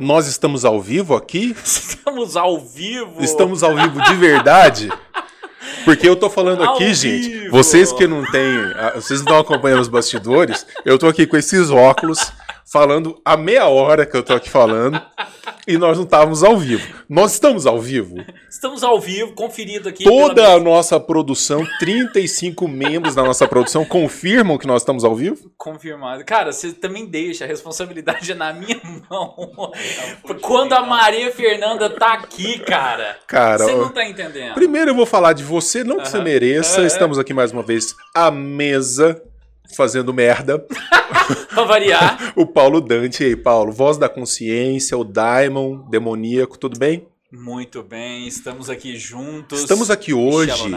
Nós estamos ao vivo aqui? Estamos ao vivo. Estamos ao vivo de verdade? Porque eu tô falando Ao aqui, gente, vivo. vocês que não têm, ah, vocês não estão acompanhando os bastidores, eu tô aqui com esses óculos, falando a meia hora que eu tô aqui falando, e nós não estávamos ao vivo. Nós estamos ao vivo. Estamos ao vivo, conferido aqui. Toda a nossa produção, 35 membros da nossa produção confirmam que nós estamos ao vivo? Confirmado. Cara, você também deixa, a responsabilidade é na minha mão. Quando a Maria Fernanda tá aqui, cara. Cara, Você não tá entendendo. Primeiro eu vou falar de você, não que você Aham. mereça. Aham. Estamos aqui mais uma vez à mesa, fazendo merda. Pra variar. O Paulo Dante. E aí, Paulo? Voz da consciência, o Daimon, demoníaco, tudo bem? Muito bem, estamos aqui juntos. Estamos aqui hoje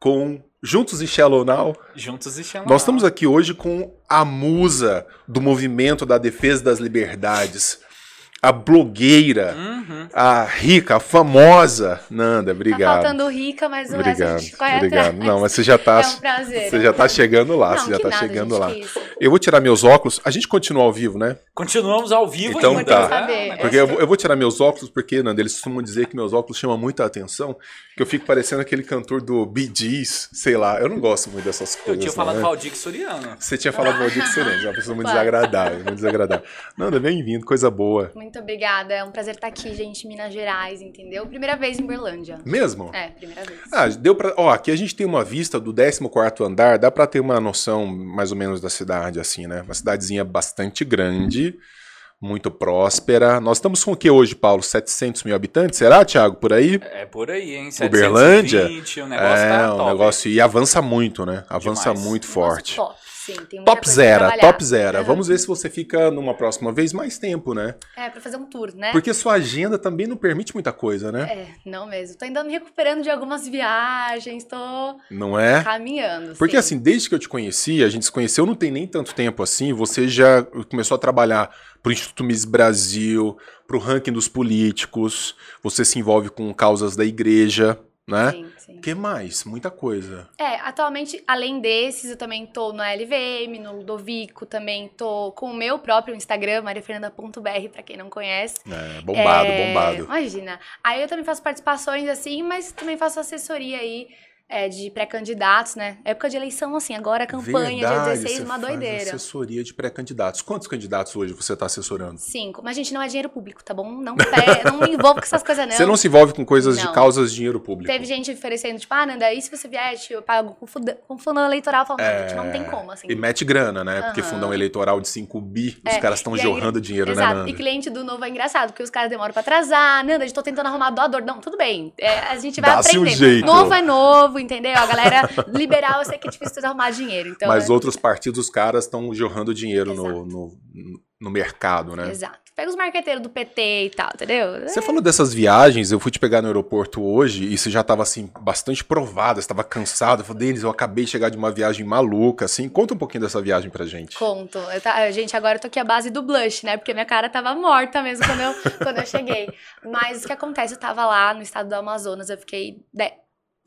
com Juntos e Shallow Now. Juntos e Shallow Nós estamos aqui hoje com a musa do movimento da defesa das liberdades, a blogueira, Uhum. a rica, a famosa Nanda. Tá Obrigado. faltando rica, mas o resto a Obrigado, gente corre obrigado. atrás. Não, mas você já tá, É um prazer. você já tá chegando lá, Não, você já que tá nada, chegando lá. Eu vou tirar meus óculos. A gente continua ao vivo, né? Continuamos ao vivo Então ainda. tá. né? Saber. Porque eu, vou- eu vou tirar meus óculos, porque, Nanda, eles costumam dizer que meus óculos chamam muita atenção, que eu fico parecendo aquele cantor do Bee Gees, sei lá. Eu não gosto muito dessas Eu coisas. tinha não, falado né? Valdir Soriano. Você tinha falado do Valdir Silêncio, uma pessoa muito desagradável, muito desagradável. Nanda, bem-vindo, coisa boa. Muito obrigada. É um prazer estar aqui, gente, em Minas Gerais, entendeu? Primeira vez em Berlândia. Mesmo? É, primeira vez. Ah, deu pra. Ó, aqui a gente tem uma vista do 14 andar, dá pra ter uma noção mais ou menos da cidade, assim, né? Uma cidadezinha bastante grande, muito próspera. Nós estamos com o que hoje, Paulo? 700 mil habitantes? Será, Thiago, por aí? É por aí, hein? Uberlândia? 720, o negócio é, tá um top. negócio. E avança muito, né? Avança Demais. muito forte. Top, sim. Tem muita Top zero, top zero. Aham. Vamos ver se você fica numa próxima vez mais tempo, né? É, pra fazer um tour, né? Porque sua agenda também não permite muita coisa, né? É, não mesmo. Tô ainda me recuperando de algumas viagens, tô Não é? caminhando. Porque sim. assim, desde que eu te conheci, a gente se conheceu não tem nem tanto tempo assim, você já começou a trabalhar pro Instituto Miss Brasil, pro ranking dos políticos, você se envolve com causas da igreja, né? Sim, que mais? Muita coisa. É, atualmente, além desses, eu também tô no LVM, no Ludovico, também tô com o meu próprio Instagram, mariafernanda.br, pra quem não conhece. É, bombado, É, bombado. Imagina. Aí eu também faço participações assim, mas também faço assessoria aí é, de pré-candidatos, né? Época de eleição, assim, agora a campanha, dia 16, você uma doideira. assessoria de pré-candidatos. Quantos candidatos hoje você está assessorando? Cinco. Mas, gente, não é dinheiro público, tá bom? Não, pe- não me envolvo com essas coisas, não. Você não se envolve com coisas de Não. causas de dinheiro público. Teve gente oferecendo, tipo, ah, Nanda, e se você vier, eu pago com fundo eleitoral? Eu falo, não, gente, não tem como, assim. É, E mete grana, né? Porque Aham. fundão eleitoral de 5 bi, os É, caras estão e aí- jorrando dinheiro, né, Exato. Nanda? E cliente do novo é engraçado, porque os caras demoram pra atrasar. Nanda, eu tô tentando arrumar doador. Não, tudo bem. É, a gente vai Dá-se um. Novo é novo, entendeu? A galera liberal, eu sei que é difícil arrumar dinheiro. Então, Mas é- outros partidos, os caras estão jorrando dinheiro no, no, no mercado, né? Exato. Pega os marqueteiros do PT e tal, entendeu? Você falou dessas viagens, eu fui te pegar no aeroporto hoje e você já estava assim, bastante provada, você estava cansado. Eu falei, Denis, eu acabei de chegar de uma viagem maluca, assim. Conta um pouquinho dessa viagem pra gente. Conto. Eu tá- gente, agora eu tô aqui à base do blush, né? Porque minha cara tava morta mesmo quando eu, quando eu cheguei. Mas o que acontece? Eu tava lá no estado do Amazonas, eu fiquei.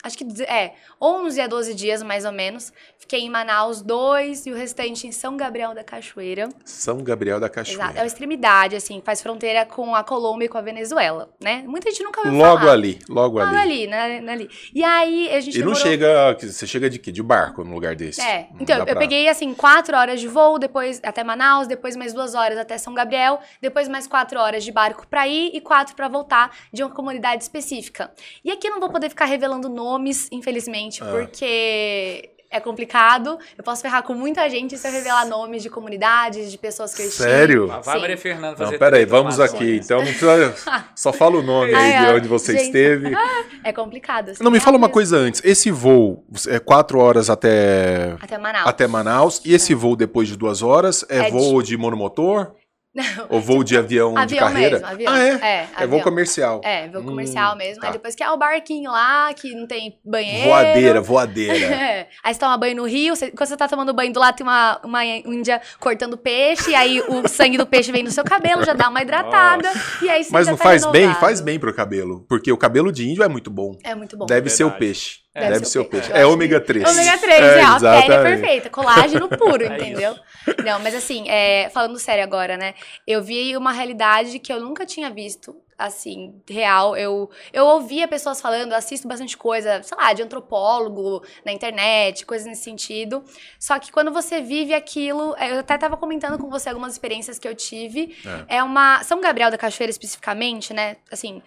Acho que é, 11 a 12 dias mais ou menos. Fiquei em Manaus dois e o restante em São Gabriel da Cachoeira. São Gabriel da Cachoeira. Exato. É uma extremidade, assim, faz fronteira com a Colômbia e com a Venezuela, né? Muita gente nunca ouviu Logo falar. ali, logo Logo ali. ali, né? ali. E aí a gente E não demorou- chega. Você chega de quê? De barco num lugar desse? É, Não então eu pra- peguei assim quatro horas de voo, depois até Manaus, depois mais duas horas até São Gabriel, depois mais quatro horas de barco pra ir e quatro pra voltar de uma comunidade específica. E aqui eu não vou poder ficar revelando nomes, infelizmente, Ah. porque é complicado. Eu posso ferrar com muita gente se eu revelar nomes de comunidades, de pessoas que eu estive. Sério? Vai Sim. Maria Fernanda fazer Não, peraí, vamos aqui. Então não precisa. Só fala o nome aí de onde você gente. esteve. É complicado. assim, Não, me é fala uma mesmo. coisa antes. Esse voo é quatro horas até, Até Manaus. até Manaus. E esse voo depois de duas horas é, É voo de monomotor? Não, Ou voo de avião, de avião carreira? mesmo, avião. Ah, é? É, É voo comercial. É, voo Hum, comercial mesmo. tá. Aí depois que é o barquinho lá, que não tem banheiro. Voadeira, voadeira. É. Aí você toma banho no rio, você- quando você tá tomando banho do lado tem uma, uma índia cortando peixe, e aí o sangue do peixe vem no seu cabelo, já dá uma hidratada, e aí você Mas não tá faz bem? renovado. Faz bem pro cabelo. Porque o cabelo de índio é muito bom. É muito bom. Deve ser o peixe. É, Deve, ser o peixe. É ômega 3. Ômega 3, é, a pele é perfeita, colágeno puro, É entendeu? Não, mas assim, é, falando sério agora, né? Eu vi uma realidade que eu nunca tinha visto assim, real. Eu, eu ouvia pessoas falando, assisto bastante coisa, sei lá, de antropólogo na internet, coisas nesse sentido. Só que quando você vive aquilo, é, eu até tava comentando com você algumas experiências que eu tive. É, é uma. São Gabriel da Cachoeira, especificamente, né? Assim,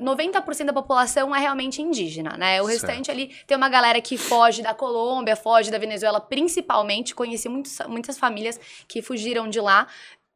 90% é, da população é realmente indígena, né? O certo. restante ali tem uma galera que foge da Colômbia, foge da Venezuela, principalmente. Conheci muitos, muitas famílias que fugiram de lá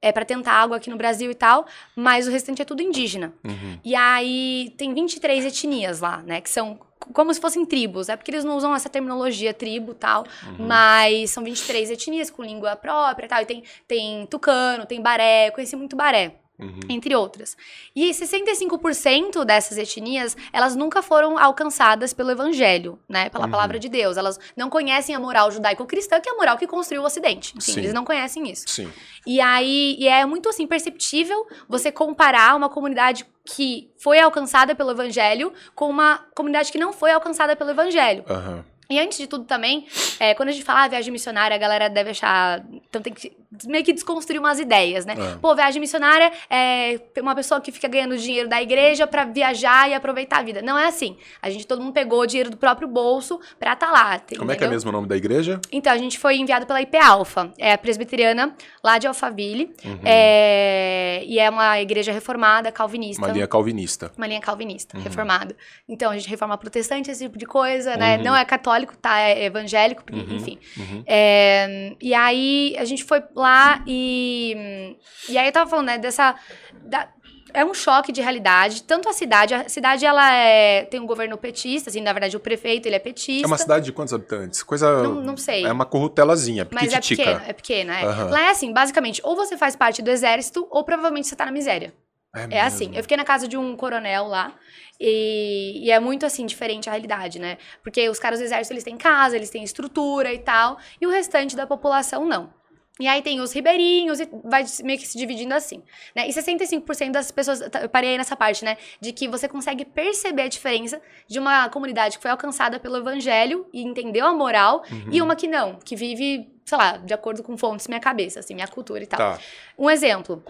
é, para tentar água aqui no Brasil e tal, mas o restante é tudo indígena. Uhum. E aí tem 23 etnias lá, né? Que são como se fossem tribos. É porque eles não usam essa terminologia tribo e tal, uhum. mas são 23 etnias com língua própria e tal. E tem, tem tucano, tem baré, conheci muito baré. Uhum. Entre outras. E 65% dessas etnias, elas nunca foram alcançadas pelo evangelho, né? Pela uhum. palavra de Deus. Elas não conhecem a moral judaico-cristã, que é a moral que construiu o Ocidente. Enfim, Sim. eles não conhecem isso. Sim. E aí, e é muito assim, perceptível você comparar uma comunidade que foi alcançada pelo evangelho com uma comunidade que não foi alcançada pelo evangelho. Uhum. E antes de tudo também, é, quando a gente fala ah, viagem missionária, a galera deve achar. Então tem que meio que desconstruir umas ideias, né? É. Pô, viagem missionária é uma pessoa que fica ganhando dinheiro da igreja para viajar e aproveitar a vida. Não é assim. A gente, todo mundo pegou o dinheiro do próprio bolso pra estar tá lá. Como entendeu? é que é mesmo o nome da igreja? Então, a gente foi enviado pela IP Alpha, é a presbiteriana lá de Alphaville. Uhum. É, e é uma igreja reformada, calvinista. Uma linha calvinista. Uma linha calvinista, uhum. reformada. Então, a gente reforma protestante, esse tipo de coisa, né? Uhum. Não é católico, tá? É evangélico, uhum. enfim. Uhum. É, e aí, a gente foi lá e. E aí eu tava falando, né, dessa. Da, é um choque de realidade. Tanto a cidade, a cidade ela é, tem um governo petista, assim, na verdade o prefeito ele é petista. É uma cidade de quantos habitantes? Coisa. Não, não sei. É uma corrutelazinha, Mas é pequena, é pequena. É. Uhum. Lá é assim, basicamente, ou você faz parte do exército, ou provavelmente você tá na miséria. É, é assim. Eu fiquei na casa de um coronel lá. E, e, é muito assim, diferente a realidade, né? Porque os caras do exército, eles têm casa, eles têm estrutura e tal, e o restante da população não. E aí tem os ribeirinhos e vai meio que se dividindo assim, né? E 65% das pessoas, tá, eu parei aí nessa parte, né? De que você consegue perceber a diferença de uma comunidade que foi alcançada pelo evangelho e entendeu a moral uhum. e uma que não, que vive, sei lá, de acordo com fontes minha cabeça, assim, minha cultura e tal. Tá. Um exemplo.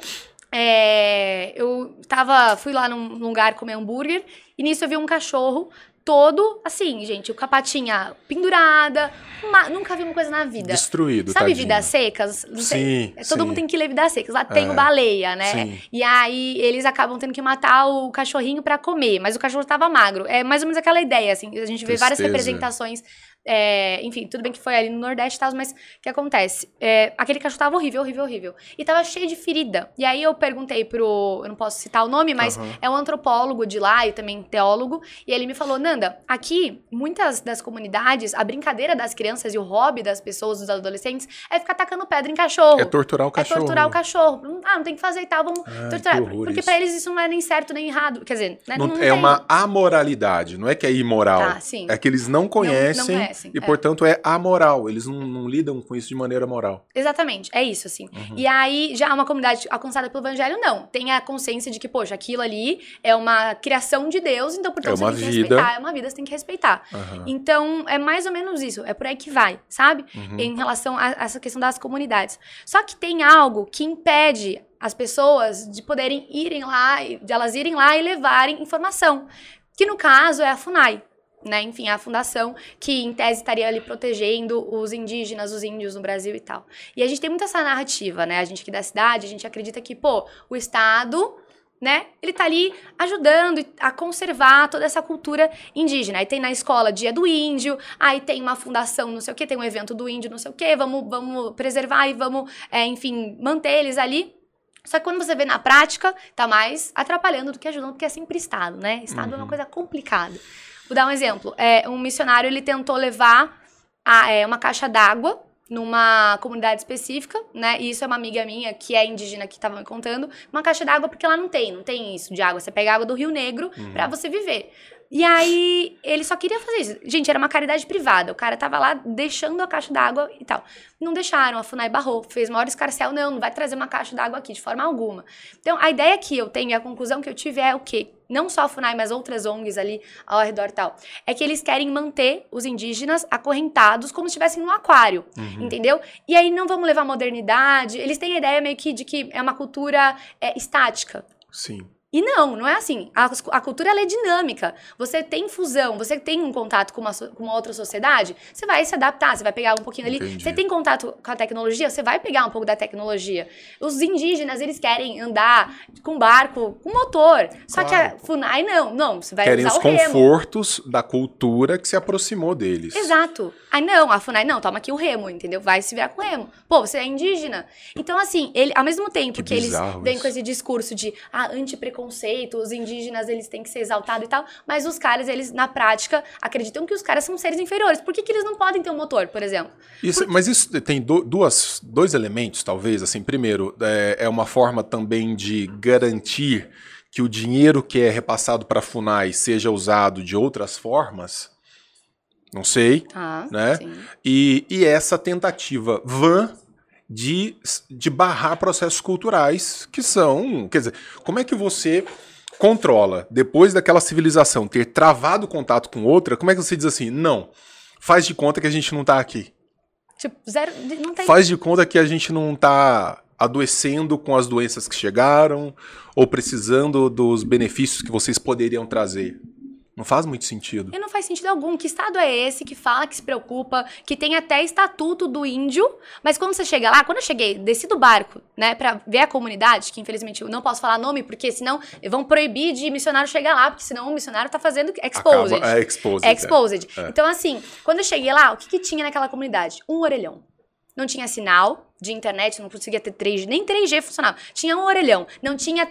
É, eu tava, fui lá num lugar comer hambúrguer e nisso eu vi um cachorro todo assim, gente, o capatinha pendurada. Uma, nunca vi uma coisa na vida. Destruído, Sabe tadinho. Vidas Secas? Não sim, sei. Todo sim. mundo tem que ler Vidas Secas. Lá tem é, o baleia, né? Sim. E aí eles acabam tendo que matar o cachorrinho para comer, mas o cachorro tava magro. É mais ou menos aquela ideia, assim. A gente vê Tristeza. várias representações é, enfim, tudo bem que foi ali no Nordeste e tal, mas o que acontece? É, aquele cachorro tava horrível, horrível, horrível. E tava cheio de ferida. E aí eu perguntei pro. Eu não posso citar o nome, mas uhum. é um antropólogo de lá e também teólogo. E ele me falou: Nanda, aqui, muitas das comunidades, a brincadeira das crianças e o hobby das pessoas, dos adolescentes, é ficar tacando pedra em cachorro. É torturar o cachorro. É torturar o cachorro. Ah, não tem que fazer e tal, vamos ah, torturar. Porque para eles isso não é nem certo nem errado. Quer dizer, né? não, não é tem... uma amoralidade, não é que é imoral. Tá, sim. É que eles não conhecem. Não, não e, é. portanto, é amoral. Eles não, não, lidam com isso de maneira moral. Exatamente, é isso, assim. Uhum. E aí, já uma comunidade alcançada pelo evangelho, não. Tem a consciência de que, poxa, aquilo ali é uma criação de Deus, então, portanto, é uma você tem vida. que respeitar. É uma vida, você tem que respeitar. Uhum. Então, é mais ou menos isso. É por aí que vai, sabe? Uhum. Em relação a, a essa questão das comunidades. Só que tem algo que impede as pessoas de poderem irem lá, de elas irem lá e levarem informação. Que no caso é a FUNAI, né? Enfim, a fundação que em tese estaria ali protegendo os indígenas, os índios no Brasil e tal. E a gente tem muito essa narrativa, né? A gente aqui da cidade, a gente acredita que, pô, o Estado né? Ele tá ali ajudando a conservar toda essa cultura indígena. Aí tem na escola Dia do Índio, aí tem uma fundação, não sei o que, tem um evento do índio, não sei o que, vamos, vamos preservar e vamos, é, enfim, manter eles ali. Só que quando você vê na prática, tá mais atrapalhando do que ajudando, porque é sempre Estado, né? Estado uhum. é uma uhum. coisa complicada. Vou dar um exemplo. É, um missionário ele tentou levar a, é, uma caixa d'água numa comunidade específica, né? E isso é uma amiga minha que é indígena que estava me contando. Uma caixa d'água porque lá não tem, não tem isso de água. Você pega água do Rio Negro uhum. para você viver. E aí, ele só queria fazer isso. Gente, era uma caridade privada. O cara tava lá deixando a caixa d'água e tal. Não deixaram, a FUNAI barrou, fez maior escarcel. Não, não vai trazer uma caixa d'água aqui, de forma alguma. Então, a ideia que eu tenho e a conclusão que eu tive é o quê? Não só a FUNAI, mas outras ONGs ali ao redor e tal. É que eles querem manter os indígenas acorrentados como se estivessem num aquário, Uhum. entendeu? E aí não vamos levar modernidade. Eles têm a ideia meio que de que é uma cultura é, estática. Sim. E não, não é assim. A, a cultura é dinâmica. Você tem fusão, você tem um contato com uma, com uma outra sociedade, você vai se adaptar, você vai pegar um pouquinho ali. Entendi. Você tem contato com a tecnologia, você vai pegar um pouco da tecnologia. Os indígenas, eles querem andar com barco, com motor. Só que a Claro. FUNAI não, não, você vai Querem usar os o remo. confortos da cultura que se aproximou deles. Exato. Aí não, a FUNAI não, toma aqui o remo, entendeu? Vai se virar com o remo. Pô, você é indígena. Então, assim, ele, ao mesmo tempo Que que, eles vêm com esse discurso de ah, antipreconceito, os indígenas eles têm que ser exaltados e tal, mas os caras, eles, na prática, acreditam que os caras são seres inferiores. Por que, que eles não podem ter um motor, por exemplo? Isso- mas isso tem do- duas, dois elementos, talvez. Assim, primeiro, é, é uma forma também de garantir que o dinheiro que é repassado para a FUNAI seja usado de outras formas. Não sei. Tá, Né? sim. E, e essa tentativa vã de, de barrar processos culturais que são. Quer dizer, como é que você controla, depois daquela civilização ter travado o contato com outra, como é que você diz assim, não, faz de conta que a gente não tá aqui. Tipo, zero. Não tem. Faz de conta que a gente não tá adoecendo com as doenças que chegaram ou precisando dos benefícios que vocês poderiam trazer. Não faz muito sentido. E não faz sentido algum. Que estado é esse que fala que se preocupa, que tem até estatuto do índio, mas quando você chega lá, quando eu cheguei, desci do barco, né, pra ver a comunidade, que infelizmente eu não posso falar nome, porque senão vão proibir de missionário chegar lá, porque senão o missionário tá fazendo exposed. Acaba, é exposed. É exposed. É. Então, assim, quando eu cheguei lá, o que, que tinha naquela comunidade? Um orelhão. Não tinha sinal de internet, não conseguia ter 3G, nem 3G funcionava. Tinha um orelhão, não tinha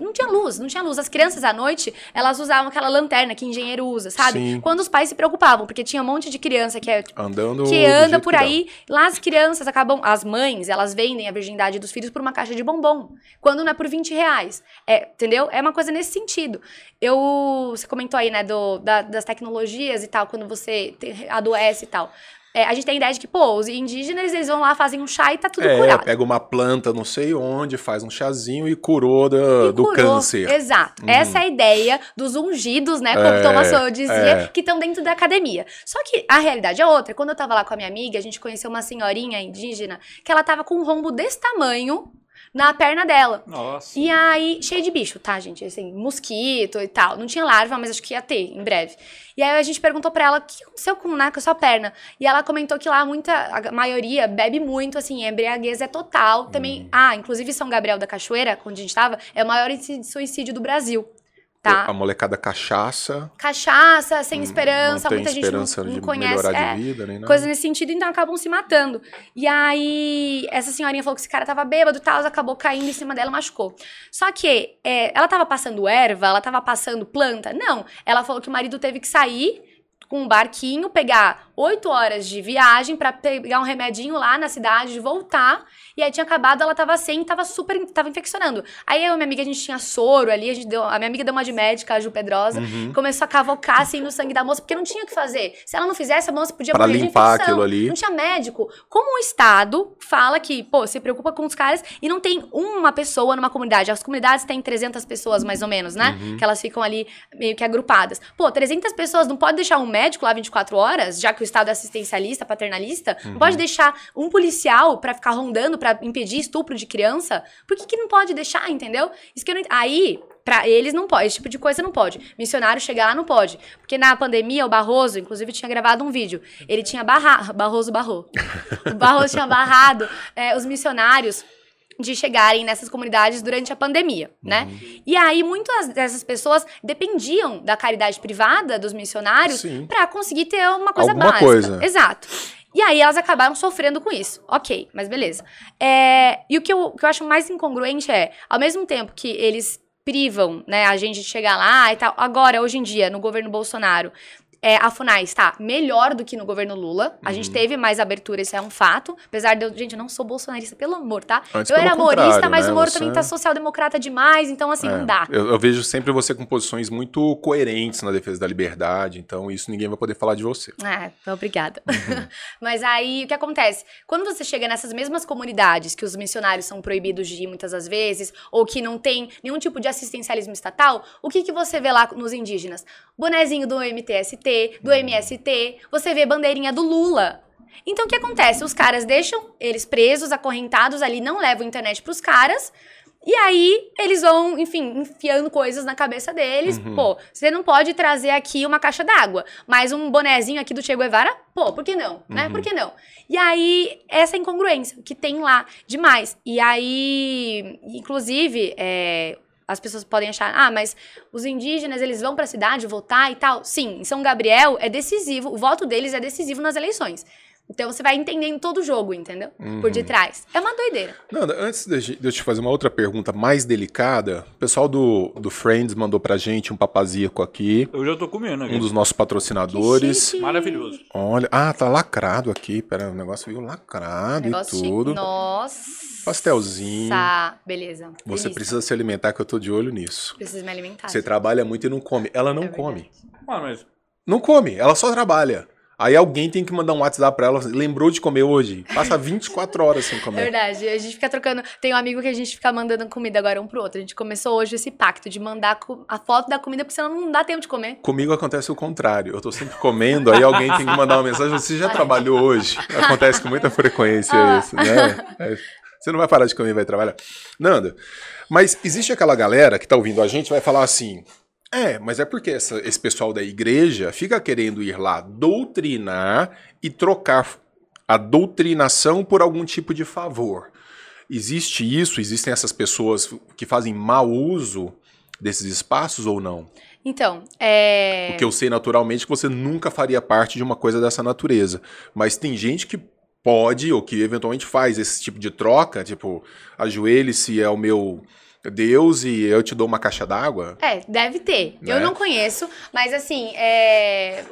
não tinha luz, não tinha luz. As crianças à noite, elas usavam aquela lanterna que engenheiro usa, sabe? Sim. Quando os pais se preocupavam, porque tinha um monte de criança que é Andando do que anda por que aí, lá as crianças acabam, as mães, elas vendem a virgindade dos filhos por uma caixa de bombom, quando não é por 20 reais, é, entendeu? É uma coisa nesse sentido. Eu, você comentou aí, né, do, da- das tecnologias e tal, quando você te- adoece e tal. É, a gente tem a ideia de que, pô, os indígenas, eles vão lá, fazem um chá e tá tudo é, curado. pega uma planta não sei onde, faz um chazinho e curou da- E do curou. câncer. Exato. Uhum. Essa é a ideia dos ungidos, né? Como É, Thomas Sowell dizia, é. que estão dentro da academia. Só que a realidade é outra. Quando eu tava lá com a minha amiga, a gente conheceu uma senhorinha indígena que ela tava com um rombo desse tamanho na perna dela. Nossa. E aí, cheio de bicho, tá, gente? Assim, mosquito e tal. Não tinha larva, mas acho que ia ter em breve. E aí a gente perguntou pra ela o que aconteceu com, né, com a sua perna. E ela comentou que lá muita, a maioria bebe muito, assim, a embriaguez é total. Também, ah, inclusive São Gabriel da Cachoeira, onde a gente tava, é o maior índice de suicídio do Brasil. Tá? A molecada cachaça. Cachaça, sem esperança, não muita esperança gente não, não de conhece. melhorar é, de vida, nem nada. coisa nesse sentido, então acabam se matando. E aí, essa senhorinha falou que esse cara tava bêbado e tal, acabou caindo em cima dela machucou. Só que é, ela tava passando erva, ela tava passando planta? Não. Ela falou que o marido teve que sair com um barquinho, pegar oito horas de viagem pra pegar um remedinho lá na cidade, voltar. E aí tinha acabado, ela tava sem, tava super, tava infeccionando. Aí eu e minha amiga, a gente tinha soro ali, a, gente deu, a minha amiga deu uma de médica, a Ju Pedrosa, Uhum. começou a cavocar assim no sangue da moça, porque não tinha o que fazer. Se ela não fizesse, a moça podia Pra morrer de limpar aquilo ali. Não tinha médico. Como o Estado fala que, pô, se preocupa com os caras e não tem uma pessoa numa comunidade. As comunidades têm 300 pessoas, mais ou menos, né? Uhum. Que elas ficam ali meio que agrupadas. Pô, 300 pessoas, não pode deixar um médico lá 24 horas, já que o Estado é assistencialista, paternalista? Uhum. Não pode deixar um policial pra ficar rondando, pra impedir estupro de criança? Por que, que não pode deixar, entendeu? Isso que eu não... Aí, Pra eles não pode, esse tipo de coisa não pode. Missionário chegar lá não pode. Porque na pandemia, o Barroso, inclusive, tinha gravado um vídeo. Ele tinha barrado. Barroso barrou. O Barroso tinha barrado é, os missionários de chegarem nessas comunidades durante a pandemia, né? Uhum. E aí, muitas dessas pessoas dependiam da caridade privada dos missionários pra conseguir ter uma coisa Alguma básica. coisa. Exato. E aí elas acabaram sofrendo com isso. Ok, mas beleza. É, e o que, eu, que eu acho mais incongruente é, ao mesmo tempo que eles privam né, a gente de chegar lá e tal, agora, hoje em dia, no governo Bolsonaro, é, a FUNAI está melhor do que no governo Lula. A gente Uhum. teve mais abertura, isso é um fato. Apesar de eu. Gente, eu não sou bolsonarista, pelo amor, tá? Antes, eu era contrário, mas né? o Moro Você- também tá social-democrata demais, então assim, É, não dá. Eu, eu vejo sempre você com posições muito coerentes na defesa da liberdade, então isso ninguém vai poder falar de você. Ah, obrigada. Uhum. Mas aí o que acontece? Quando você chega nessas mesmas comunidades que os missionários são proibidos de ir muitas das vezes, ou que não tem nenhum tipo de assistencialismo estatal, o que, que você vê lá nos indígenas? Bonezinho do MTST, do MST, você vê bandeirinha do Lula. Então o que acontece? Os caras deixam eles presos, acorrentados ali, não levam internet pros caras. E aí, eles vão, enfim, enfiando coisas na cabeça deles. Uhum. Pô, você não pode trazer aqui uma caixa d'água, mas um bonezinho aqui do Che Guevara, pô, por que não? Né? Uhum. Por que não? E aí, essa incongruência que tem lá demais. E aí, inclusive, é, as pessoas podem achar, ah, mas os indígenas, eles vão pra cidade votar e tal. Sim, em São Gabriel é decisivo, o voto deles é decisivo nas eleições. Então você vai entendendo todo o jogo, entendeu? Por Uhum. detrás. É uma doideira. Nanda, antes de eu te fazer uma outra pergunta mais delicada, o pessoal do, do Friends mandou pra gente um papazico aqui, Eu já tô comendo aqui. um dos nossos patrocinadores. Que chique. Maravilhoso. Olha, ah, tá lacrado aqui. Pera, o negócio veio lacrado Negócio e chique. tudo. Nossa. Pastelzinho. Beleza. Você Delícia. precisa se alimentar, que eu tô de olho nisso. Preciso me alimentar. Você trabalha muito e não come. Ela não É come. Mano, mas Não come, ela só trabalha. Aí alguém tem que mandar um WhatsApp pra ela, lembrou de comer hoje. Passa 24 horas sem É comer. verdade, a gente fica trocando. Tem um amigo que a gente fica mandando comida agora um pro outro. A gente começou hoje esse pacto de mandar a foto da comida, porque senão não dá tempo de comer. Comigo acontece o contrário. Eu tô sempre comendo, aí alguém tem que mandar uma mensagem. Você já trabalhou hoje? Acontece com muita frequência Ah. isso, né? É, Você não vai parar de comer e vai trabalhar. Nanda, mas existe aquela galera que tá ouvindo a gente vai falar assim. É, mas é porque essa- esse pessoal da igreja fica querendo ir lá doutrinar e trocar a doutrinação por algum tipo de favor. Existe isso? Existem essas pessoas que fazem mau uso desses espaços ou não? Então, é. Porque eu sei naturalmente que você nunca faria parte de uma coisa dessa natureza. Mas tem gente que pode, ou que eventualmente faz esse tipo de troca, tipo, ajoelhe-se ao meu Deus e eu te dou uma caixa d'água. É, deve ter. Né? Eu não conheço, mas assim, é...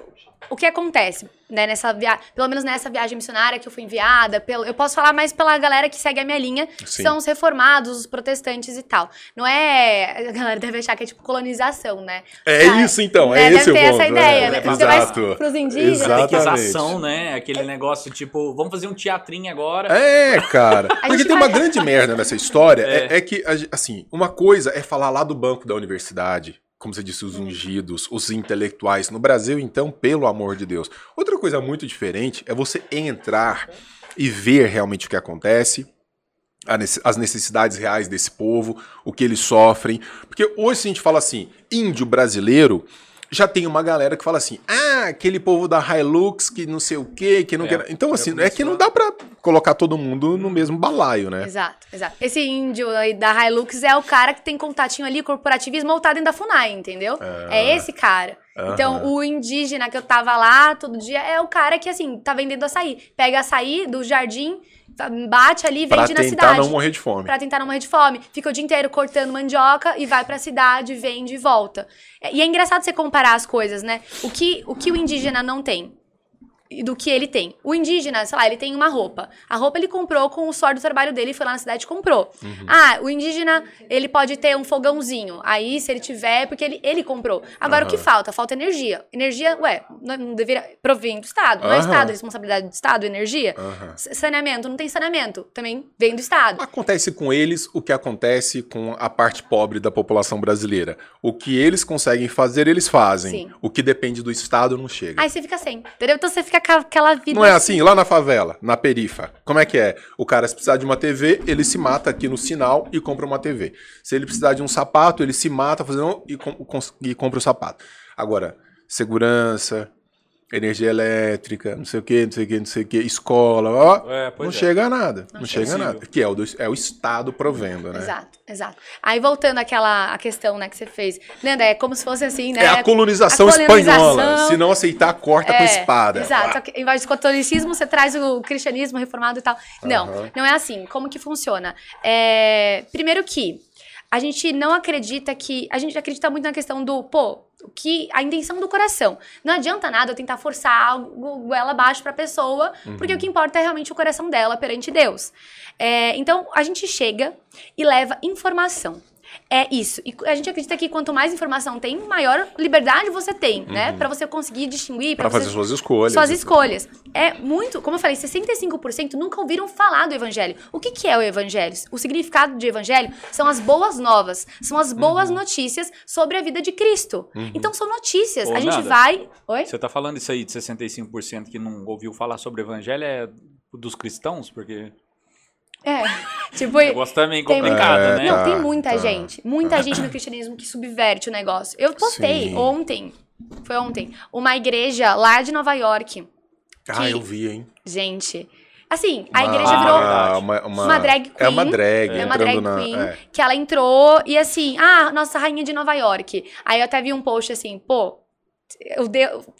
o que acontece, né, nessa viagem, pelo menos nessa viagem missionária que eu fui enviada, pelo... eu posso falar mais pela galera que segue a minha linha, Sim. são os reformados, os protestantes e tal. Não é, a galera deve achar que é tipo colonização, né? É Cara, isso então, né, é deve esse o ter ponto. essa ideia, é, né? é, Você vai Exato. pros indígenas. Exato. catequização, né? Aquele negócio tipo, vamos fazer um teatrinho agora. É, cara. Porque tem vai- uma grande merda nessa história. É, É. é que, assim, uma coisa é falar lá do banco da universidade, como você disse, os ungidos, os intelectuais. No Brasil, então, pelo amor de Deus. Outra coisa muito diferente é você entrar e ver realmente o que acontece. As necessidades reais desse povo, o que eles sofrem. Porque hoje, se a gente fala assim, índio brasileiro, já tem uma galera que fala assim: ah, aquele povo da Hilux que não sei o quê, que não É, quer. Então, assim, é que não dá pra colocar todo mundo no mesmo balaio, né? Exato, exato. Esse índio aí da Hilux é o cara que tem contatinho ali, corporativismo, ou tá dentro da FUNAI, entendeu? É esse cara. Então, o indígena que eu tava lá todo dia é o cara que, assim, tá vendendo açaí. Pega açaí do jardim, bate ali e Pra vende na tentar cidade. não morrer de fome. Pra tentar não morrer de fome. Fica o dia inteiro cortando mandioca e vai pra cidade, vende e volta. E é engraçado você comparar as coisas, né? O que o, que o indígena não tem do que ele tem. O indígena, sei lá, ele tem uma roupa. A roupa ele comprou com o suor do trabalho dele, foi lá na cidade e comprou. Uhum. Ah, o indígena, ele pode ter um fogãozinho. Aí, se ele tiver, é porque ele, ele comprou. Agora, o que falta? Falta energia. Energia, ué, não, deveria provém do Estado. Não é. Estado, é responsabilidade do Estado, energia. Saneamento, não tem saneamento. Também vem do Estado. Acontece com eles o que acontece com a parte pobre da população brasileira. O que eles conseguem fazer, eles fazem. Sim. O que depende do Estado não chega. Aí você fica sem, entendeu? Então você fica aquela vida. Não é assim, lá na favela, na perifa. Como é que é? O cara, se precisar de uma TV, ele se mata aqui no sinal e compra uma TV. Se ele precisar de um sapato, ele se mata fazendo e, com- e compra o sapato. Agora, segurança, energia elétrica, não sei o que, não sei o que, não sei o que, escola, ó, É, não é. chega a nada. Não, Não chega a nada. Que é o, do- é o Estado provendo, né? Exato, exato. Aí voltando àquela a questão, né, que você fez. Nanda, é como se fosse assim, né? É a colonização, a colonização- espanhola. Se não aceitar, corta com É, espada. Exato. Que, Em vez de catolicismo, você traz o cristianismo reformado e tal. Não, não é assim. Como que funciona? É, primeiro que a gente não acredita que. A gente acredita muito na questão do, pô, o que a intenção do coração. Não adianta nada eu tentar forçar algo goela abaixo pra pessoa, porque o que importa é realmente o coração dela perante Deus. É, então, a gente chega e leva informação. É isso. E a gente acredita que quanto mais informação tem, maior liberdade você tem, né? Pra você conseguir distinguir, você fazer suas escolhas. suas escolhas. É muito, como eu falei, 65% nunca ouviram falar do evangelho. O que, que é o evangelho? O significado de evangelho são as boas novas, são as boas Uhum. notícias sobre a vida de Cristo. Então são notícias. A gente Nanda, vai. Oi? Você tá falando isso aí de 65% que não ouviu falar sobre o evangelho é dos cristãos? Porque É. Tipo, o negócio tá meio tem- complicado, É, né? Não, tá, tem muita tá. gente. Muita gente no cristianismo que subverte o negócio. Eu postei Sim. ontem. Foi ontem. Uma igreja lá de Nova York. Ah, que- eu vi, hein? Gente. Assim, a Uma- igreja virou. verdade. uma, uma, uma drag É uma queen. drag. É uma drag na, queen é. que ela entrou e assim, ah, nossa rainha de Nova York. Aí eu até vi um post assim, pô,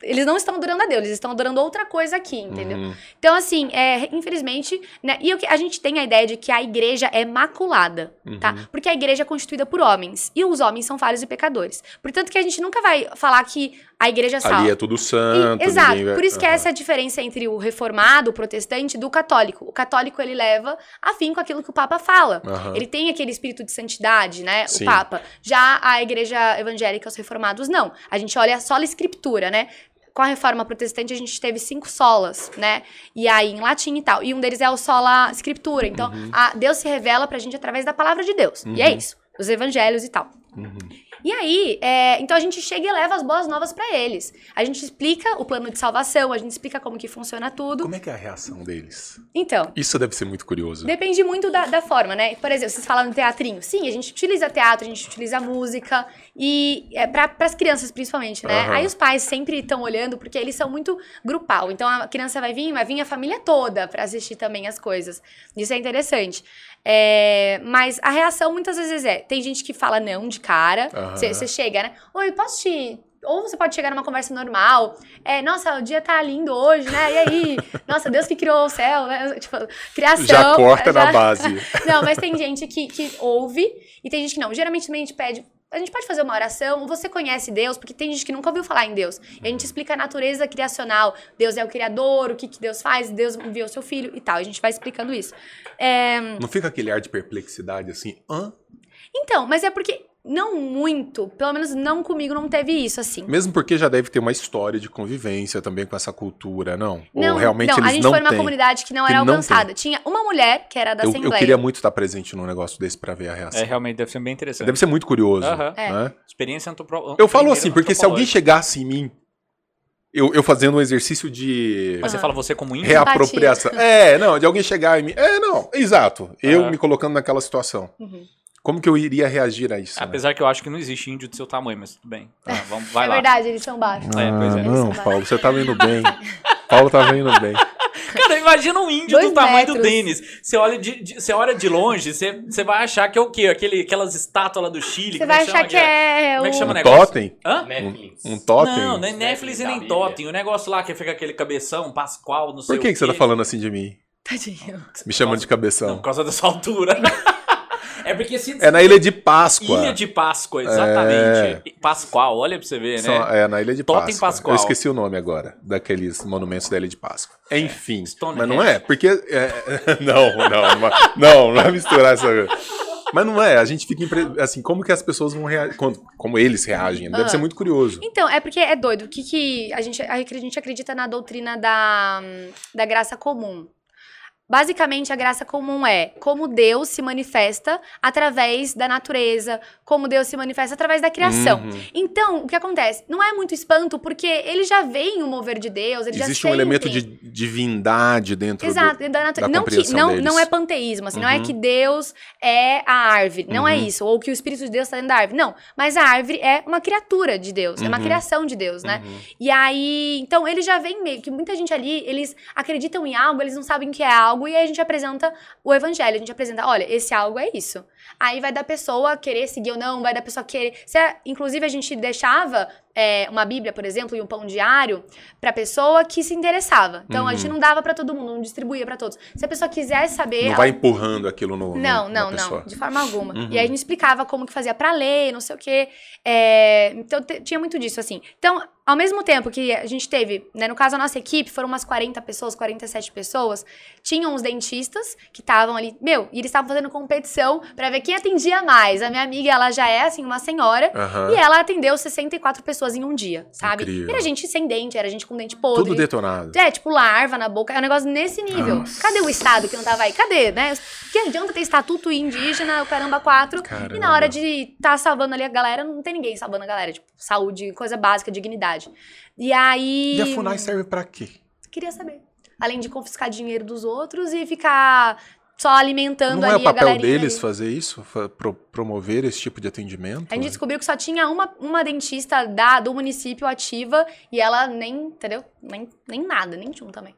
eles não estão adorando a Deus, eles estão adorando outra coisa aqui, entendeu? Uhum. Então, assim, é, infelizmente, né? E o que- a gente tem a ideia de que a igreja é maculada, tá? Uhum. Porque a igreja é constituída por homens. E os homens são falhos e pecadores. Portanto, que a gente nunca vai falar que a igreja salva. Ali é tudo santo. E- exato. vai- Por isso que Aham. essa é a diferença entre o reformado, o protestante, do católico. O católico, ele leva afim com aquilo que o Papa fala. Ele tem aquele espírito de santidade, né? Sim. O Papa. Já a igreja evangélica, os reformados, não. A gente olha só a escritura, né? Com a reforma protestante, a gente teve cinco solas, né? E aí, em latim e tal. E um deles é o sola escritura. Então, Uhum. a- Deus se revela pra gente através da palavra de Deus. E é Uhum. isso. Os evangelhos e tal. Uhum. E aí, é, então a gente chega e leva as boas novas pra eles. A gente explica o plano de salvação, a gente explica como que funciona tudo. Como é que é a reação deles? Então, Isso deve ser muito curioso. depende muito da, da forma, né? Por exemplo, vocês falam no teatrinho. Sim, a gente utiliza teatro, a gente utiliza música. E é para as crianças, principalmente, né? Aham. Aí os pais sempre estão olhando, porque eles são muito grupal. Então a criança vai vir, vai vir a família toda pra assistir também as coisas. Isso é interessante. É, mas a reação muitas vezes é: tem gente que fala não de cara. Você chega, né? Oi, posso te. Ou você pode chegar numa conversa normal. É, nossa, o dia tá lindo hoje, né? E aí? Nossa, Deus que criou o céu, né? Tipo, criação. Já corta já- na base. Não, mas tem gente que, que ouve e tem gente que não. Geralmente também a gente pede. A gente pode fazer uma oração, você conhece Deus, porque tem gente que nunca ouviu falar em Deus. E a gente explica a natureza criacional. Deus é o criador, o que, que Deus faz, Deus enviou seu filho e tal. A gente vai explicando isso. É, Não fica aquele ar de perplexidade assim? Hã? Então, mas é porque não muito, pelo menos não comigo, não teve isso, assim. Mesmo porque já deve ter uma história de convivência também com essa cultura, não? Não, Ou realmente não, eles a gente não foi numa têm? comunidade que não Que era não alcançada. Tinha uma mulher que era da Eu, eu Assembleia. queria muito estar presente num negócio desse pra ver a reação. É, realmente deve ser bem interessante. Deve ser muito curioso. Aham. É. né? Experiência antropro... Eu falo assim, porque se alguém antropológica. chegasse em mim, eu, eu fazendo um exercício de Mas você Aham. fala você como índio? Rea- reapropriação. É, não, de alguém chegar em mim. É, não, exato. Eu me colocando naquela situação. Uhum. Como que eu iria reagir a isso? né? Apesar que eu acho que não existe índio de seu tamanho, mas tudo bem. Tá, vamos, vai é lá. verdade, eles são baixos. É, pois é. Ah, não, vai. Paulo, você tá vendo bem. Paulo tá vendo bem. Cara, imagina um índio Dois do tamanho do metros. Denis. Você olha de, de- você olha de longe, você, você vai achar que é o quê? Aquele, aquelas estátuas lá do Chile. Você vai é que chama achar que é Como é que chama o Um negócio? totem? Hã? Netflix. Um totem? Não, nem Netflix e nem Bíblia. totem. O negócio lá que fica aquele cabeção, Pascoal, não sei Por que, o que você tá quê. falando assim de mim? Tadinho. Me chamando de Não, cabeção. por causa dessa altura. é porque se... É na Ilha de Páscoa. Ilha de Páscoa, exatamente. Pascoal, olha pra você ver, né? É, na Ilha de Totem Páscoa. Pascoal. Eu esqueci o nome agora, daqueles monumentos da Ilha de Páscoa. Enfim, Stonehenge. mas não é, porque... é, não, não, não, não, não vai misturar essa... Mas não é, a gente fica... impre- Assim, como que as pessoas vão reagir, como, como eles reagem, deve ser muito curioso. Então, é porque é doido. O que, que a, gente, a gente acredita na doutrina da, da graça comum? Basicamente, a graça comum é como Deus se manifesta através da natureza, como Deus se manifesta através da criação. Uhum. Então, o que acontece? Não é muito espanto, porque ele já vem o mover de Deus, ele Existe já um elemento de divindade dentro Exato, do... da natu- da não que não, deles. não é panteísmo, assim, não é Uhum. que Deus é a árvore, não é Uhum. isso, ou que o Espírito de Deus está dentro da árvore, não. Mas a árvore é uma criatura de Deus, é uma Uhum. criação de Deus, né? Uhum. E aí, então ele já vem meio que muita gente ali, eles acreditam em algo, eles não sabem o que é algo, e aí a gente apresenta o evangelho, a gente apresenta, olha, esse algo é isso. Aí vai da pessoa querer seguir ou não, vai da pessoa querer. Se a- inclusive, a gente deixava é, uma Bíblia, por exemplo, e um pão diário pra pessoa que se interessava. Então a gente Uhum. não dava pra todo mundo, não distribuía pra todos. Se a pessoa quisesse saber. Não ela- vai empurrando aquilo no. no- não, na não, não, de forma alguma. Uhum. E aí a gente explicava como que fazia pra ler, não sei o quê. É, então tinha muito disso, assim. Então, ao mesmo tempo que a gente teve, né, no caso a nossa equipe, foram umas 40 pessoas, 47 pessoas, tinham os dentistas que estavam ali, meu, e eles estavam fazendo competição pra ver quem atendia mais. A minha amiga, ela já é, assim, uma senhora, e ela atendeu 64 pessoas em um dia, sabe? Incrível. Era gente sem dente, era gente com dente podre. Tudo detonado. É, tipo, larva na boca. É um negócio nesse nível. Nossa. Cadê o Estado que não tava aí? Cadê, né? Que adianta ter estatuto indígena, o caramba, quatro. Caramba. E na hora de tá salvando ali a galera, não tem ninguém salvando a galera. Tipo, saúde, coisa básica, dignidade. E aí. E a FUNAI serve pra quê? Queria saber. Além de confiscar dinheiro dos outros e ficar só alimentando Não é o ali a papel galerinha deles ali. fazer isso? Pro- promover esse tipo de atendimento? A gente descobriu que só tinha uma, uma dentista da, do município ativa e ela nem, entendeu? Nem, nem nada, nem tinha um também.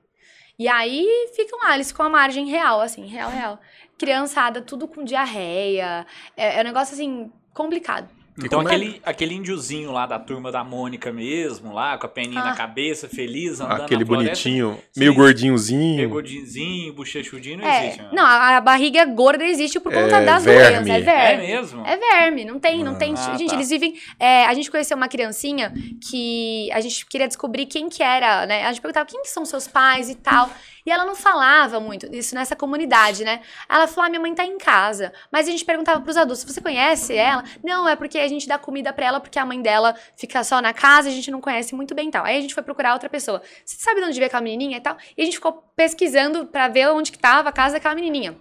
E aí ficam lá, eles ficam à margem real, assim, real, real. Criançada, tudo com diarreia. É, é um negócio, assim, complicado. Então como é? aquele, aquele índiozinho lá da turma da Mônica mesmo, lá, com a peninha Ah. na cabeça, feliz, andando Aquele bonitinho, meio Sim. gordinhozinho. meio gordinzinho, bochechudinho, não É, existe. né? não, a, a barriga gorda existe por conta É das verme. doenças. É É verme. mesmo? É verme, não tem, não tem. Ah, gente, tá. eles vivem. é, a gente conheceu uma criancinha que a gente queria descobrir quem que era, né? A gente perguntava quem que são seus pais e tal. E ela não falava muito isso nessa comunidade, né? Ela falou: ah, minha mãe tá em casa. Mas a gente perguntava pros adultos: você conhece ela? Não, é porque a gente dá comida pra ela porque a mãe dela fica só na casa, a gente não conhece muito bem e tal. Aí a gente foi procurar outra pessoa. Você sabe de onde veio aquela menininha e tal? E a gente ficou pesquisando pra ver onde que tava a casa daquela menininha.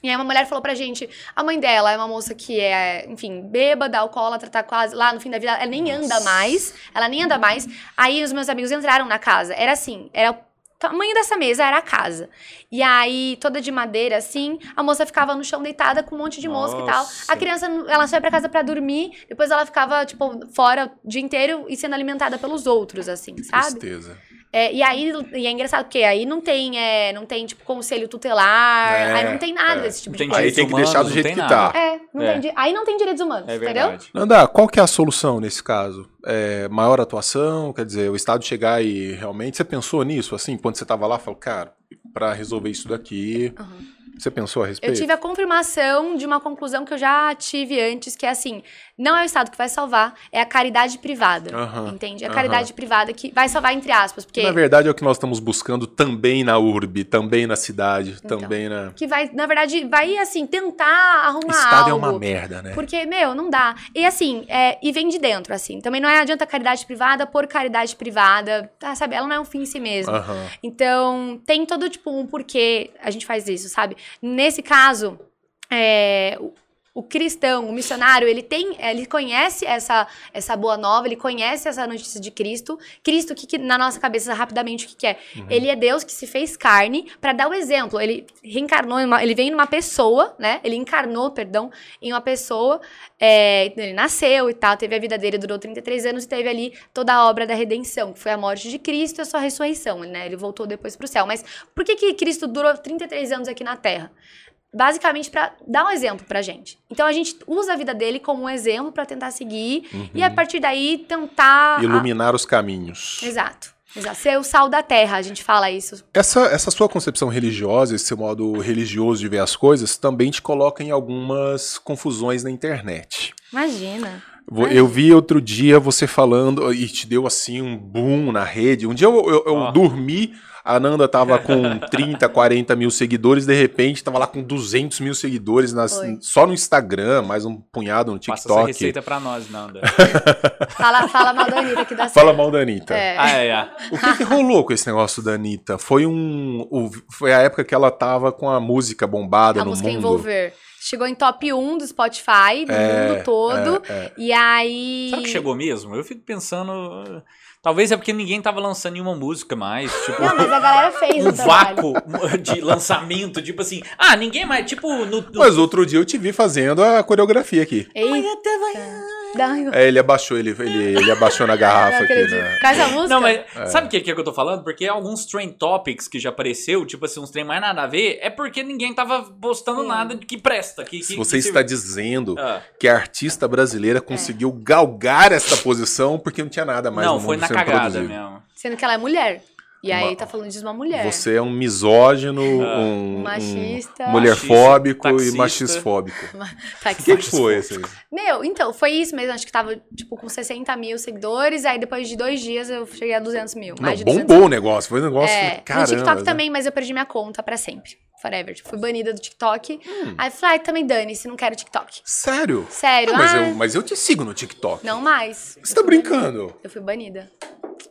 E aí uma mulher falou pra gente, a mãe dela é uma moça que é, enfim, bêbada, alcoólatra, tá quase lá no fim da vida, ela nem anda mais, ela nem anda mais. Aí os meus amigos entraram na casa, era assim, era o tamanho dessa mesa, era a casa. E aí, toda de madeira, assim, a moça ficava no chão deitada com um monte de mosca e tal. A criança, ela só ia pra casa pra dormir, depois ela ficava, tipo, fora o dia inteiro e sendo alimentada pelos outros, assim, sabe? Tristeza. É, e aí, e é engraçado porque aí não tem, é, não tem, tipo, conselho tutelar, É, aí não tem nada é. desse tipo de coisa. Aí tem que humanos, deixar do jeito que nada. tá. É, não É. tem aí não tem direitos humanos, É entendeu? Nanda, qual que é a solução nesse caso? É, maior atuação? Quer dizer, o Estado chegar e realmente. Você pensou nisso, assim, quando você tava lá, falou, cara, pra resolver isso daqui. Aham. Você pensou a Eu respeito? tive a confirmação de uma conclusão que eu já tive antes, que é assim, não é o Estado que vai salvar, é a caridade privada, Aham, entende? É a aham. caridade privada que vai salvar entre aspas, porque... Na verdade, é o que nós estamos buscando também na urbe, também na cidade, Então. também na. Que vai, na verdade, vai, assim, tentar arrumar Estado é algo. uma merda, né? Porque, meu, não dá. E assim, é, e vem de dentro, assim. Também não é adianta caridade privada por caridade privada, tá, sabe? Ela não é um fim em si mesmo. Aham. Então, tem todo, tipo, um porquê a gente faz isso, sabe? Nesse caso, é, o, o cristão, o missionário, ele tem, ele conhece essa, essa boa nova, ele conhece essa notícia de Cristo. Cristo, o que, que na nossa cabeça, rapidamente, o que, que é? Ele é Deus que se fez carne para dar o exemplo. Ele reencarnou, em uma- ele veio numa pessoa, né? Ele encarnou, perdão, em uma pessoa. é, ele nasceu e tal, teve a vida dele, durou 33 anos e teve ali toda a obra da redenção, que foi a morte de Cristo e a sua ressurreição, né? Ele voltou depois pro céu. Mas por que, que Cristo durou 33 anos aqui na Terra? Basicamente para dar um exemplo pra gente. Então a gente usa a vida dele como um exemplo para tentar seguir e a partir daí tentar. Iluminar os caminhos. Exato. Exato. Ser o sal da terra, a gente fala isso. Essa, essa sua concepção religiosa, esse seu modo religioso de ver as coisas, também te coloca em algumas confusões na internet. Imagina. Eu vi outro dia você falando e te deu assim um boom na rede. Um dia eu, eu- eu Ó. dormi, a Nanda tava com 30, 40 mil seguidores, de repente tava lá com 200 mil seguidores nas- só no Instagram, mais um punhado no Passa essa TikTok. receita pra nós, Nanda. Fala, fala mal da Anitta que dá certo. Fala mal da Anitta. É. ah, é, é. O que, que rolou com esse negócio da Anitta? Foi um. o- foi a época que ela tava com a música bombada a no música mundo. Envolver. Chegou em top 1 do Spotify, do É, mundo todo. é, é. E aí. Será que chegou mesmo? Eu fico pensando. Talvez é porque ninguém tava lançando nenhuma música mais. Tipo, Não, mas a galera fez um trabalho. vácuo de lançamento. Tipo assim, ah, ninguém mais. Tipo, no. no- Mas outro dia eu te vi fazendo a coreografia aqui. Eita. Um- É, ele abaixou, ele, ele, ele abaixou na garrafa aqui, né? Música? Não, mas sabe o que, que é que eu tô falando? Porque alguns trend topics que já apareceu, tipo assim, uns trem mais nada a ver, é porque ninguém tava postando Sim. nada que presta. Que, Se que- você que está dizendo Ah. que a artista brasileira conseguiu galgar essa posição porque não tinha nada mais Não, no foi mundo na sendo cagada produzido. mesmo. Sendo que ela é mulher. E aí Uma- tá falando de uma mulher. Você é um misógino, Ah. um, Machista. um mulherfóbico Machista, e machisfóbico. O que, que foi esse? Meu, então, foi isso mesmo. Acho que tava, tipo, com 60 mil seguidores. Aí depois de dois dias eu cheguei a 200 mil. Não, mais de 200 bombou o negócio. Foi um negócio. É, caramba, no TikTok né? também, mas eu perdi minha conta pra sempre. Forever. Tipo, fui banida do TikTok. Hum. Aí falei, ai, também dane-se, não quero TikTok. Sério? Sério, Não, mas, ah, eu, mas eu te sigo no TikTok. não mais. Você tá brincando? Eu fui banida.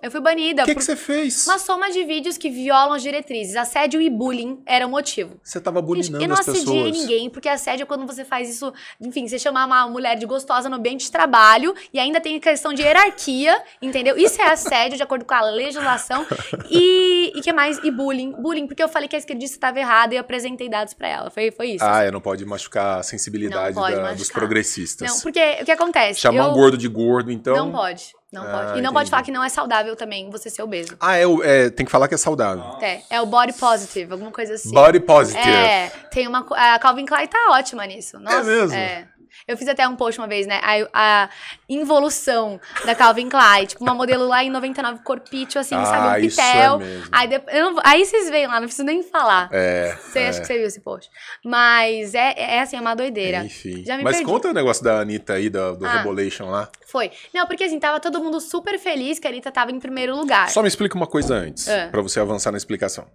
Eu fui banida O que, por que você fez? uma soma de vídeos que violam as diretrizes. Assédio e bullying era o motivo. Você tava Gente, bulinando eu não as assediei pessoas. ninguém, porque assédio é quando você faz isso, enfim, você chamar uma mulher de gostosa no ambiente de trabalho e ainda tem questão de hierarquia, entendeu? Isso é assédio de acordo com a legislação. E, e que mais? E bullying. Bullying, porque eu falei que a esquerdista estava errada e eu apresentei dados pra ela. Foi, foi isso. Ah, é, não pode machucar a sensibilidade Não pode da- machucar. dos progressistas. Não, porque o que acontece? Chamar eu... um gordo de gordo, então. Não pode. Não Ah, pode. E não entendi. pode falar que não é saudável também você ser obeso. Ah, é, é, tem que falar que é saudável. É, é o body positive, alguma coisa assim. Body positive. É, tem uma. A Calvin Klein tá ótima nisso. Nossa, mesmo? É. Eu fiz até um post uma vez, né? A, a involução da Calvin Klein. Tipo, uma modelo lá em 99, corpício, assim, Ah, sabe? Um isso pitel. é aí, depois, não- aí vocês veem lá, não preciso nem falar. É. Você é. acha que você viu esse post. Mas é, é assim, é uma doideira. Enfim. Já me Mas perdi. conta o negócio da Anitta aí, do, do Ah. Rebolation lá. Foi. Não, porque assim, tava todo mundo super feliz que a Anitta tava em primeiro lugar. Só me explica uma coisa antes, É. pra você avançar na explicação.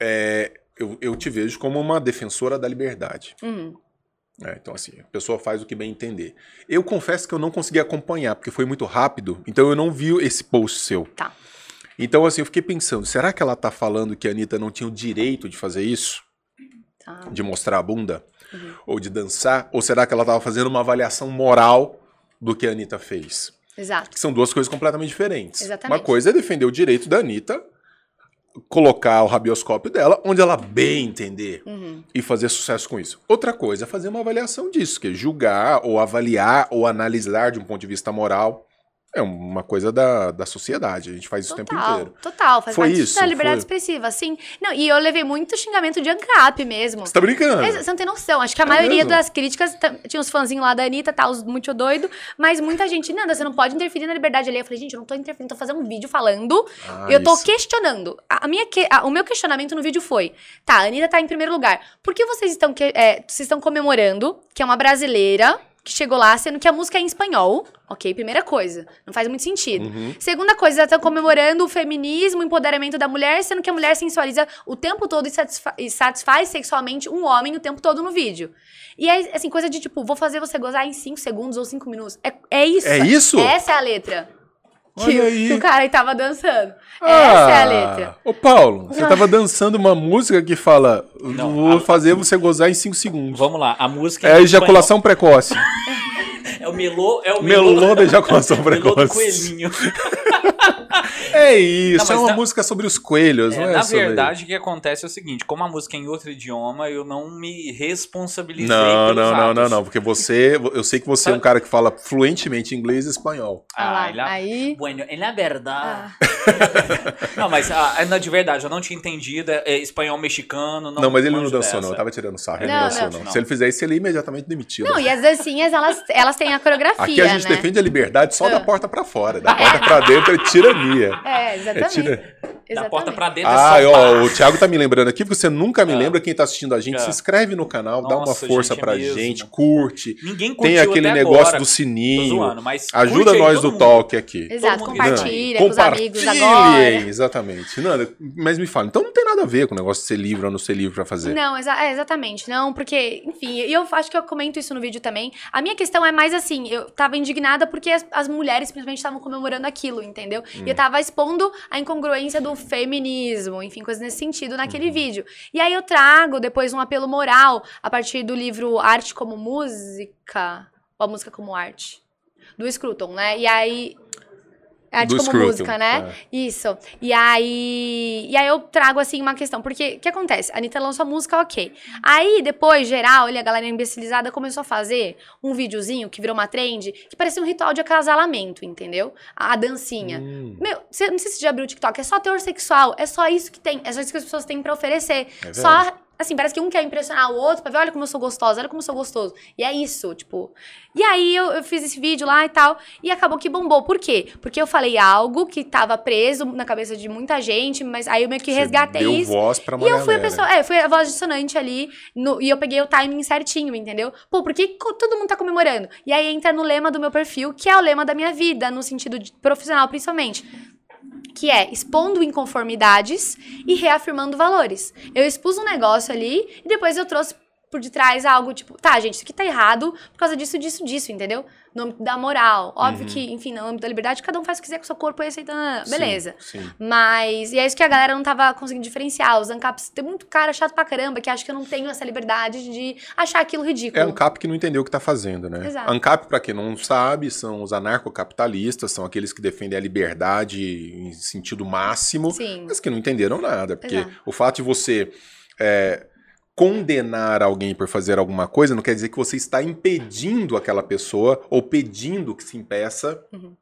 É, eu, eu te vejo como uma defensora da liberdade. Uhum. Né? então, assim, a pessoa faz o que bem entender. Eu confesso que eu não consegui acompanhar, porque foi muito rápido, então eu não vi esse post seu. Tá. Então, assim, eu fiquei pensando, será que ela tá falando que a Anitta não tinha o direito de fazer isso? Tá. De mostrar a bunda? Uhum. Ou de dançar? Ou será que ela tava fazendo uma avaliação moral do que a Anitta fez? Exato. Que são duas coisas completamente diferentes. Exatamente. Uma coisa é defender o direito da Anitta colocar o rabioscópio dela onde ela bem entender Uhum. e fazer sucesso com isso. Outra coisa é fazer uma avaliação disso, que é julgar ou avaliar ou analisar de um ponto de vista moral. É uma coisa da, da sociedade, a gente faz isso o tempo Total, inteiro. total. Faz Foi parte isso, da liberdade foi. expressiva, sim. Não, e eu levei muito xingamento de ANCAP mesmo. Você tá brincando? Você não tem noção. Acho que a É maioria mesmo? das críticas tinha os fãzinhos lá da Anitta, tá, os muito doido, mas muita gente, Nanda, você não pode interferir na liberdade ali. Eu falei, gente, eu não tô interferindo, tô fazendo um vídeo falando. Ah, eu tô isso. questionando. A, a minha que- a- o meu questionamento no vídeo foi: tá, a Anitta tá em primeiro lugar. Por que vocês estão, que- é, vocês estão comemorando que é uma brasileira que chegou lá, sendo que a música é em espanhol? Ok, primeira coisa. Não faz muito sentido. Uhum. Segunda coisa, ela tá comemorando o feminismo, o empoderamento da mulher, sendo que a mulher sensualiza o tempo todo e, satisfa- e satisfaz sexualmente um homem o tempo todo no vídeo. E é, assim, coisa de tipo, vou fazer você gozar em 5 segundos ou 5 minutos. É, é isso. É isso? Essa é a letra. Que, Olha aí. que o cara aí tava dançando. Essa é a letra. Ô, Paulo, você tava dançando uma música que fala: Não, vou a- fazer você gozar em 5 segundos. Vamos lá, a música É em ejaculação precoce. espanhol- É o melô, é o Melô da ejaculação melô do precoce. coelhinho. É isso, Não, é uma na- música sobre os coelhos, É, não é na sobre- verdade, o que acontece é o seguinte: como a música é em outro idioma, eu não me responsabilizei Não, pelos não, não, não, não, porque você, eu sei que você é um cara que fala fluentemente inglês e espanhol. Ah lá, Ah, ela... aí. Bueno, en la verdad. Ah, Não, mas ah, não, de verdade, eu não tinha entendido. É, é espanhol mexicano. Não, Não, mas ele não dançou, dessa. não. Eu tava tirando sarro, ele Não, não dançou, não. não. Se ele fizer isso, ele é imediatamente demitido. Não, e as dancinhas, elas, elas têm a coreografia, Aqui a gente né? defende a liberdade só Ah. da porta pra fora. Da porta pra dentro é tirania. É, É exatamente. tira... Da porta Exatamente. pra dentro Ah, é ó, só o Thiago tá me lembrando aqui, porque você nunca me Ah. lembra quem tá assistindo a gente. Ah. Se inscreve no canal, dá uma Nossa, força gente, é pra mesmo. gente, curte. Ninguém curtiu Tem aquele até negócio agora. do sininho. zoando, mas Ajuda nós do mundo. Talk aqui. Exato, compartilha com os amigos agora. Exatamente. Nanda, mas me fala, então não tem nada a ver com o negócio de ser livre ou não ser livre pra fazer. Não, exa é, exatamente. Não, porque, enfim, e eu acho que eu comento isso no vídeo também. A minha questão é mais assim, eu tava indignada porque as, as mulheres principalmente estavam comemorando aquilo, entendeu? Hum. E eu tava expondo a incongruência do feminismo, enfim, coisas nesse sentido naquele Uhum. vídeo. E aí eu trago depois um apelo moral a partir do livro Arte como Música, ou a Música como Arte, do Scruton, né? E aí... Arte Do como Scruton, música, né? é. Isso. E aí, e aí eu trago, assim, uma questão. Porque o que acontece? A Anitta lançou a música, ok. Aí, depois, geral, ali, a galera imbecilizada começou a fazer um videozinho que virou uma trend, que parecia um ritual de acasalamento, entendeu? A, a dancinha. Hum, Meu, cê, não sei se você já abriu o TikTok, é só teor sexual, é só isso que tem, é só isso que as pessoas têm pra oferecer. É só. Assim, parece que um quer impressionar o outro pra ver, olha como eu sou gostosa, olha como eu sou gostoso. E é isso, tipo. E aí eu, eu fiz esse vídeo lá e tal, e acabou que bombou. Por quê? Porque eu falei algo que tava preso na cabeça de muita gente, mas aí eu meio que você resgatei deu isso. voz pra uma E eu fui a pessoa, é, fui a voz dissonante ali, no- e eu peguei o timing certinho, entendeu? Pô, por que co- todo mundo tá comemorando? E aí entra no lema do meu perfil, que é o lema da minha vida, no sentido profissional, principalmente. Que é expondo inconformidades e reafirmando valores. Eu expus um negócio ali e depois eu trouxe por detrás algo tipo, tá, gente, isso aqui tá errado por causa disso, disso, disso, entendeu? No âmbito da moral. Óbvio Uhum. que, enfim, no âmbito da liberdade, cada um faz o que quiser com o seu corpo e aceita. ah, Beleza. Sim, sim. Mas, e é isso que a galera não tava conseguindo diferenciar. Os ANCAPs, tem muito cara chato pra caramba que acha que eu não tenho essa liberdade de achar aquilo ridículo. É ANCAP que não entendeu o que tá fazendo, né? Exato. ANCAP, pra quem não sabe, são os anarcocapitalistas, são aqueles que defendem a liberdade em sentido máximo, Sim. mas que não entenderam nada. Porque Exato. o fato de você é, condenar alguém por fazer alguma coisa não quer dizer que você está impedindo aquela pessoa ou pedindo que se impeça Uhum.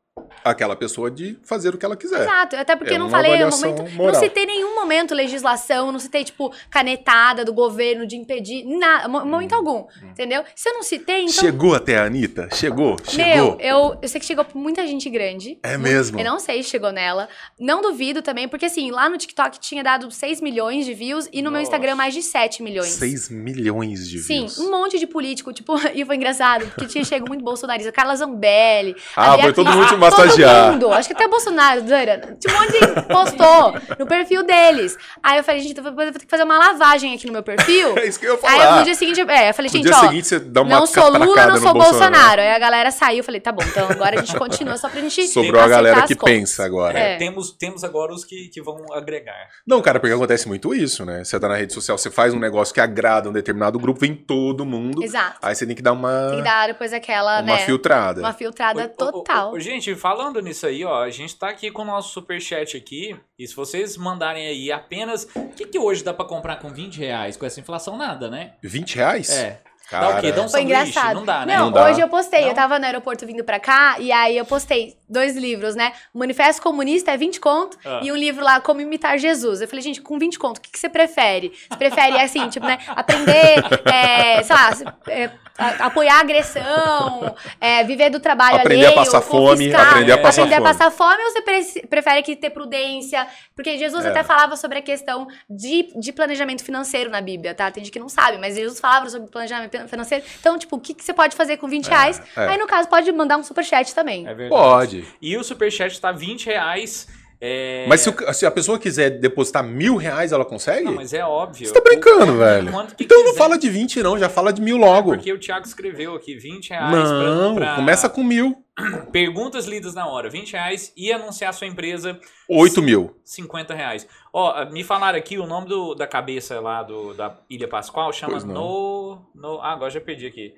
Aquela pessoa de fazer o que ela quiser. Exato, até porque É eu não falei em avaliação momento. moral. Não citei nenhum momento legislação, não citei, tipo, canetada do governo de impedir. Nada, mo- momento algum. Entendeu? Se eu não citei, então. Hum. Chegou até a Anitta? Chegou? Meu, Chegou? eu, eu sei que chegou muita gente grande. É mesmo? Eu não sei se chegou nela. Não duvido também, porque assim, lá no TikTok tinha dado 6 milhões de views e no meu Nossa. Instagram mais de 7 milhões. 6 milhões de Sim, views. um monte de político, tipo, e foi engraçado, porque tinha chego muito bolsonarista, Carla Zambelli. Ah, foi todo mundo massagear. mundo, acho que até Bolsonaro, doida. Tinha um monte de postou no perfil deles. Aí eu falei, gente, depois eu vou ter que fazer uma lavagem aqui no meu perfil. É isso que eu ia Aí falar. no dia seguinte, é, eu falei, No gente, dia ó, seguinte você dá uma não sou Lula, não no sou Bolsonaro. Bolsonaro. Aí a galera saiu, eu falei, tá bom, então agora a gente continua só pra gente Sobrou a galera que contas. pensa agora. É. Temos, temos agora os que, que vão agregar. Não, cara, porque acontece muito isso, né? Você tá na rede social, você faz um negócio que agrada um determinado grupo, vem todo mundo. Exato. Aí você tem que dar uma, Tem que dar depois aquela, uma né, filtrada. uma filtrada Ô, ô, ô, total. ô, gente, falando nisso aí, ó, a gente tá aqui com o nosso superchat aqui. E se vocês mandarem aí apenas. O que, que hoje dá pra comprar com 20 reais? Com essa inflação, nada, né? 20 reais? É. Cara, Dá o quê? Dá um Foi engraçado. Não dá, né? Não, Não dá. hoje eu postei. Não? Eu tava no aeroporto vindo pra cá e aí eu postei dois livros, né? O Manifesto Comunista é 20 conto Ah. e um livro lá, Como Imitar Jesus. Eu falei, gente, com 20 conto, o que, que você prefere? Você prefere, assim, tipo, né? Aprender, é, sei lá, é, a- apoiar a agressão, é, viver do trabalho Aprender alheio, a passar fome, confiscar, aprender a passar aprender fome. a passar fome ou você pre- prefere que ter prudência? Porque Jesus É. até falava sobre a questão de, de planejamento financeiro na Bíblia, tá? Tem gente que não sabe, mas Jesus falava sobre planejamento financeiro. Então, tipo, o que, que você pode fazer com 20 reais? é. Aí, no caso, pode mandar um superchat também. É verdade. Pode. E o superchat tá 20 reais. É... Mas se, o- se a pessoa quiser depositar mil reais, ela consegue? Não, mas é óbvio. Você tá brincando, O- velho. quanto que Então não quiser. fala de 20, não, já fala de mil logo. Porque o Thiago escreveu aqui 20 reais Não, pra, pra começa com mil. perguntas lidas na hora, 20 reais e anunciar sua empresa 8 mil. 50 reais. Ó, me falaram aqui o nome do, da cabeça lá do, da Ilha Pascoal chama não. No, no. Ah, agora já perdi aqui.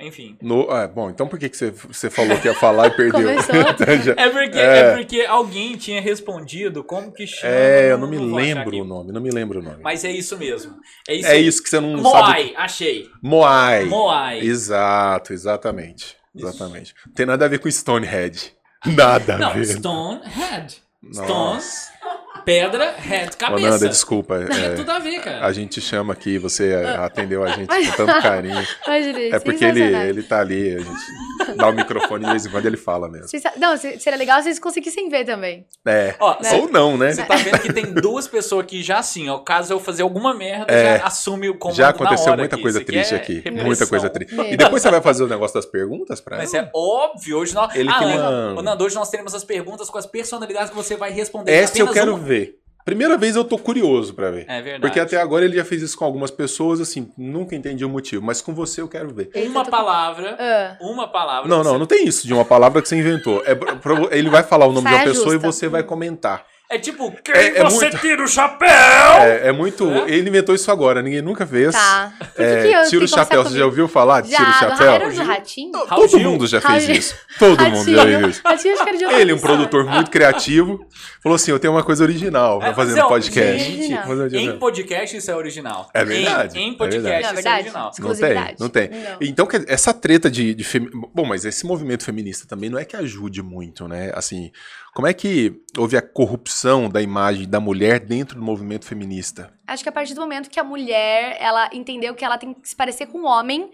Enfim. No, é, bom, então por que, que você, você falou que ia falar e perdeu? Então É porque, É. é. porque alguém tinha respondido como que chama. É, eu não me lembro o nome, não me lembro o nome. Mas é isso mesmo. É isso, É isso que você não sabe. Moai, achei. Moai. Moai. Exato, exatamente. Isso. Exatamente. Tem nada a ver com Stonehead. Nada a Não, ver. Stone Head. Nossa. Stones, pedra, Ô, cabeça. Nanda, desculpa. É, tudo a ver, cara. a gente chama aqui, você atendeu a gente com tanto carinho. Imagina, É porque ele, ele tá ali, a gente dá o microfone de vez em quando ele fala mesmo. Não, se- seria legal se vocês conseguissem ver também. É. Ó, Né? Ou não, né? Você tá vendo que tem duas pessoas que já assim, ó, caso eu fazer alguma merda, É. já assume o comando Já aconteceu muita aqui. coisa Isso aqui triste é aqui. repressão. Muita coisa triste. E depois você vai fazer o negócio das perguntas pra Mas ela? é óbvio, hoje nós. Ele ah, ô, Nando, hoje nós teremos as perguntas com as personalidades que você vai responder. Essa eu quero uma. ver. Primeira vez eu tô curioso pra ver. É verdade. Porque até agora ele já fez isso com algumas pessoas, assim, nunca entendi o motivo. Mas com você eu quero ver. Uma tô com- palavra. Ah, Uma palavra. Não, você- não, não tem isso de uma palavra que você inventou. É, ele vai falar o nome de uma pessoa e você vai comentar. É tipo, quem É- é você muito- tira o chapéu? É, é muito. É? Ele inventou isso agora, ninguém nunca fez. Tá. Que É, que eu tira o chapéu. Você já ouviu falar de tira o chapéu? era ratinho? Raul Todo Gil. mundo já fez Raul isso. Todo mundo já fez isso. Ratinho, de Ele, um outra produtor muito criativo, falou assim: eu tenho uma coisa original pra É, fazer é no podcast. gente. Em podcast isso é original. É verdade, Em, em é podcast verdade. É isso é verdade. original. Não tem, não tem. Não. Então, essa treta de, de femi- Bom, mas esse movimento feminista também não é que ajude muito, né? Assim, como é que houve a corrupção da imagem da mulher dentro do movimento feminista? Acho que a partir do momento que a mulher, ela entendeu que ela tem que se parecer com um homem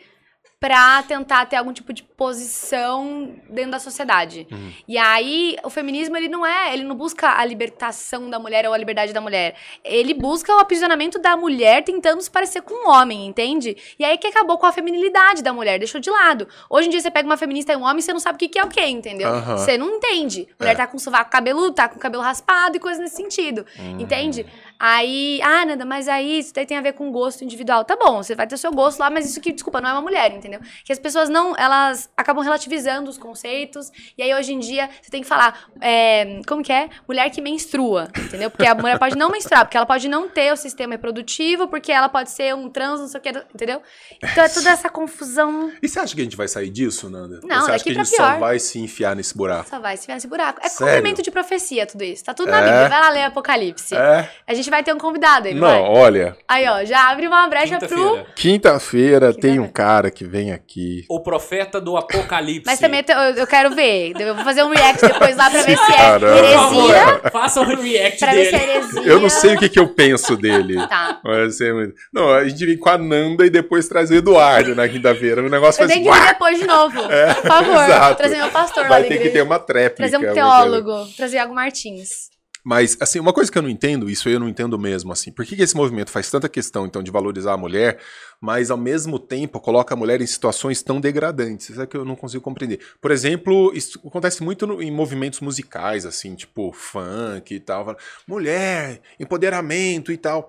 pra tentar ter algum tipo de posição dentro da sociedade. Uhum. E aí, o feminismo, ele não é, ele não busca a libertação da mulher ou a liberdade da mulher. Ele busca o aprisionamento da mulher tentando se parecer com um homem, entende? E aí que acabou com a feminilidade da mulher, deixou de lado. Hoje em dia, você pega uma feminista e um homem, você não sabe o que que é o que, entendeu? Aham. Você não entende. Mulher É. tá com sovaco cabeludo, tá com o cabelo raspado e coisa nesse sentido. Hum. Entende? Aí, ah, Nanda, mas aí isso daí tem a ver com gosto individual. Tá bom, você vai ter o seu gosto lá, mas isso que, desculpa, não é uma mulher, entendeu? Que as pessoas não, elas acabam relativizando os conceitos. E aí, hoje em dia, você tem que falar, é, como que é? Mulher que menstrua, entendeu? Porque a mulher pode não menstruar, porque ela pode não ter o sistema reprodutivo, porque ela pode ser um trans, não sei o que, entendeu? Então é toda essa confusão. E você acha que a gente vai sair disso, Nanda? Não, você acha que a gente só pior. vai se enfiar nesse buraco? Só vai se ver nesse buraco. É Sério? cumprimento de profecia tudo isso. Tá tudo na É? Bíblia. Vai lá ler Apocalipse. É? A gente vai ter um convidado aí, não, Não, vai? olha, Aí, ó, já abre uma brecha pro. Quinta-feira. quinta-feira tem um cara que vem aqui. O profeta do apocalipse. Mas também eu, eu quero ver. Eu vou fazer um react depois lá pra ver se é Caramba. Heresia. faça um react Pra ver se é dele. heresia. Eu não sei o que, que eu penso dele. Tá. Vai ser muito- Não, a gente vem com a Nanda e depois traz o Eduardo na quinta-feira. O negócio Eu faz tenho que vir depois de novo. É, Por favor. exato. Trazer meu pastor lá Vai ter que ter uma tréplica. Trazer um uma teólogo. Trazer Iago Martins. Mas, assim, uma coisa que eu não entendo, isso eu não entendo mesmo, assim, por que, que esse movimento faz tanta questão, então, de valorizar a mulher, mas, ao mesmo tempo, coloca a mulher em situações tão degradantes? Isso é que eu não consigo compreender. Por exemplo, isso acontece muito no- em movimentos musicais, assim, tipo funk e tal. Mulher, empoderamento e tal.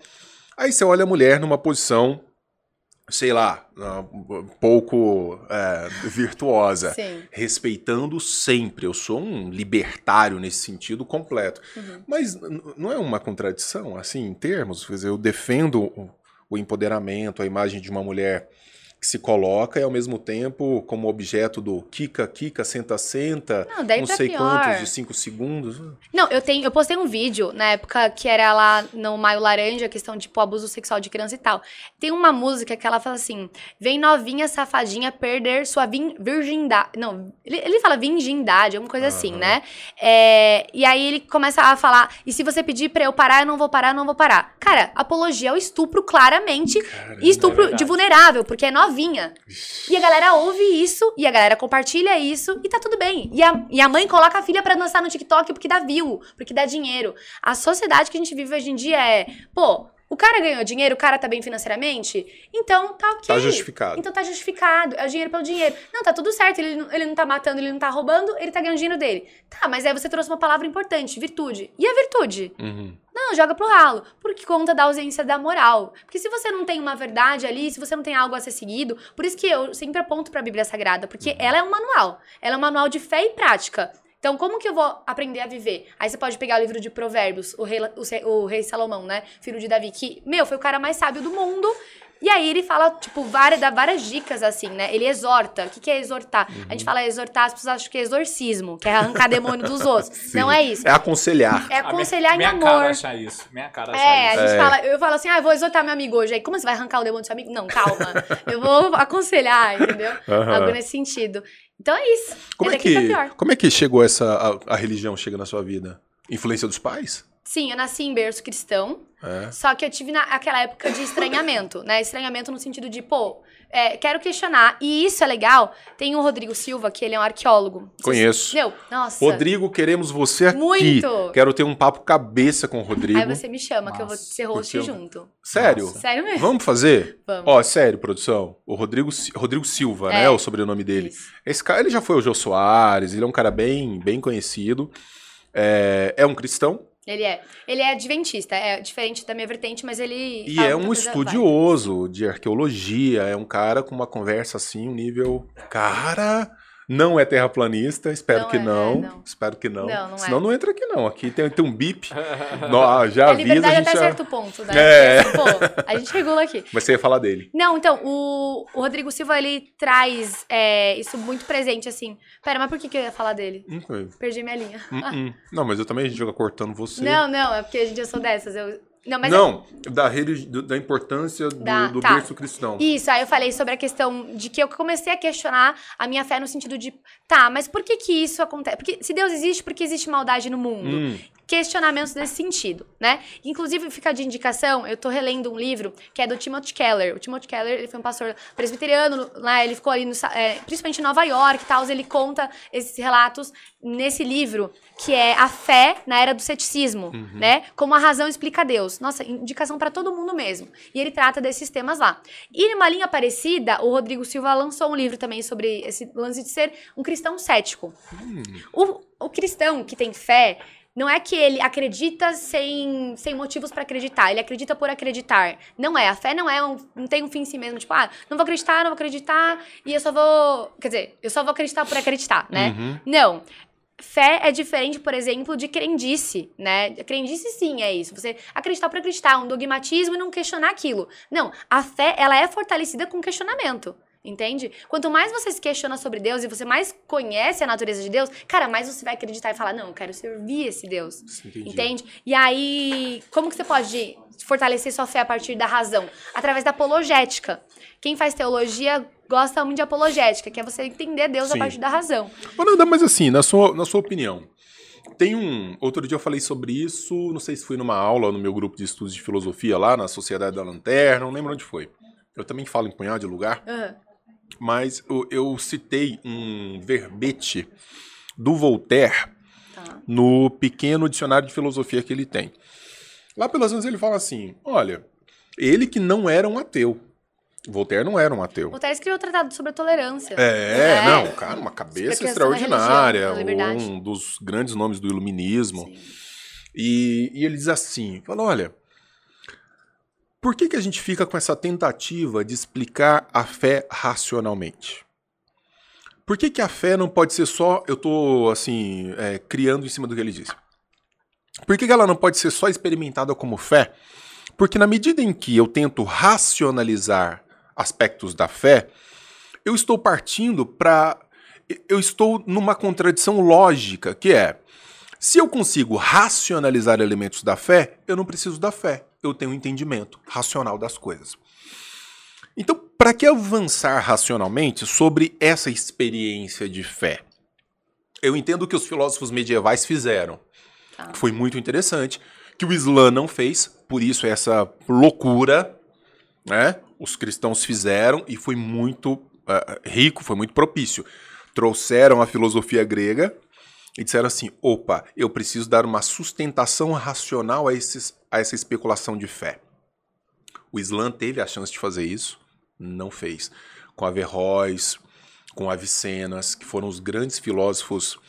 Aí você olha a mulher numa posição, sei lá, um pouco é, virtuosa Sim. respeitando sempre. Eu sou um libertário nesse sentido completo. Uhum. Mas não é uma contradição, assim, em termos? Quer dizer, eu defendo o empoderamento, a imagem de uma mulher que se coloca e, ao mesmo tempo, como objeto do Kika, Kika, senta, senta, Não, daí não sei pior. quantos de cinco segundos. Não, eu tenho, eu postei um vídeo na época que era lá no Maio Laranja, questão de tipo abuso sexual de criança e tal. Tem uma música que ela fala assim: "Vem novinha safadinha perder sua virgindade". Não, ele, ele fala virgindade, alguma coisa assim, Aham. né? É, e aí ele começa a falar: "E se você pedir pra eu parar, eu não vou parar, eu não vou parar". Cara, apologia ao estupro claramente, Caramba. e estupro É de vulnerável, porque é novinha. E a galera ouve isso, e a galera compartilha isso, e tá tudo bem. E a, e a mãe coloca a filha pra dançar no TikTok porque dá view, porque dá dinheiro. A sociedade que a gente vive hoje em dia é, pô, o cara ganhou dinheiro, o cara tá bem financeiramente, então tá ok. Tá justificado. Então tá justificado, é o dinheiro pelo dinheiro. Não, tá tudo certo, ele, não- ele não tá matando, ele não tá roubando, ele tá ganhando dinheiro dele. Tá, mas aí você trouxe uma palavra importante, virtude. E a virtude? Uhum. Não, joga pro ralo. Por conta da ausência da moral. Porque se você não tem uma verdade ali, se você não tem algo a ser seguido, por isso que eu sempre aponto pra Bíblia Sagrada, porque ela é um manual. Ela é um manual de fé e prática. Então, como que eu vou aprender a viver? Aí você pode pegar o livro de Provérbios, o rei, o, o rei Salomão, né? Filho de Davi, que, meu, foi o cara mais sábio do mundo. E aí ele fala, tipo, várias, dá várias dicas, assim, né? Ele exorta. O que, que é exortar? A gente fala exortar, as pessoas acham que é exorcismo, que é arrancar demônio dos outros. Sim. Não é isso. É aconselhar. É Ah, minha- aconselhar em minha amor. cara achar isso. Minha cara achar É, isso. a gente É. fala, eu falo assim, ah, eu vou exortar meu amigo hoje. Aí, como você vai arrancar o demônio do seu amigo? Não, calma. eu vou aconselhar, entendeu? Aham. Algo nesse sentido. Então é isso. Como é, pra que, pior. como é que chegou essa. A, a religião chega na sua vida? Influência dos pais? Sim, eu nasci em berço cristão, É. só que eu tive na, aquela época de estranhamento, né? Estranhamento no sentido de, pô, é, quero questionar. E isso é legal. Tem o Rodrigo Silva, que ele é um arqueólogo. Conheço. Meu, nossa. Rodrigo, queremos você aqui. Muito. Quero ter um papo cabeça com o Rodrigo. Aí você me chama, que eu vou Nossa, ser host eu- junto. Sério? Nossa. Sério mesmo? Vamos fazer? Vamos. Ó, sério, produção. O Rodrigo, Rodrigo Silva, né? É. O sobrenome dele. Isso. Esse cara, ele já foi o Jô Soares, ele é um cara bem, bem conhecido. É, é um cristão Ele é. Ele é adventista, é diferente da minha vertente, mas ele. e é um estudioso de arqueologia. É um cara com uma conversa assim, um nível. Cara, Não é terraplanista, espero Não que é, não. é, não. Espero que não. Não, não Senão é. não entra aqui não. Aqui tem, tem um bip. Ah, já é avisa, a liberdade gente até já... certo ponto, né? É. Assim, pô, a gente regula aqui. Mas você ia falar dele. Não, então, o, o Rodrigo Silva, ele traz é, isso muito presente, assim. Pera, mas por que, que eu ia falar dele? Foi. Perdi minha linha. Hum, hum. Não, mas eu também a gente joga cortando você. Não, não, é porque a gente eu sou dessas. Eu... Não, mas não, da, religi- da importância do, Da- do tá. berço cristão. Isso, aí eu falei sobre a questão de que eu comecei a questionar a minha fé no sentido de, tá, mas por que que isso acontece? Porque se Deus existe, por que existe maldade no mundo? Hum, questionamentos nesse sentido, né? Inclusive, fica de indicação, eu tô relendo um livro que é do Timothy Keller. O Timothy Keller, ele foi um pastor presbiteriano, lá ele ficou ali, no, é, principalmente em Nova York e tal, ele conta esses relatos nesse livro, que é A Fé na Era do Ceticismo, né? Como a razão explica Deus. Nossa, indicação pra todo mundo mesmo. E ele trata desses temas lá. E numa linha parecida, o Rodrigo Silva lançou um livro também sobre esse lance de ser um cristão cético. O, o cristão que tem fé, não é que ele acredita sem, sem motivos pra acreditar, ele acredita por acreditar. Não é, a fé não é um, não tem um fim em si mesmo, tipo, ah, não vou acreditar, não vou acreditar, e eu só vou, quer dizer, eu só vou acreditar por acreditar, né? uhum. Não. Fé é diferente, por exemplo, de crendice, né? Crendice sim é isso. Você acreditar por acreditar, um dogmatismo e não questionar aquilo. Não, a fé, ela é fortalecida com questionamento. Entende? Quanto mais você se questiona sobre Deus e você mais conhece a natureza de Deus, cara, mais você vai acreditar e falar: não, eu quero servir esse Deus. Entendi. Entende? E aí, como que você pode fortalecer sua fé a partir da razão? Através da apologética. Quem faz teologia gosta muito de apologética, que é você entender Deus Sim. a partir da razão. Nanda, mas assim, na sua, na sua opinião, tem um. Outro dia eu falei sobre isso, não sei se foi numa aula no meu grupo de estudos de filosofia lá na Sociedade da Lanterna, não lembro onde foi. Eu também falo em punhado de lugar, Aham. Mas eu, eu citei um verbete do Voltaire Tá. no pequeno dicionário de filosofia que ele tem. Lá pelas vezes ele fala assim: olha, ele que não era um ateu. Voltaire não era um ateu. Voltaire escreveu o Tratado sobre a Tolerância. É, É. não, cara, uma cabeça extraordinária, um dos grandes nomes do iluminismo. E, e ele diz assim: fala, olha, por que, que a gente fica com essa tentativa de explicar a fé racionalmente? Por que, que a fé não pode ser só. Eu tô, assim, é, criando em cima do que ele disse. Por que, que ela não pode ser só experimentada como fé? Porque na medida em que eu tento racionalizar aspectos da fé, eu estou partindo para. Eu estou numa contradição lógica, que é. Se eu consigo racionalizar elementos da fé, eu não preciso da fé. Eu tenho um entendimento racional das coisas. Então, para que avançar racionalmente sobre essa experiência de fé? Eu entendo o que os filósofos medievais fizeram. Tá. Foi muito interessante. Que o Islã não fez, por isso essa loucura, né? Os cristãos fizeram e foi muito eh, rico, foi muito propício. Trouxeram a filosofia grega e disseram assim: opa, eu preciso dar uma sustentação racional a, esses, a essa especulação de fé. O Islã teve a chance de fazer isso, não fez. Com Averroes, com Avicenas, que foram os grandes filósofos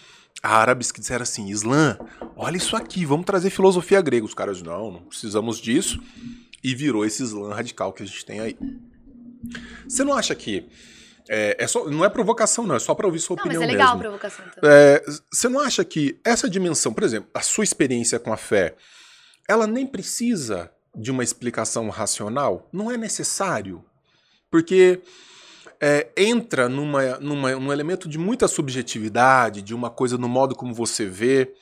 árabes que disseram assim: Islã, olha isso aqui, vamos trazer filosofia grega. Os caras, não, não precisamos disso. E virou esse Islã radical que a gente tem aí. Você não acha que. É, é só, não é provocação, não, é só para ouvir sua Não, mas opinião é legal a mesmo. provocação então. É, você não acha que essa dimensão, por exemplo, a sua experiência com a fé, ela nem precisa de uma explicação racional? Não é necessário. Porque é, entra numa, numa, num elemento de muita subjetividade, de uma coisa no modo como você vê,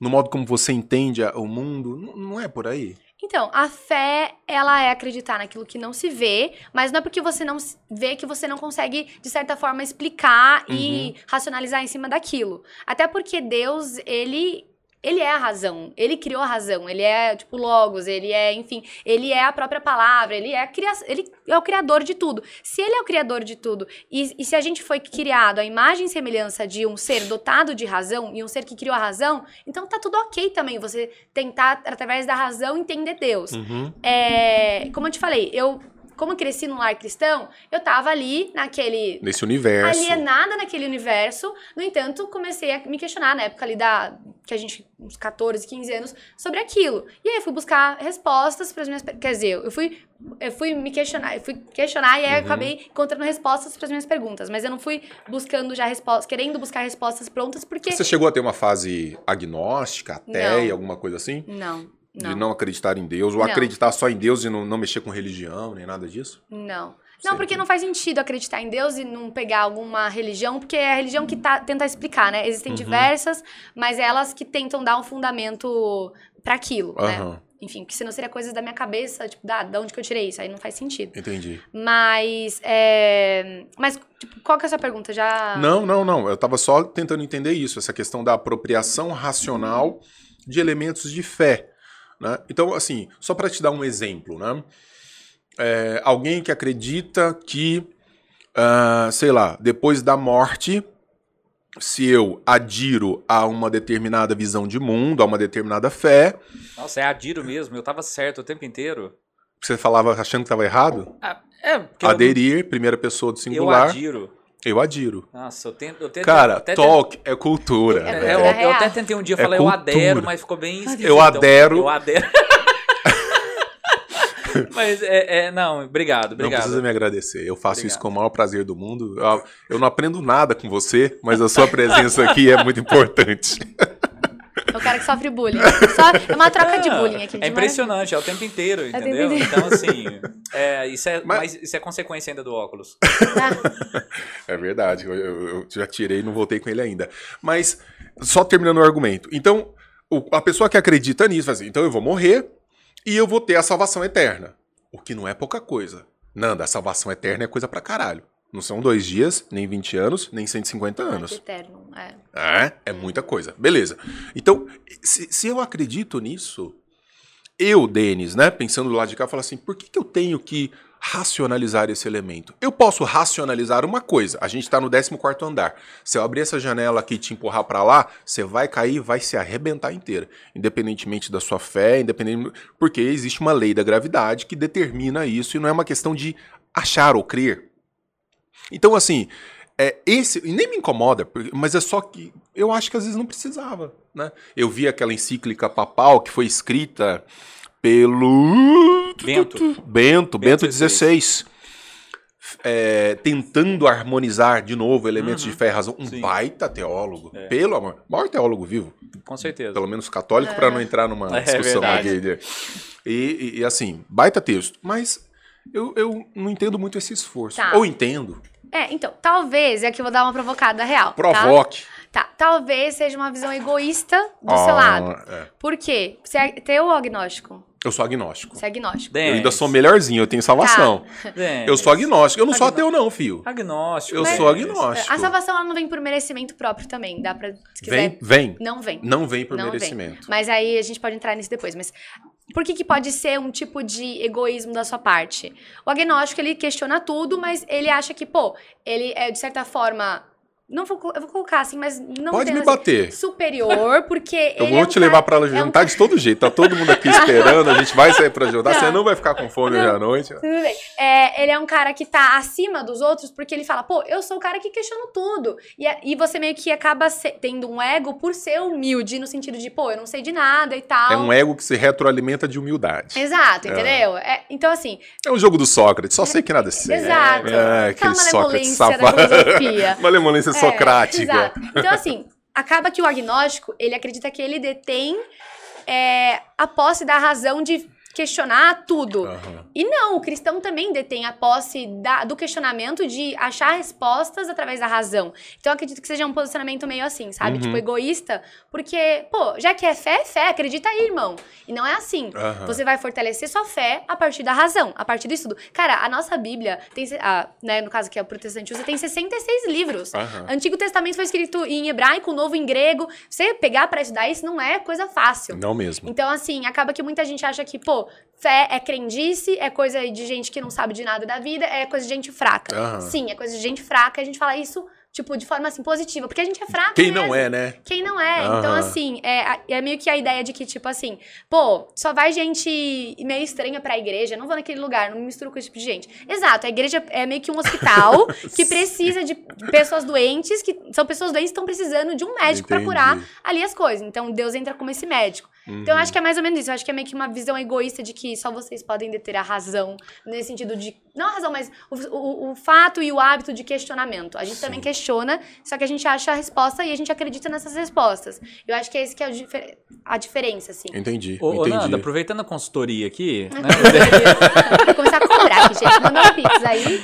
no modo como você entende a- o mundo. N- Não é por aí? Então, a fé, ela é acreditar naquilo que não se vê, mas não é porque você não vê que você não consegue, de certa forma, explicar e racionalizar em cima daquilo. Até porque Deus, ele. Ele é a razão, ele criou a razão, ele é, tipo, logos, ele é, enfim, ele é a própria palavra, ele é, a cria- ele é o criador de tudo. Se ele é o criador de tudo, e, e se a gente foi criado à imagem e semelhança de um ser dotado de razão, e um ser que criou a razão, então tá tudo ok também você tentar, através da razão, entender Deus. Uhum. É, como eu te falei, eu como eu cresci num lar cristão, eu tava ali naquele Nesse universo. alienada naquele universo. No entanto, comecei a me questionar na época ali da que a gente uns 14, 15 anos sobre aquilo. E aí eu fui buscar respostas para as minhas, quer dizer, eu fui eu fui me questionar, eu fui questionar e aí Uhum. acabei encontrando respostas para as minhas perguntas, mas eu não fui buscando já respostas, querendo buscar respostas prontas porque Você chegou a ter uma fase agnóstica, ateia, alguma coisa assim? não, De não. não acreditar em Deus, ou Não. acreditar só em Deus e não, não mexer com religião, nem nada disso? Não. Não, porque não faz sentido acreditar em Deus e não pegar alguma religião, porque é a religião que tá, tenta explicar, né? Existem Uhum. diversas, mas é elas que tentam dar um fundamento para aquilo, né? Aham, Enfim, porque senão seria coisas da minha cabeça, tipo, da, da onde que eu tirei isso? Aí não faz sentido. entendi. Mas, é... Mas, tipo, qual que é a sua pergunta? Já... Não, não, não. Eu tava só tentando entender isso, essa questão da apropriação racional de elementos de fé. Né? Então, assim, só para te dar um exemplo, né? É, alguém que acredita que, ah, sei lá, depois da morte, se eu adiro a uma determinada visão de mundo, a uma determinada fé, Nossa, é adiro mesmo. Eu tava certo o tempo inteiro. você falava achando que estava errado? Ah, é, eu- Aderir, primeira pessoa do eu, singular, adiro. Eu adiro. Nossa, eu tento. Eu tento Cara, até talk é cultura. É É, eu, eu real. até tentei um dia É falar eu cultura. adero, mas ficou bem esquisito. Eu adero. Eu adero. mas é, é, não, obrigado, Não obrigado. precisa me agradecer. Eu faço isso Obrigado. com o maior prazer do mundo. Eu, eu não aprendo nada com você, mas a sua presença aqui é muito importante. É o cara que sofre bullying. Só, é uma troca de bullying aqui. de É impressionante, é o tempo inteiro, tempo entendeu? inteiro. Então, assim, é, isso, é, Mas- mas... isso é consequência ainda do óculos. É verdade. Eu, eu- eu já tirei e não voltei com ele ainda. Mas, só terminando o argumento. Então, o- a pessoa que acredita nisso vai dizer, então eu vou morrer e eu vou ter a salvação eterna. O que não é pouca coisa. Nanda, a salvação eterna é coisa pra caralho. Não são dois dias, nem 20 anos, nem 150 Ah, anos. que eterno. É. É, é muita coisa. Beleza. Então, se, se eu acredito nisso, eu, Denis, né, pensando do lado de cá, falo assim, por que, que eu tenho que racionalizar esse elemento? Eu posso racionalizar uma coisa. A gente tá no 14º andar. Se eu abrir essa janela aqui e te empurrar para lá, você vai cair e vai se arrebentar inteira. Independentemente da sua fé, independente... Porque existe uma lei da gravidade que determina isso e não é uma questão de achar ou crer. Então, assim, é, esse, e nem me incomoda, mas é só que eu acho que às vezes não precisava, né? Eu vi aquela encíclica papal que foi escrita pelo Bento. Bento, Bento XVI. É, tentando harmonizar de novo elementos Uhum. de fé e razão. Um Sim. baita teólogo. É. Pelo amor. Maior teólogo vivo. Com certeza. Pelo menos católico, para não entrar numa É discussão aqui. E, e- e, assim, baita texto. Mas eu, eu não entendo muito esse esforço. Tá. Ou entendo. É, então, talvez, e aqui eu vou dar uma provocada real. tá? Provoque. Tá, talvez seja uma visão egoísta do seu Ah, lado. é. Por quê? Você é teu ou agnóstico? Eu sou agnóstico. Você é agnóstico. Eu ainda sou melhorzinho, eu tenho salvação. Denis. Eu sou agnóstico. Eu não sou ateu, não, filho. Agnóstico. Eu sou agnóstico. A salvação ela não vem por merecimento próprio também. Dá pra. Se quiser. Vem, vem. Não vem. Não vem por Não vem. merecimento. Mas aí a gente pode entrar nisso depois. Mas por que, que pode ser um tipo de egoísmo da sua parte? O agnóstico, ele questiona tudo, mas ele acha que, pô, ele é, de certa forma. Não vou, eu vou colocar assim, mas não Pode me assim, bater. superior, porque Eu vou é um te levar cara- pra é um jantar de todo jeito. Tá todo mundo aqui esperando, a gente vai sair pra jantar. Você Não. vai ficar com fome hoje à noite. Tudo bem. É, ele é um cara que tá acima dos outros porque ele fala, pô, eu sou o cara que questiona tudo. E, é- e você meio que acaba se- tendo um ego por ser humilde, no sentido de, pô, eu não sei de nada e tal. É um ego que se retroalimenta de humildade. Exato, É. entendeu? É, então, assim, É o jogo do Sócrates, só sei que nada sei. exato. É, aquele Sócrates safado. filosofia. Malemolência É, socrática. Exato. Então, assim, acaba que o agnóstico, ele acredita que ele detém é, a posse da razão de questionar tudo. Aham. E não, o cristão também detém a posse da- do questionamento de achar respostas através da razão. Então eu acredito que seja um posicionamento meio assim, sabe? Uhum. Tipo, egoísta, porque, pô, já que é fé, é fé, acredita aí, irmão. E não é assim. Aham. Você vai fortalecer sua fé a partir da razão, a partir do estudo. Cara, a nossa Bíblia tem, a, né, no caso que é o protestantismo, tem 66 livros. Antigo Testamento foi escrito em hebraico, Novo em grego. Você pegar pra estudar isso não é coisa fácil. Não mesmo. Então, assim, acaba que muita gente acha que, pô, fé é crendice, é coisa de gente que não sabe de nada da vida, é coisa de gente fraca. Aham. Sim, é coisa de gente fraca, e a gente fala isso tipo, de forma assim, positiva. Porque a gente é fraco. Quem mesmo. não é, né? Quem não é. Então, assim, é, é meio que a ideia de que, tipo assim, pô, só vai gente meio estranha pra igreja, não vou naquele lugar, não me misturo com esse tipo de gente. Exato, a igreja é meio que um hospital que precisa de pessoas doentes, que são pessoas doentes que estão precisando de um médico pra Entendi. curar ali as coisas. Então, Deus entra como esse médico. Então, eu Uhum. acho que é mais ou menos isso. Eu acho que é meio que uma visão egoísta de que só vocês podem deter a razão, nesse sentido de. Não a razão, mas o, o- o fato e o hábito de questionamento. A gente Sim. também questiona, só que a gente acha a resposta e a gente acredita nessas respostas. Eu acho que é esse que é difer- a diferença, assim. Entendi. Ô, entendi. Nanda, aproveitando a consultoria aqui, né? Vou começar a cobrar aqui, gente. Manda um pix aí.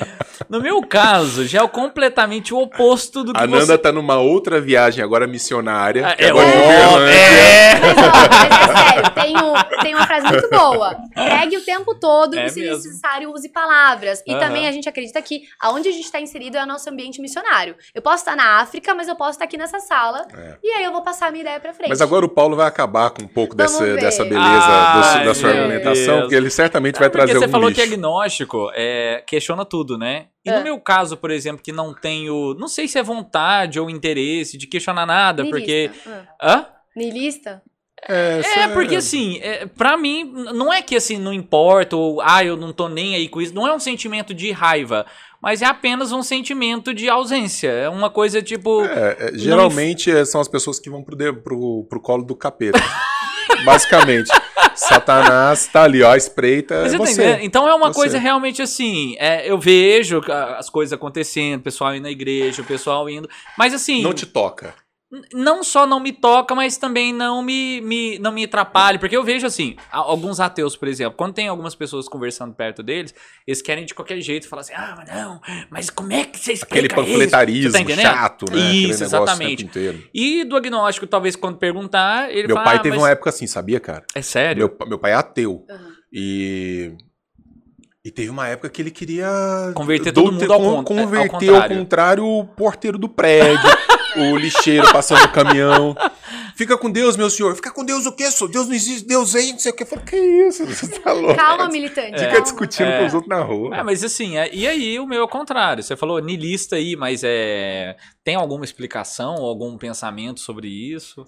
no meu caso, já é o completamente o oposto do que A Nanda você... tá numa outra viagem agora missionária. Ah, é agora em Uberlândia. é. Mas, ó, mas é sério, tem, um- tem uma frase muito boa. Pregue o tempo todo É e, se mesmo. necessário, use palavras. E Aham. também a gente acredita que aonde a gente está inserido é o nosso ambiente missionário. Eu posso estar na África, mas eu posso estar aqui nessa sala. É. E aí eu vou passar a minha ideia pra frente. Mas agora o Paulo vai acabar com um pouco Vamos dessa, ver. dessa beleza Ai, do- da sua argumentação, Deus. porque ele certamente É vai porque trazer você falou lixo. que é agnóstico, é, questiona tudo, né? E É. no meu caso, por exemplo, que não tenho, não sei se é vontade ou interesse de questionar nada, porque... Niilista. Ah. Hã? Niilista? É, É, porque assim, é, pra mim, não é que assim, não importa, ou ah, eu não tô nem aí com isso. Não é um sentimento de raiva, mas é apenas um sentimento de ausência. É uma coisa tipo. É, é, geralmente é, são as pessoas que vão pro, de- pro, pro colo do capeta. Basicamente. Satanás tá ali, ó, espreita. Mas é você você. entendendo? Então é uma Você. coisa realmente assim. é, eu vejo a- as coisas acontecendo, o pessoal indo na igreja, o pessoal indo. Mas assim. Não te toca. Não só não me toca, mas também não me, me, não me atrapalha. Porque eu vejo assim, alguns ateus, por exemplo, quando tem algumas pessoas conversando perto deles, eles querem de qualquer jeito falar assim: ah, mas não, mas como é que você Aquele panfletarismo tá chato, né? Aquele Isso, exatamente. E do agnóstico, talvez quando perguntar, ele Meu fala, pai "Ah, teve mas uma época assim, sabia, cara? É sério? Meu, meu pai é ateu. Aham. E. E teve uma época que ele queria. Converter todo mundo ao con- é, ao Converter ao contrário. contrário o porteiro do prédio, o lixeiro passando o caminhão. Fica com Deus, meu senhor. Fica com Deus o quê? só? Deus não existe, Deus aí, não sei o quê. Eu falei, que isso? Você tá louco? Calma, militante. Fica calma. discutindo É. com os outros na rua. Ah, mas assim, é- e aí o meu é o contrário. Você falou nilista aí, mas é. Tem alguma explicação, algum pensamento sobre isso?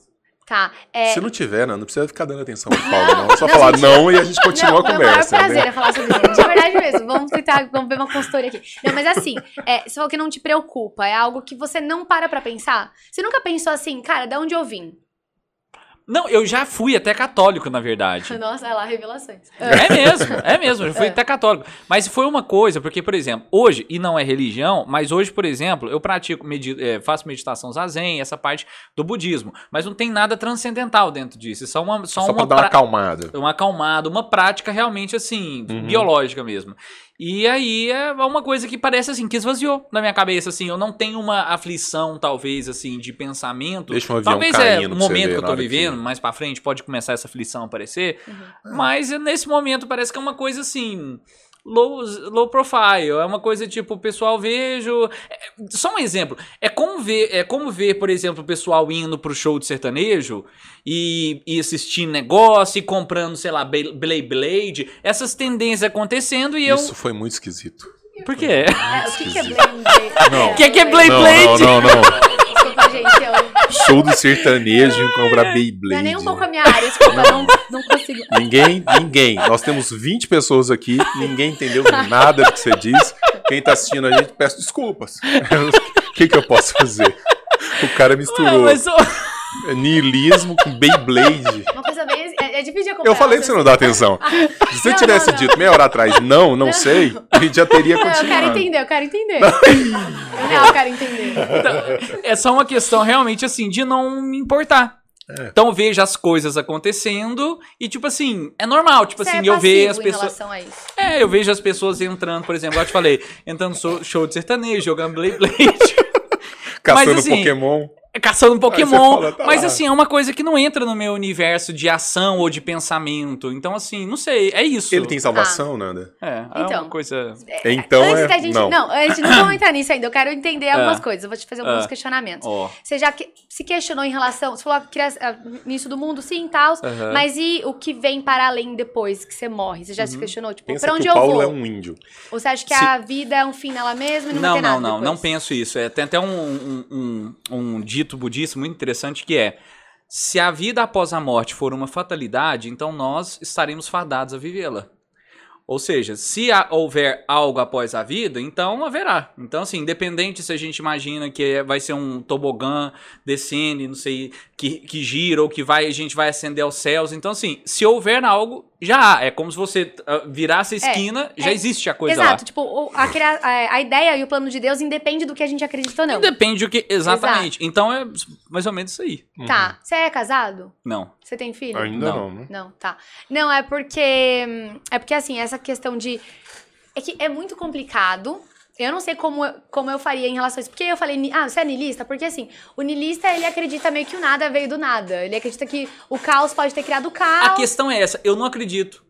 Tá. É, Se não tiver, não, não precisa ficar dando atenção pro Paulo, não. É só falar não e a gente continua não, a Foi o maior conversa. prazer né? é falar sobre isso. De verdade mesmo. Vamos tentar, vamos ver uma consultoria aqui. Não, mas assim, é, você falou que não te preocupa. É algo que você não para pra pensar. Você nunca pensou assim, cara, de onde eu vim? Não, eu já fui até católico, na verdade. Nossa, olha lá, revelações. É mesmo, é mesmo, eu já fui É. até católico. Mas foi uma coisa, porque, por exemplo, hoje, e não é religião, mas hoje, por exemplo, eu pratico, medi eh, faço meditação zazen, essa parte do budismo. Mas não tem nada transcendental dentro disso. É só uma, só Só uma pra dar uma acalmada. uma acalmada, uma prática realmente assim, Uhum. biológica mesmo. E aí é uma coisa que parece assim, que esvaziou na minha cabeça, assim, eu não tenho uma aflição, talvez, assim, de pensamento. Deixa um avião talvez é o momento que eu tô hora que- vivendo, mais pra frente, pode começar essa aflição a aparecer. Uhum. Mas nesse momento parece que é uma coisa assim. Low, low profile, é uma coisa tipo, o pessoal vejo. é- só um exemplo. É como ver, é como ver, por exemplo, o pessoal indo pro show de sertanejo e, e assistindo negócio e comprando, sei lá, Blade Blade, essas tendências acontecendo e eu. Isso foi muito esquisito. Por quê? É, o que, que é Blade? Não. O que, que é Blade Não, Blade? não, não, não. Desculpa, gente. Eu... Show do sertanejo e comprar Beyblade. Não é nem um pouco a minha área, desculpa, não, não consigo. Ninguém, ninguém. Nós temos 20 pessoas aqui, ninguém entendeu nada do que você disse. Quem tá assistindo a gente, peço desculpas. O que, que eu posso fazer? O cara Ah, misturou mas, ó, niilismo com Beyblade. Uma coisa difícil acompanhar. Eu falei pra você não dar atenção. Se você Não, tivesse não, não. dito meia hora atrás, não, não sei, a gente já teria Não, eu quero continuado. entender, eu quero entender. Eu real quero entender. é só uma questão realmente assim de não me importar. É. Então eu vejo as coisas acontecendo e, tipo assim, é normal. Tipo Você assim, é eu vejo as pessoas. relação a isso. É, eu vejo as pessoas entrando, por exemplo, eu te falei, entrando no show- show de sertanejo, jogando Blade Blade. Caçando Mas, assim, Pokémon. Caçando um Pokémon. fala, tá mas lá. assim, é uma coisa que não entra no meu universo de ação ou de pensamento. Então, assim, não sei, é isso. Ele tem salvação, Nanda? É, é Então. uma coisa. Então antes é... da gente. não. Não. antes, não vamos entrar nisso ainda. Eu quero entender algumas Ah. coisas. Eu vou te fazer alguns Ah. questionamentos. Ó. Você já que- se questionou em relação. Você falou ah, início do mundo, sim e tal. Mas e o que vem para além depois que você morre? Você já se questionou? Tipo, Pensa pra onde que eu o Paulo vou? é um índio. Ou você acha que Se- a vida é um fim nela mesma e não, vai Não, ter nada não, não, depois? não penso isso. É, tem até um, um, um, um dito budista muito interessante que é: se a vida após a morte for uma fatalidade, então nós estaremos fadados a vivê-la. Ou seja, se houver algo após a vida, então haverá. Então, assim, independente se a gente imagina que é- vai ser um tobogã descendo, não sei, que, que gira ou que vai, a gente vai ascender aos céus. Então, assim, se houver algo, já há. É como se você ah, virasse a esquina, já é. existe a coisa Exato, lá. tipo, o- a, a- a ideia e o plano de Deus independe do que a gente acredita ou não. Depende do que. Exatamente. Então é mais ou menos isso aí. Tá. Você é casado? Não. Você tem filho? Ainda Não. não, né? Não, tá. Não, é porque. hum, É porque, assim, essa questão de. É que é muito complicado. Eu não sei como, eu- como eu faria em relação a isso. Porque eu falei, ah, você é niilista? Porque, assim, o niilista, ele acredita meio que o nada veio do nada. Ele acredita que o caos pode ter criado o A caos. questão é essa, eu não acredito.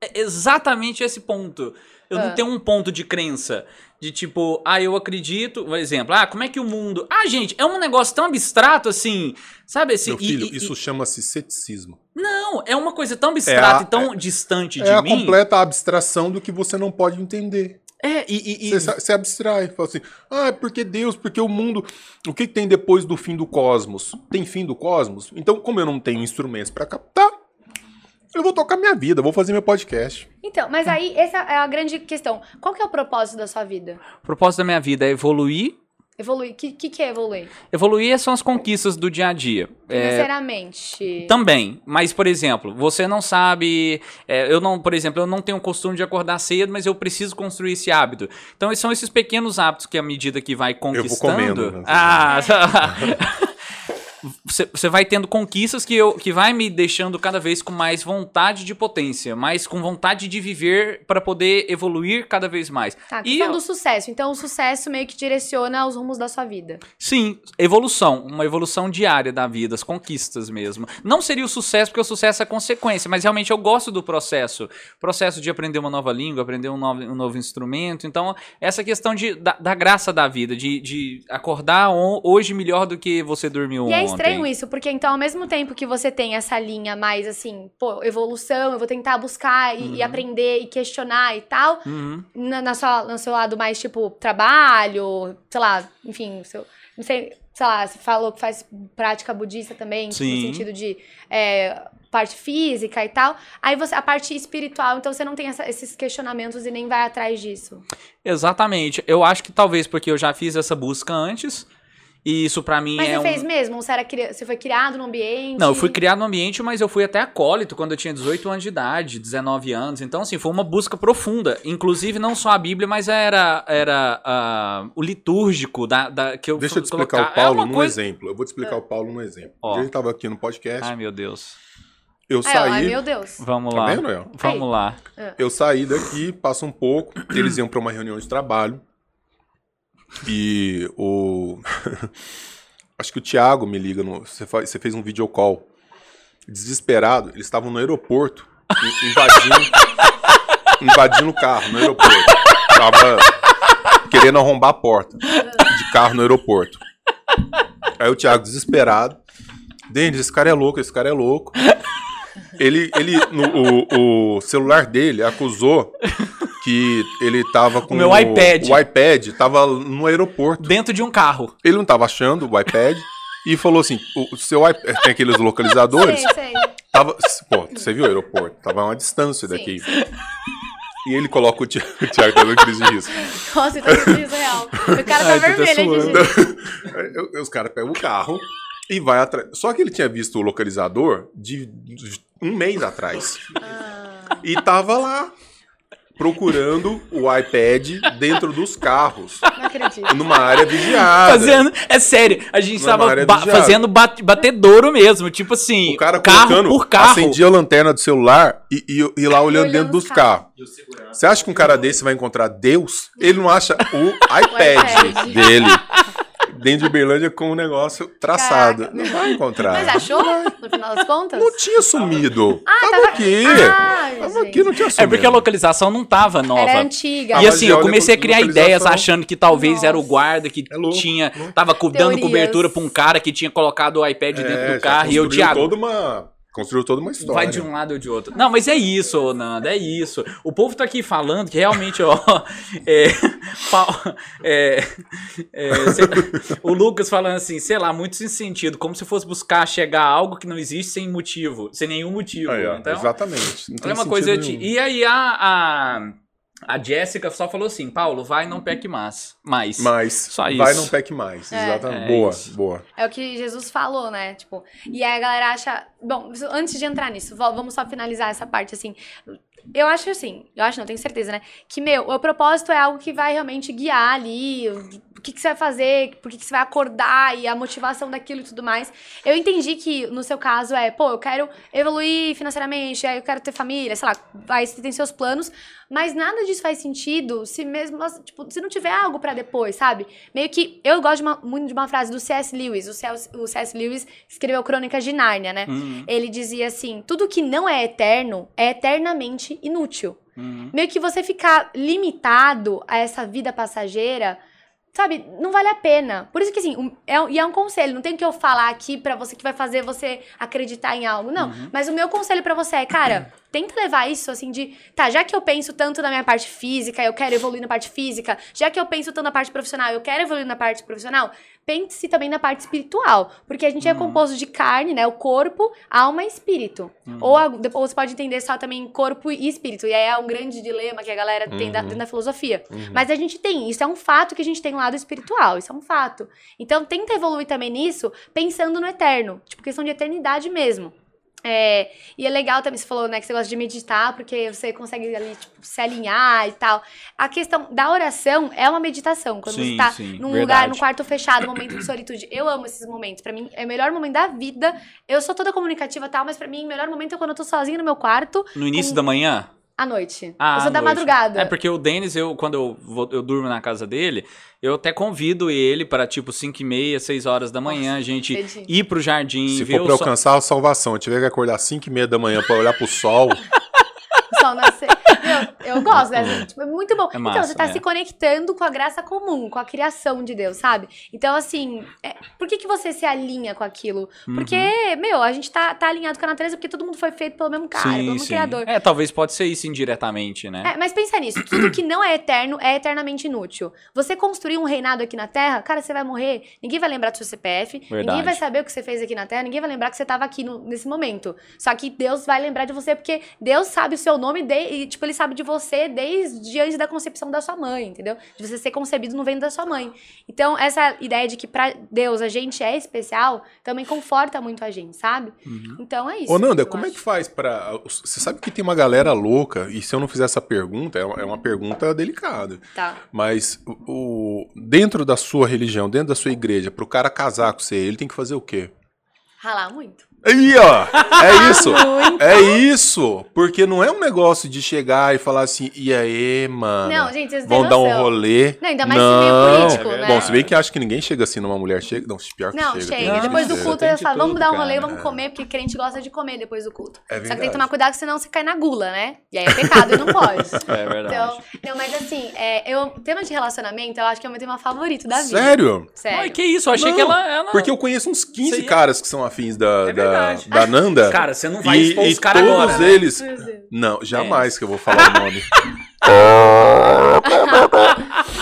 É exatamente esse ponto. Eu Ah. não tenho um ponto de crença. De tipo, ah, eu acredito. Por exemplo, ah, como é que o mundo. Ah, gente, é um negócio tão abstrato assim. Sabe assim? Meu e- filho, e- isso e- chama-se ceticismo. Não, é uma coisa tão abstrata É a- e tão distante de É a mim. completa abstração do que você não pode entender. É, e. e- Você, você abstrai, fala assim, ah, é porque Deus, porque o mundo. O que, que tem depois do fim do cosmos? Tem fim do cosmos? Então, como eu não tenho instrumentos pra captar, eu vou tocar minha vida, vou fazer meu podcast. Então, mas aí, essa é a grande questão. Qual que é o propósito da sua vida? O propósito da minha vida é evoluir. Evoluir. O que, que, que é evoluir? Evoluir são as conquistas do dia a dia. É, Financeiramente. Também, mas por exemplo, você não sabe, é, eu não, por exemplo, eu não tenho o costume de acordar cedo, mas eu preciso construir esse hábito. Então são esses pequenos hábitos que à medida que vai conquistando, comendo, né? ah, você, vai tendo conquistas que, eu, que vai me deixando cada vez com mais vontade de potência, mais com vontade de viver para poder evoluir cada vez mais. Tá, e eu- do sucesso. Então, o sucesso meio que direciona os rumos da sua vida. Sim, evolução, uma evolução diária da vida, as conquistas mesmo. Não seria o sucesso, porque o sucesso é consequência, mas realmente eu gosto do processo. Processo de aprender uma nova língua, aprender um novo, um novo instrumento. Então, essa questão de, da, da graça da vida, de, de acordar hoje melhor do que você dormiu E ontem. É estranho isso, porque então, ao mesmo tempo que você tem essa linha mais assim, pô, evolução, eu vou tentar buscar e, e aprender e questionar e tal, Uhum. na, na sua, no seu lado mais, tipo, trabalho, sei lá, enfim, seu, não sei, sei lá, você falou que faz prática budista também, tipo, no Sim. sentido de é, parte física e tal. Aí você, a parte espiritual, então você não tem essa- esses questionamentos e nem vai atrás disso. Exatamente. Eu acho que talvez porque eu já fiz essa busca antes, e isso pra mim Mas é você um... fez mesmo? Você, era, cri- você foi criado num ambiente? Não, eu fui criado no ambiente, mas eu fui até acólito quando eu tinha 18 anos de idade, 19 anos. Então, assim, foi uma busca profunda. Inclusive, não só a Bíblia, mas era, era ah, o litúrgico da, da- que eu Deixa eu te fui explicar colocar. o Paulo é num coisa... exemplo. Eu vou te explicar o Paulo num exemplo. Ó. Dia ele tava aqui no podcast, Ai, meu Deus. eu Ai, ó, ai, saí. meu Deus. Vamos Tá lá. vendo, El? Vamos lá. Eu saí daqui, passa um pouco, eles iam pra uma reunião de trabalho. E o. Acho que o Thiago me liga. No... Você, fez um video call. Desesperado, eles estavam no aeroporto, in- invadindo. invadindo o carro no aeroporto. Tava querendo arrombar a porta de carro no aeroporto. Aí o Thiago, desesperado. Denis, esse cara é louco, esse cara é louco. Ele, ele no- o, o celular dele acusou que ele tava com O meu iPad. O iPad tava no aeroporto. Dentro de um carro. Ele não tava achando o iPad e falou assim: o, seu iPad tem aqueles localizadores. Sei, sei. Tava, pô, você viu o aeroporto? Tava a uma distância Sim, daqui. sim. E ele coloca o Thiago, o Thiago tá dando crise de risco. Nossa, então isso é real. O cara tá Ai, tô até vermelho suando. aqui, gente. Aí, Os caras pegam o carro e vai atrás. Só que ele tinha visto o localizador de um mês atrás. Ah, E tava lá procurando o iPad dentro dos carros, não acredito. numa área vigiada. Fazendo. É sério, a gente Numa tava área ba- fazendo bate, batedouro mesmo. Tipo assim, O cara carro colocando, por carro. acendia a lanterna do celular e, e, e lá olhando olhando dentro os dos carros. Você acha que um cara desse vai encontrar Deus? Ele não acha o iPad iPad. dele dentro de Uberlândia com um negócio traçado. Caraca. Não vai encontrar. Mas achou? No final das contas? Não tinha sumido. Ah, tava, tava- aqui. Ai, tava gente. aqui, não tinha É sumido. porque a localização não tava nova. Era antiga. Ah, E assim, eu comecei a criar ideias achando que talvez era o Nossa. guarda que É tinha. Tava co- dando Teorias. cobertura pra um cara que tinha colocado o iPad dentro É, do já carro. E eu, Thiago, Toda uma, construiu toda uma história. vai de um lado ou de outro. Não, mas é isso, Nanda, é isso. O povo tá aqui falando que realmente, ó. é, pau- é, é, sei- o Lucas falando assim, sei lá, muito sem sentido, como se fosse buscar chegar a algo que não existe sem motivo, sem nenhum motivo. Aí, ó, então, exatamente. Não tem é uma coisa. nenhum. E aí a. a... A Jéssica só falou assim, Paulo, vai não peque mais. mais. Mas Só vai isso. não peque mais. É. Exatamente. É boa, isso. boa. É o que Jesus falou, né? Tipo, e aí a galera acha. Bom, antes de entrar nisso, vamos só finalizar essa parte assim. Eu acho assim, eu acho, não tenho certeza, né? Que, meu, o propósito é algo que vai realmente guiar ali, o que, que você vai fazer, por que, que você vai acordar e a motivação daquilo e tudo mais. Eu entendi que no seu caso é, pô, eu quero evoluir financeiramente, aí eu quero ter família, sei lá, aí você tem seus planos, mas nada disso faz sentido se mesmo, tipo, se não tiver algo pra depois, sabe? Meio que, eu gosto de uma- muito de uma frase do C.S. Lewis, o C.S. o C.S. Lewis escreveu Crônicas de Nárnia, né? Hum, Ele dizia assim: tudo que não é eterno é eternamente inútil. hum. Meio que você ficar limitado a essa vida passageira, sabe, não vale a pena. Por isso que assim, um- é, e é um conselho, não tem que eu falar aqui pra você que vai fazer você acreditar em algo, não. Uhum. Mas o meu conselho pra você é, cara, tenta levar isso assim de, tá, já que eu penso tanto na minha parte física, eu quero evoluir na parte física, já que eu penso tanto na parte profissional, eu quero evoluir na parte profissional, pense também na parte espiritual, porque a gente é Uhum. composto de carne, né, o corpo, alma e espírito. Uhum. Ou, a- depois você pode entender só também corpo e espírito. E aí é um grande dilema que a galera tem da- Uhum. dentro da filosofia. Uhum. Mas a gente tem, isso é um fato que a gente tem um lado espiritual, isso é um fato. Então tenta evoluir também nisso, pensando no eterno. Tipo, questão de eternidade mesmo. É, e é legal também, você falou, né, que você gosta de meditar, porque você consegue ali, tipo, se alinhar e tal. A questão da oração é uma meditação. Quando Sim, você tá sim, num verdade. lugar, num quarto fechado, momento de solitude. Eu amo esses momentos. Pra mim, é o melhor momento da vida. Eu sou toda comunicativa e tal, mas pra mim, o melhor momento é quando eu tô sozinha no meu quarto, No início Com- da manhã? À noite. Ah, eu sou à da noite. madrugada. É porque o Denis, eu, quando eu, vou, eu durmo na casa dele, eu até convido ele para tipo 5 e meia, 6 horas da manhã, a gente cedinho. ir pro jardim, Se ver for pra o sol. alcançar a salvação, eu tiver que acordar às 5 e meia da manhã pra olhar pro sol, O sol nascer. Meu, eu gosto dessa. Tipo, é muito bom. É então, massa, você tá é. se conectando com a graça comum, com a criação de Deus, sabe? Então, assim, é, por que, que você se alinha com aquilo? Uhum. Porque, meu, a gente tá, tá alinhado com a natureza porque todo mundo foi feito pelo mesmo cara, pelo mesmo criador. É, talvez pode ser isso indiretamente, né? É, mas pensa nisso, tudo que não é eterno é eternamente inútil. Você construir um reinado aqui na Terra, cara, você vai morrer, ninguém vai lembrar do seu CPF, ninguém Verdade. vai saber o que você fez aqui na Terra, ninguém vai lembrar que você tava aqui no- nesse momento. Só que Deus vai lembrar de você porque Deus sabe o seu nome de- e, tipo, ele sabe de você desde antes da concepção da sua mãe, entendeu? De você ser concebido no ventre da sua mãe. Então, essa ideia de que pra Deus a gente é especial também conforta muito a gente, sabe? Uhum. Então é isso. Ô, Nanda, como é acho. que faz pra. Você sabe que tem uma galera louca, e se eu não fizer essa pergunta, é uma, é uma pergunta delicada. Tá. Mas o, o- dentro da sua religião, dentro da sua igreja, pro cara casar com você, ele tem que fazer o quê? Ralar muito. Aí, ó! É isso! Muito. É isso! Porque não é um negócio de chegar e falar assim, e aí, mano? Não, gente, vocês Vão dar um rolê. Não, ainda mais esse meio político, É né? Bom, se bem que acho que ninguém chega assim numa mulher. Chega... Não, pior que Não, chega. chega. gente depois do culto, eles falam, vamos dar um cara. rolê, vamos comer, porque crente gosta de comer depois do culto. É Só que tem verdade. que tomar cuidado, senão você cai na gula, né? E aí é pecado e não pode. É verdade. Então, não, mas assim, é, eu, tema de relacionamento, eu acho que é o meu tema favorito da vida. Sério? Sério. Ai, que isso, eu achei Não, que ela, ela... Porque eu conheço uns 15 Isso aí é- caras que são afins da, É da, verdade. da Nanda. Cara, você não vai e, expor e os caras todos agora, né? eles. Não, jamais que eu vou falar o nome.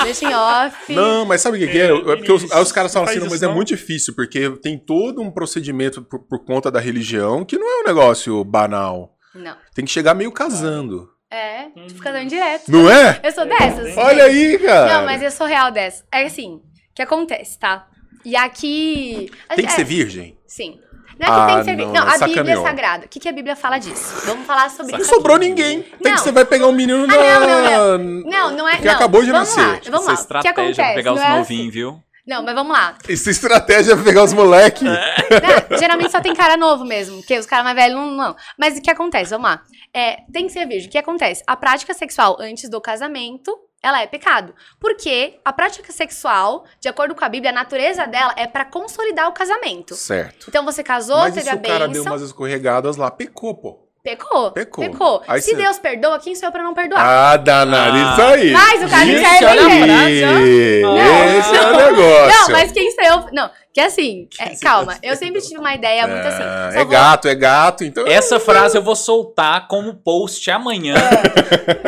Deixa em off. Não, mas sabe o que, que é? É porque os, os caras falam assim, mas é muito difícil, porque tem todo um procedimento por, por conta da religião que não é um negócio banal. Não. Tem que chegar meio casando. É, tipo casando direto. Não é? Eu sou dessas. Olha aí, cara. Não, mas eu sou real dessa. É assim, o que acontece, tá? E aqui. Tem que é, ser virgem. Sim. Não é que Ah, tem que ser. não, Não, não, a Bíblia é sacaneou. sagrada. O que, que a Bíblia fala disso? Vamos falar sobre Não isso. sobrou aqui. ninguém. Tem Não. que você vai pegar um menino na... Ah, não, Não, não é. Que não. acabou de vamos nascer. Lá, vamos Essa lá. O que estratégia acontece? pra pegar os Não é novinhos, viu? assim. Não, mas vamos lá. Essa estratégia é pegar os moleques. Não, geralmente só tem cara novo mesmo, porque os caras mais velhos não, não. Mas o que acontece? Vamos lá. É, tem que ser virgem. O que acontece? A prática sexual antes do casamento ela é pecado. Porque a prática sexual, de acordo com a Bíblia, a natureza dela é pra consolidar o casamento. Certo. Então você casou, Mas teve se a o cara deu bênção, umas escorregadas lá, pecou, pô. Pecou, Pecou. pecou. Aí Se você- Deus perdoa, quem sou eu pra não perdoar? Ah, danado, Ah. isso aí. Mas o cara Gente, quer olha a vender. frase, ó. Não. Esse é o negócio. Não, mas quem sou eu? Não, que assim, é, calma, eu sempre tive uma ideia muito assim. Ah, só é vou- gato, é gato, então. Essa frase eu vou soltar como post amanhã,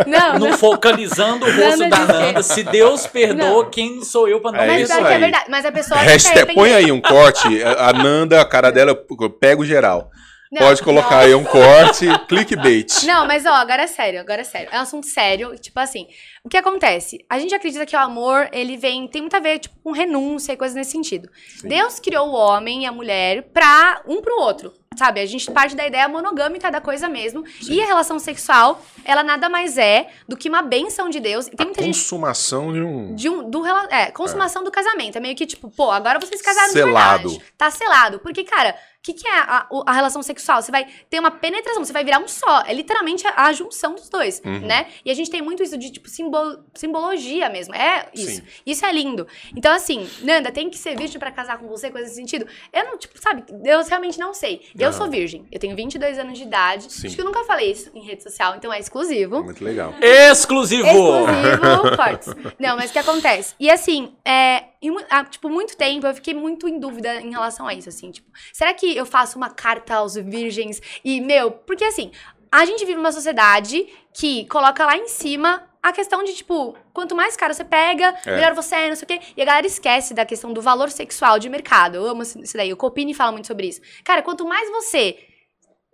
Não, no não. focalizando o rosto da Nanda. Se Deus perdoa, quem sou eu pra não É Mas isso perdoar? é aí. verdade. Mas a pessoa Hashtag, põe aí um corte. A Nanda, a cara dela, pega o geral. Não, Pode colocar aí um corte, clickbait. Não, mas ó, agora é sério, agora é sério. É um assunto sério, tipo assim, o que acontece? A gente acredita que o amor, ele vem, tem muito a ver, tipo, com renúncia e coisas nesse sentido. Sim. Deus criou o homem e a mulher pra um pro outro, sabe? A gente parte da ideia monogâmica da coisa mesmo. E a relação sexual, ela nada mais é do que uma benção de Deus. E tem A muita gente consumação de um. de um, do é, consumação do casamento. É meio que tipo, pô, agora vocês casaram Selado. de verdade. Tá selado. Porque, cara, que, que é a, a relação sexual? Você vai ter uma penetração, você vai virar um só. É literalmente a, a junção dos dois, Uhum. né? E a gente tem muito isso de, tipo, simbol- simbologia mesmo. É isso. Sim. Isso é lindo. Então, assim, Nanda, tem que ser virgem pra casar com você, coisa nesse sentido? Eu não, tipo, sabe, eu realmente não sei. Eu Aham. sou virgem. Eu tenho 22 anos de idade. Sim. Acho que eu nunca falei isso em rede social, então é exclusivo. Muito legal. Exclusivo! Exclusivo, cortes. Não, mas o que acontece? E assim, é, há, tipo, muito tempo eu fiquei muito em dúvida em relação a isso, assim, tipo, será que eu faço uma carta aos virgens e, meu, porque assim, a gente vive numa sociedade que coloca lá em cima a questão de, tipo, quanto mais caro você pega, É. melhor você é, não sei o quê. E a galera esquece da questão do valor sexual de mercado. Eu amo isso daí. O Copini fala muito sobre isso. Cara, quanto mais você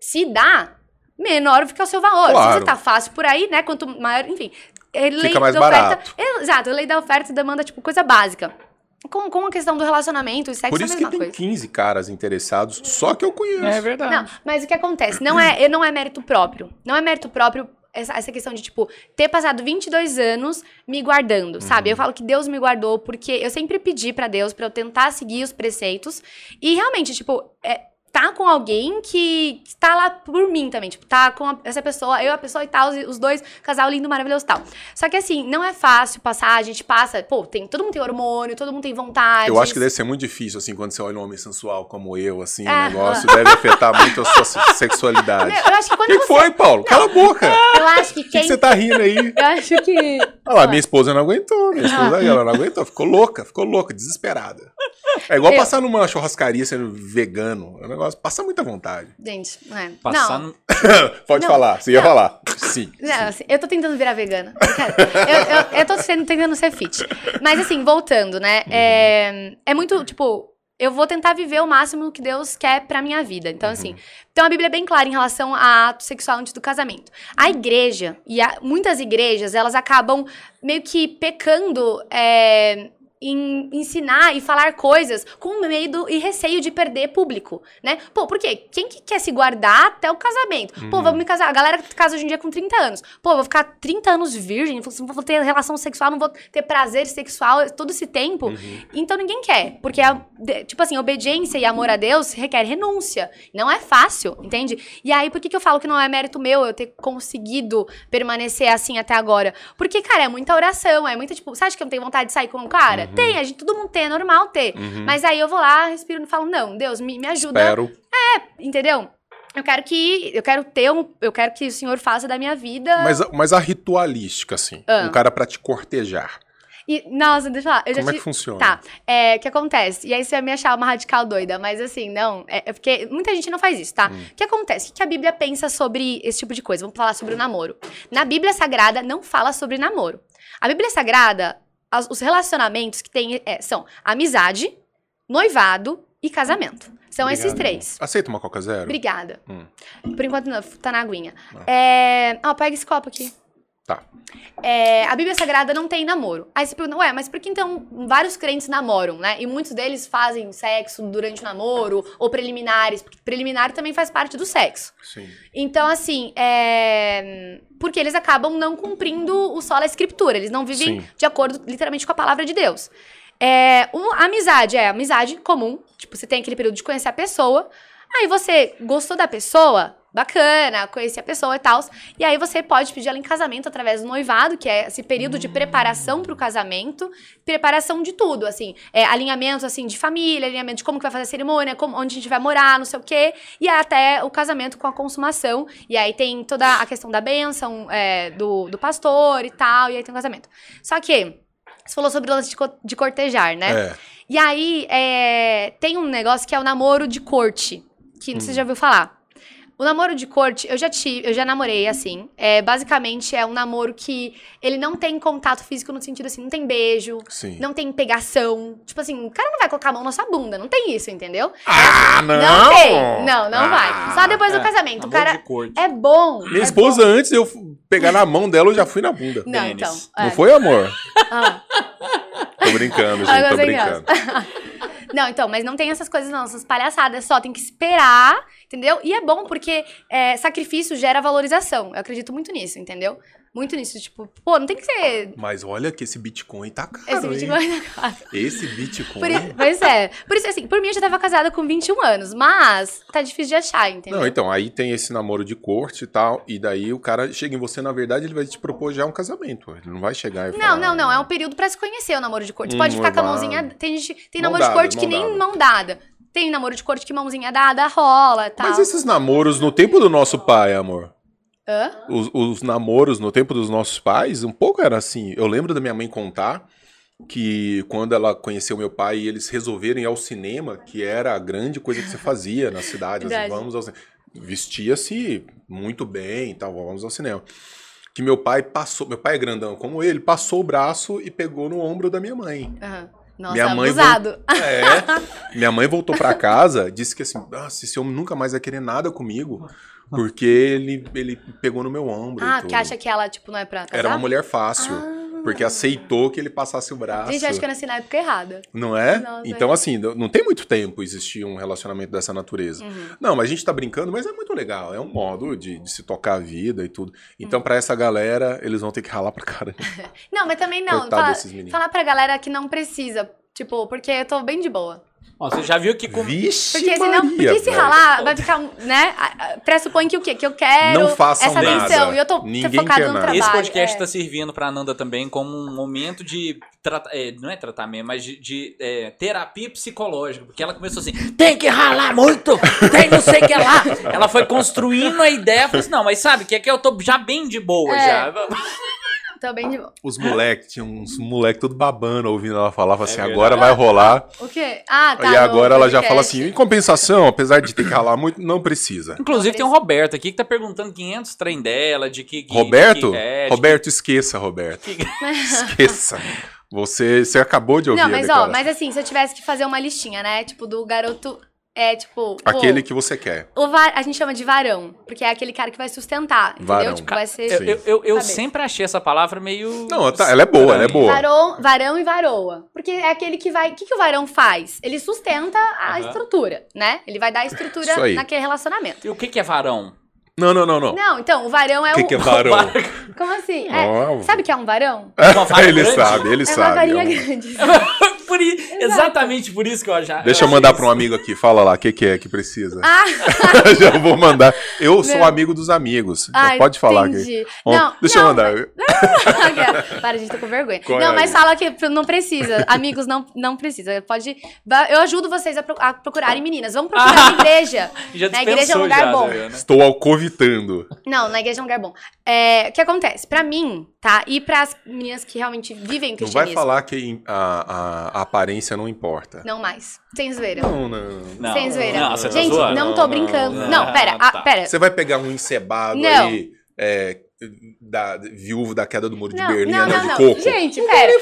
se dá, menor fica o seu valor. Se Claro. você tá fácil por aí, né? Quanto maior, enfim. é lei Fica mais da oferta- barato. Exato, a lei da oferta e demanda, tipo, coisa básica. Com, com a questão do relacionamento e sexo Por é a isso que mesma tem coisa. 15 caras interessados, só que eu conheço. É verdade. Não, mas o que acontece? Não é, não é mérito próprio. Não é mérito próprio essa, essa questão de, tipo, ter passado 22 anos me guardando, sabe? Uhum. Eu falo que Deus me guardou porque eu sempre pedi pra Deus pra eu tentar seguir os preceitos. E realmente, tipo, é, tá com alguém que tá lá por mim também. Tipo, tá com a- essa pessoa, eu, a pessoa e tal, os, dois, casal lindo, maravilhoso e tal. Só que assim, não é fácil passar, a gente passa, pô, tem, todo mundo tem hormônio, todo mundo tem vontade. Eu acho que deve ser muito difícil, assim, quando você olha um homem sensual como eu, assim, Ah, o negócio deve afetar muito a sua se- sexualidade. Meu, eu acho que quando que, que você. foi, Paulo? Cala a boca! Eu acho que que, quem. que você tá rindo aí? Eu acho que. Olha lá, minha esposa não aguentou. Minha esposa aí, ela não aguentou. Ficou louca, ficou louca, desesperada. É igual Eu- passar numa churrascaria sendo vegano. É um negócio, passa muita vontade. Gente, é. Passar não. no... Pode Não, falar, você ia não. falar. Sim. Não, assim, eu tô tentando virar vegana. Eu, eu, eu tô sendo, tentando ser fit. Mas assim, voltando, né? É, é muito, tipo, eu vou tentar viver o máximo que Deus quer pra minha vida. Então, assim, então a Bíblia é bem clara em relação a ato sexual antes do casamento. A igreja, e a- muitas igrejas, elas acabam meio que pecando. é, em ensinar e falar coisas com medo e receio de perder público, né? Pô, por quê? Quem que quer se guardar até o casamento? Pô, vou me casar. A galera que casa hoje em dia com 30 anos. Pô, vou ficar 30 anos virgem, não vou ter relação sexual, não vou ter prazer sexual todo esse tempo. Então ninguém quer. Porque, a, de- tipo assim, obediência e amor a Deus requer renúncia. Não é fácil, entende? E aí, por que, que eu falo que não é mérito meu eu ter conseguido permanecer assim até agora? Porque, cara, é muita oração, é muita, tipo, você acha que eu não tenho vontade de sair com um cara? Tem, a gente, todo mundo tem, é normal ter. Uhum. Mas aí eu vou lá, respiro e falo, não, Deus, me, me ajuda Espero. entendeu? Eu quero que eu quero ter um, eu quero que o Senhor faça da minha vida. Mas, a- mas a ritualística, assim. Ah. Um cara pra te cortejar. E, nossa, deixa eu falar, eu Como já é te- que funciona? Tá, é, o que acontece? E aí você vai me achar uma radical doida, mas assim, não, é, é porque muita gente não faz isso, tá? Hum. O que acontece? O que que a Bíblia pensa sobre esse tipo de coisa? Vamos falar sobre o namoro. Na Bíblia Sagrada não fala sobre namoro. A Bíblia Sagrada, as- os relacionamentos que tem é, são amizade, noivado e casamento. São esses Obrigado. três. Aceita uma Coca Zero? Obrigada. Hum. Por enquanto não, tá na aguinha. Ah. É... Ah, pega esse copo aqui. Tá. É, a Bíblia Sagrada não tem namoro. Aí você pergunta, ué, mas por que então vários crentes namoram, né? E muitos deles fazem sexo durante o namoro ou preliminares, porque preliminar também faz parte do sexo. Sim. Então, assim, é... porque eles acabam não cumprindo o solo da escritura, eles não vivem Sim. de acordo literalmente com a palavra de Deus. É, o- a amizade é amizade comum, tipo, você tem aquele período de conhecer a pessoa, aí você gostou da pessoa, bacana, conheci a pessoa e tal. E aí você pode pedir ela em casamento através do noivado, que é esse período de preparação pro casamento, preparação de tudo, assim, é, alinhamento assim de família, alinhamento de como que vai fazer a cerimônia, como, onde a gente vai morar, não sei o quê, e até o casamento com a consumação. E aí tem toda a questão da bênção é, do, do pastor e tal, e aí tem o casamento. Só que você falou sobre o lance de, co- de cortejar, né? É. E aí, é, tem um negócio que é o namoro de corte, que Hum. você já ouviu falar. O namoro de corte, eu já tive, eu já namorei assim. É, basicamente é um namoro que ele não tem contato físico no sentido assim, não tem beijo, Sim. não tem pegação. Tipo assim, o cara não vai colocar a mão na sua bunda, não tem isso, entendeu? Ah, não! Não tem. Não, não Ah. vai. Só depois do É, casamento. O cara de corte. é bom. Minha é esposa, antes de eu pegar na mão dela, eu já fui na bunda. bom. Não, Tênis. então. Não é. foi, amor? Ah. Tô brincando, gente, tô brincando. Não, então, mas não tem essas coisas não, essas palhaçadas, só tem que esperar, entendeu? E é bom porque é, sacrifício gera valorização. Eu acredito muito nisso, entendeu? Muito nisso, tipo, pô, não tem que ser Mas olha que esse Bitcoin tá caro, esse hein? Bitcoin na casa. Esse Bitcoin... Por i- pois é. Por isso, assim, por mim eu já tava casada com 21 anos, mas tá difícil de achar, entendeu? Não, então, aí tem esse namoro de corte e tal, e daí o cara chega em você, na verdade, ele vai te propor já um casamento. Ele não vai chegar e Não, falar... não, não. É um período pra se conhecer o namoro de corte. Hum, Pode ficar com a noivado. mãozinha. Tem, gente, tem Mão namoro de dada, corte que mão nem dada. mão dada. Tem namoro de corte que mãozinha dada rola tal. Mas esses namoros no tempo do nosso pai, amor? Os, os namoros no tempo dos nossos pais, um pouco era assim. Eu lembro da minha mãe contar que quando ela conheceu meu pai e eles resolveram ir ao cinema, que era a grande coisa que você fazia na cidade, assim, vamos ao cinema. Vestia-se muito bem e tal, vamos ao cinema. Que meu pai passou, meu pai é grandão como ele, passou o braço e pegou no ombro da minha mãe. Aham. Nossa, Minha mãe abusado. É. Minha mãe voltou pra casa, disse que assim, Nossa, esse homem nunca mais vai querer nada comigo, porque ele, ele pegou no meu ombro. Ah, porque acha que ela, tipo, não é pra casar? Era uma mulher fácil, Ah. porque aceitou que ele passasse o braço. Gente, acho que eu nasci na época errada. Não é? Nossa, então, é. assim, não tem muito tempo existir um relacionamento dessa natureza. Uhum. Não, mas a gente tá brincando, mas é muito legal. É um modo de, de se tocar a vida e tudo. Então, Uhum. pra essa galera, eles vão ter que ralar pra caramba. Não, mas também não. Coitado Fala, falar pra galera que não precisa. Tipo, porque eu tô bem de boa. Ó, você já viu que com... Vixe, Porque senão, Maria, porque se ralar, vai ficar, né? Pressupõe que o quê? Que eu quero Não façam essa nada. atenção. E eu tô Ninguém focada quer no nada. trabalho. Esse podcast é. tá servindo pra Nanda também como um momento de. trata- é, não é tratamento, mas de, de, é, terapia psicológica. Porque ela começou assim: tem que ralar muito, tem não sei o que lá. Ela foi construindo a ideia. Falou assim: não, mas sabe que aqui eu tô já bem de boa É. já. Tô bem de boa. Os moleques, tinha uns moleques tudo babando ouvindo ela falar, falava assim, verdade. agora vai rolar. O quê? Ah, tá. e agora ela já podcast. fala assim, em compensação, apesar de ter que ralar muito, não precisa. Inclusive tem um Roberto aqui que tá perguntando 500 trem dela, de que. que- Roberto? que- é, de Roberto, esqueça, Roberto. Esqueça. Você, você acabou de ouvir Não, mas ó, mas assim, se eu tivesse que fazer uma listinha, né? Tipo, do garoto. É tipo. pô, Aquele que você quer. o va- a gente chama de varão, porque é aquele cara que vai sustentar, entendeu? Varão. Tipo, vai ser. Eu, eu, eu, sempre achei essa palavra meio. Não, tá, ela é boa, ela é boa. Varão, varão e varoa. Porque é aquele que vai. O que, que o varão faz? Ele sustenta a Aham. estrutura, né? Ele vai dar a estrutura naquele relacionamento. E o que, que é varão? Não, não, não, não. Não, então, o varão é O que, o. que é varão? Como assim? É, Sabe o que é um varão? Uma vara ele grande? sabe, ele é sabe. uma varinha É um- grande. Por i- exatamente por isso que eu já. Deixa eu mandar pra um amigo aqui, fala lá, o que, que é que precisa. Ah, Já vou mandar. Eu sou Não. amigo dos amigos. então ah, pode falar aqui. entendi. Ó, Não, deixa não, eu mandar. mas- Para, gente, tô com vergonha. Qual não, é? mas fala que não precisa. Amigos, não, não precisa. Pode. Eu ajudo vocês a, pro- a procurarem meninas. Vamos procurar na igreja. Já Na igreja é um lugar já, bom. né? Estou alcovitando. Não, na igreja é um lugar bom. É, o que acontece? Pra mim, tá? E pras meninas que realmente vivem o Não cristianismo. vai falar que a, a- a aparência não importa. Não mais. Sem zoeira. Não, não. Não, Sem zoeira. não, você tá Gente, zoando? não tô brincando. não. Não, pera, Ah, ah, tá. pera. Você vai pegar um encebado Não. aí, é, da, viúvo da queda do muro de Não, Berlim, não, não, de não. coco. Gente, pera.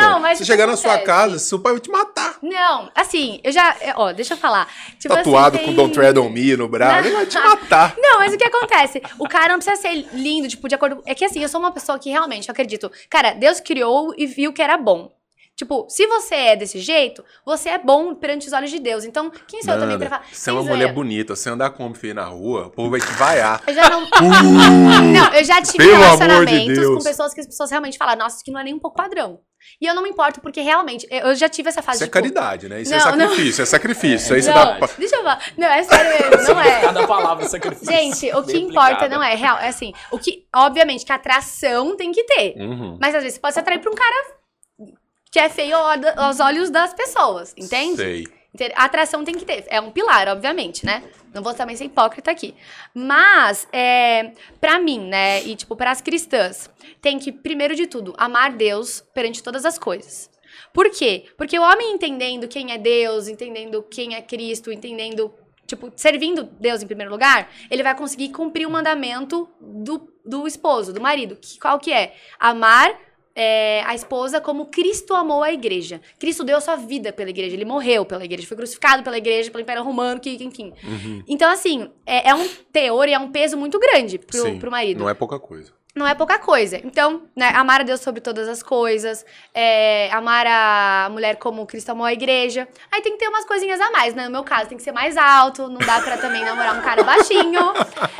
Não, mas que chegar na sua casa, seu pai vai te matar. Não, assim, eu já. é, Ó, deixa eu falar. Tipo Tatuado assim, com tem- Don't Tread on Me no braço, ele vai te matar. Não, mas o que acontece? O cara não precisa ser lindo, tipo, de acordo. É que assim, eu sou uma pessoa que realmente eu acredito. Cara, Deus criou e viu que era bom. Tipo, se você é desse jeito, você é bom perante os olhos de Deus. Então, quem sou eu também pra Nada, falar? você é uma mulher bonita, você andar com homem feio na rua, o povo vai te vaiar. Eu já não. não, eu já tive de relacionamentos Deus. com pessoas que as pessoas realmente falam, nossa, isso aqui não é nem um pouco padrão. E eu não me importo, porque realmente, eu já tive essa fase Isso é de. caridade, né? Isso é Não, não. sacrifício, é sacrifício. Isso aí você Não, dá. pra- deixa eu falar. Não, é sério mesmo, não é. Cada palavra palavra sacrifício. Gente, o que Bem importa aplicada. não é real. É assim, o que, obviamente, que atração tem que ter. Uhum. Mas às vezes você pode se atrair pra um cara que é feio ao- aos olhos das pessoas, entende? Sei. A atração tem que ter. É um pilar, obviamente, né? Não vou também ser hipócrita aqui. Mas, é, pra mim, né? E, tipo, pras cristãs, tem que, primeiro de tudo, amar Deus perante todas as coisas. Por quê? Porque o homem entendendo quem é Deus, entendendo quem é Cristo, entendendo, tipo, servindo Deus em primeiro lugar, ele vai conseguir cumprir o mandamento do, do esposo, do marido. Que, qual que é? Amar é, a esposa como Cristo amou a igreja. Cristo deu a sua vida pela igreja, ele morreu pela igreja, foi crucificado pela igreja, pelo Império Romano, que, enfim. Uhum. Então, assim, é, é um teor e é um peso muito grande pro, Sim, pro marido. Não é pouca coisa. Não é pouca coisa. Então, né, amar a Deus sobre todas as coisas, é, amar a mulher como Cristo amou a igreja. Aí tem que ter umas coisinhas a mais, né? No meu caso, tem que ser mais alto, não dá pra também namorar um cara baixinho,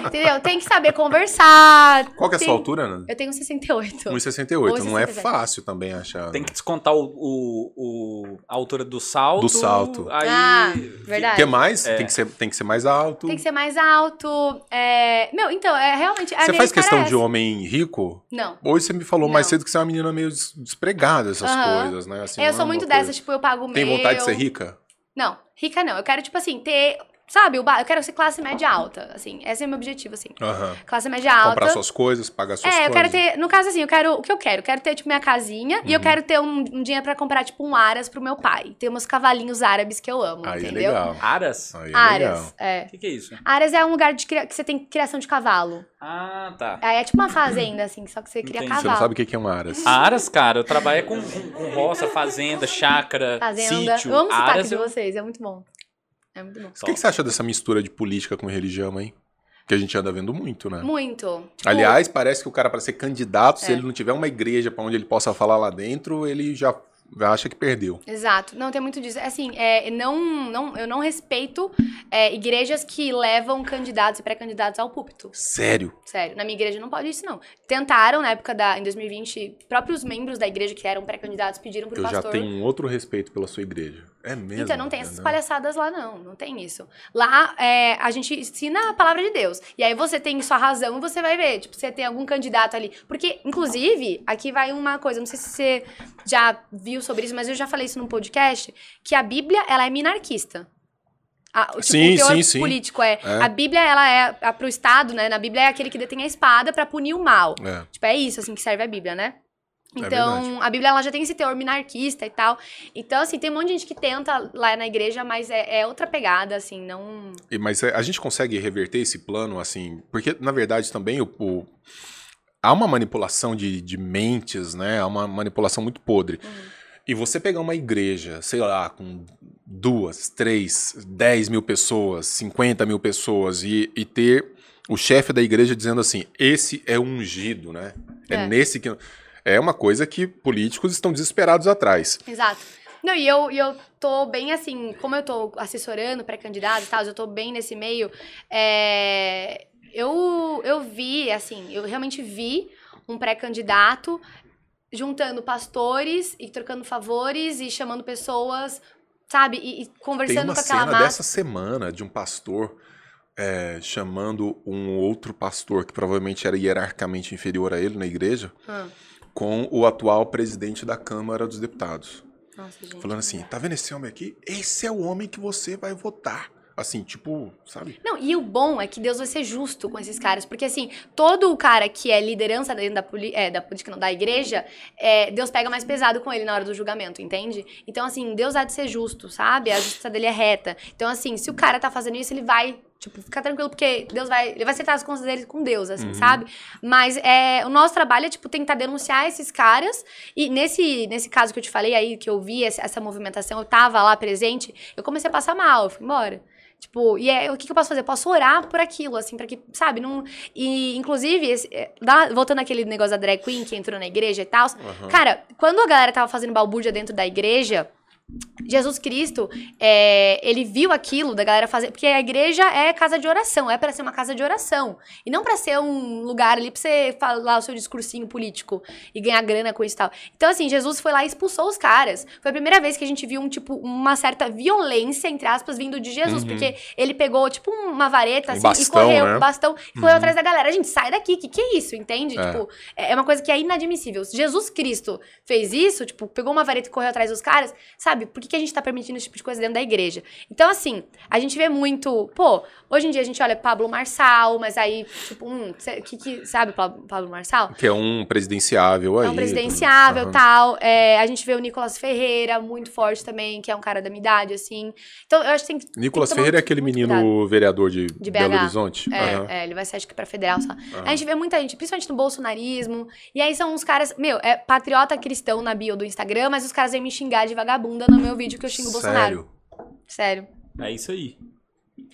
entendeu? Tem que saber conversar. Qual que é a tem- sua altura, Ana? Eu tenho 1,68. 1,68. Não é 1,67. fácil também achar. Tem que descontar o, o, o- a altura do salto. Do salto. Aí, Ah, O verdade. que mais? É. Tem, que ser, tem que ser mais alto. Tem que ser mais alto. é, Meu, então, é realmente. a Você faz questão é de homem rico? Não. Hoje você me falou mais Não. cedo que você é uma menina meio des- despregada essas Aham. coisas, né? Assim, eu não sou é muito uma coisa- dessa, tipo, eu pago o Tem meu. vontade de ser rica? Não, rica não. Eu quero, tipo assim, ter. Sabe, eu quero ser classe média alta. Assim, esse é o meu objetivo, assim. Aham. Classe média alta. Comprar suas coisas, pagar suas É, coisas. eu quero ter. No caso, assim, eu quero. O que eu quero? Eu quero ter, tipo, minha casinha e eu Uhum. quero ter um, um dinheiro pra comprar, tipo, um aras pro meu pai. Ter umas cavalinhos árabes que eu amo, Aí é entendeu? legal. Aras? Aí é Aras, legal. é. O que, que é isso? Aras é um lugar de cria- que você tem criação de cavalo. Ah, tá. Aí é tipo uma fazenda, assim, só que você cria Entendi. cavalo. Você não sabe o que que é um aras. Aras, cara, eu trabalho com, com, com roça, fazenda, chácara, Fazenda. sítio. eu amo o sotaque Aras, de vocês, é muito bom. É muito bom. O que, que você acha dessa mistura de política com religião, hein? Que a gente anda vendo muito, né? Muito. Aliás, parece que o cara, para ser candidato, se É. ele não tiver uma igreja pra onde ele possa falar lá dentro, ele já já acha que perdeu. Exato. Não, tem muito disso. Assim, é, não, não, eu não respeito é, igrejas que levam candidatos e pré-candidatos ao púlpito. Sério. Sério, na minha igreja não pode isso, não. Tentaram, na época da. Em 2020, próprios membros da igreja que eram pré-candidatos pediram pro Eu já pastor. tenho um outro respeito pela sua igreja. É mesmo. Então, não tem essas palhaçadas lá, não. Não tem isso. Lá, é, a gente ensina a palavra de Deus. E aí você tem sua razão e você vai ver. Tipo, você tem algum candidato ali. Porque, inclusive, aqui vai uma coisa. Não sei se você já viu sobre isso, mas eu já falei isso num podcast. Que a Bíblia, ela é minarquista. A, o, tipo, Sim, o teor sim, sim. político é, É. A Bíblia, ela é... A, pro Estado, né? Na Bíblia é aquele que detém a espada pra punir o mal. É. Tipo, é isso, assim, que serve a Bíblia, né? É Então, verdade. a Bíblia ela já tem esse teor minarquista e tal. Então, assim, tem um monte de gente que tenta lá na igreja, mas é, é outra pegada, assim, não. E- Mas é, a gente consegue reverter esse plano, assim, porque na verdade também o, o- há uma manipulação de, de mentes, né? Há uma manipulação muito podre. E você pegar uma igreja, sei lá, com duas, três, dez mil pessoas, 50 mil pessoas e, e ter o chefe da igreja dizendo assim: esse é o ungido, né? É, É. nesse que. É uma coisa que políticos estão desesperados atrás. Exato. Não, e eu, e eu tô bem assim, como eu tô assessorando pré-candidatos e tal, eu tô bem nesse meio. é, eu, eu vi, assim, eu realmente vi um pré-candidato juntando pastores e trocando favores e chamando pessoas, sabe? E, e conversando com aquela cena massa. dessa semana de um pastor é, chamando um outro pastor que provavelmente era hierarquicamente inferior a ele na igreja, Hum. Com o atual presidente da Câmara dos Deputados. Nossa, gente. Falando assim: tá vendo esse homem aqui? Esse é o homem que você vai votar. Assim, tipo, sabe? Não, e o bom é que Deus vai ser justo com esses caras. Porque, assim, todo o cara que é liderança dentro da, poli é, da política, não, da igreja, é, Deus pega mais pesado com ele na hora do julgamento, entende? Então, assim, Deus há de ser justo, sabe? A justiça dele é reta. Então, assim, se o cara tá fazendo isso, ele vai. Tipo, fica tranquilo, porque Deus vai. Ele vai acertar as contas dele com Deus, assim, Uhum. sabe? Mas é, o nosso trabalho é, tipo, tentar denunciar esses caras. E nesse, nesse caso que eu te falei aí, que eu vi essa, essa movimentação, eu tava lá presente, eu comecei a passar mal, eu fui embora. Tipo, e é, o que, que eu posso fazer? Eu posso orar por aquilo, assim, pra que, sabe, não... E, inclusive, esse- é, dá- voltando àquele negócio da drag queen que entrou na igreja e tal, Aham. cara, quando a galera tava fazendo balbúrdia dentro da igreja, Jesus Cristo, é, ele viu aquilo da galera fazer. Porque a igreja é casa de oração, é para ser uma casa de oração. E não para ser um lugar ali pra você falar o seu discursinho político e ganhar grana com isso e tal. Então, assim, Jesus foi lá e expulsou os caras. Foi a primeira vez que a gente viu um, tipo, uma certa violência, entre aspas, vindo de Jesus. Uhum. Porque ele pegou, tipo, uma vareta, Um assim, e bastão, correu, né? um bastão, e correu Uhum. atrás da galera. Gente, sai daqui, que que é isso, entende? É. Tipo, é é uma coisa que é inadmissível. Jesus Cristo fez isso, tipo, pegou uma vareta e correu atrás dos caras, sabe? Por que, que a gente tá permitindo esse tipo de coisa dentro da igreja? Então, assim, a gente vê muito. Pô, hoje em dia a gente olha Pablo Marçal, mas aí, tipo, hum, que, que, sabe Pablo, Pablo Marçal? Que é um presidenciável aí. É um presidenciável Aham. tal. É, a gente vê o Nicolas Ferreira, muito forte também, que é um cara da minha idade, assim. Então, eu acho que tem que. Nicolas tem que Ferreira é aquele menino cuidado. vereador de, De Belo. Horizonte? É, Aham. é, ele vai ser, acho que pra federal só. Aham. A gente vê muita gente, principalmente no bolsonarismo. E aí são uns caras, meu, é patriota cristão na bio do Instagram, mas os caras vêm me xingar de vagabunda no meu vídeo que eu xingo o Bolsonaro. Sério? É isso aí.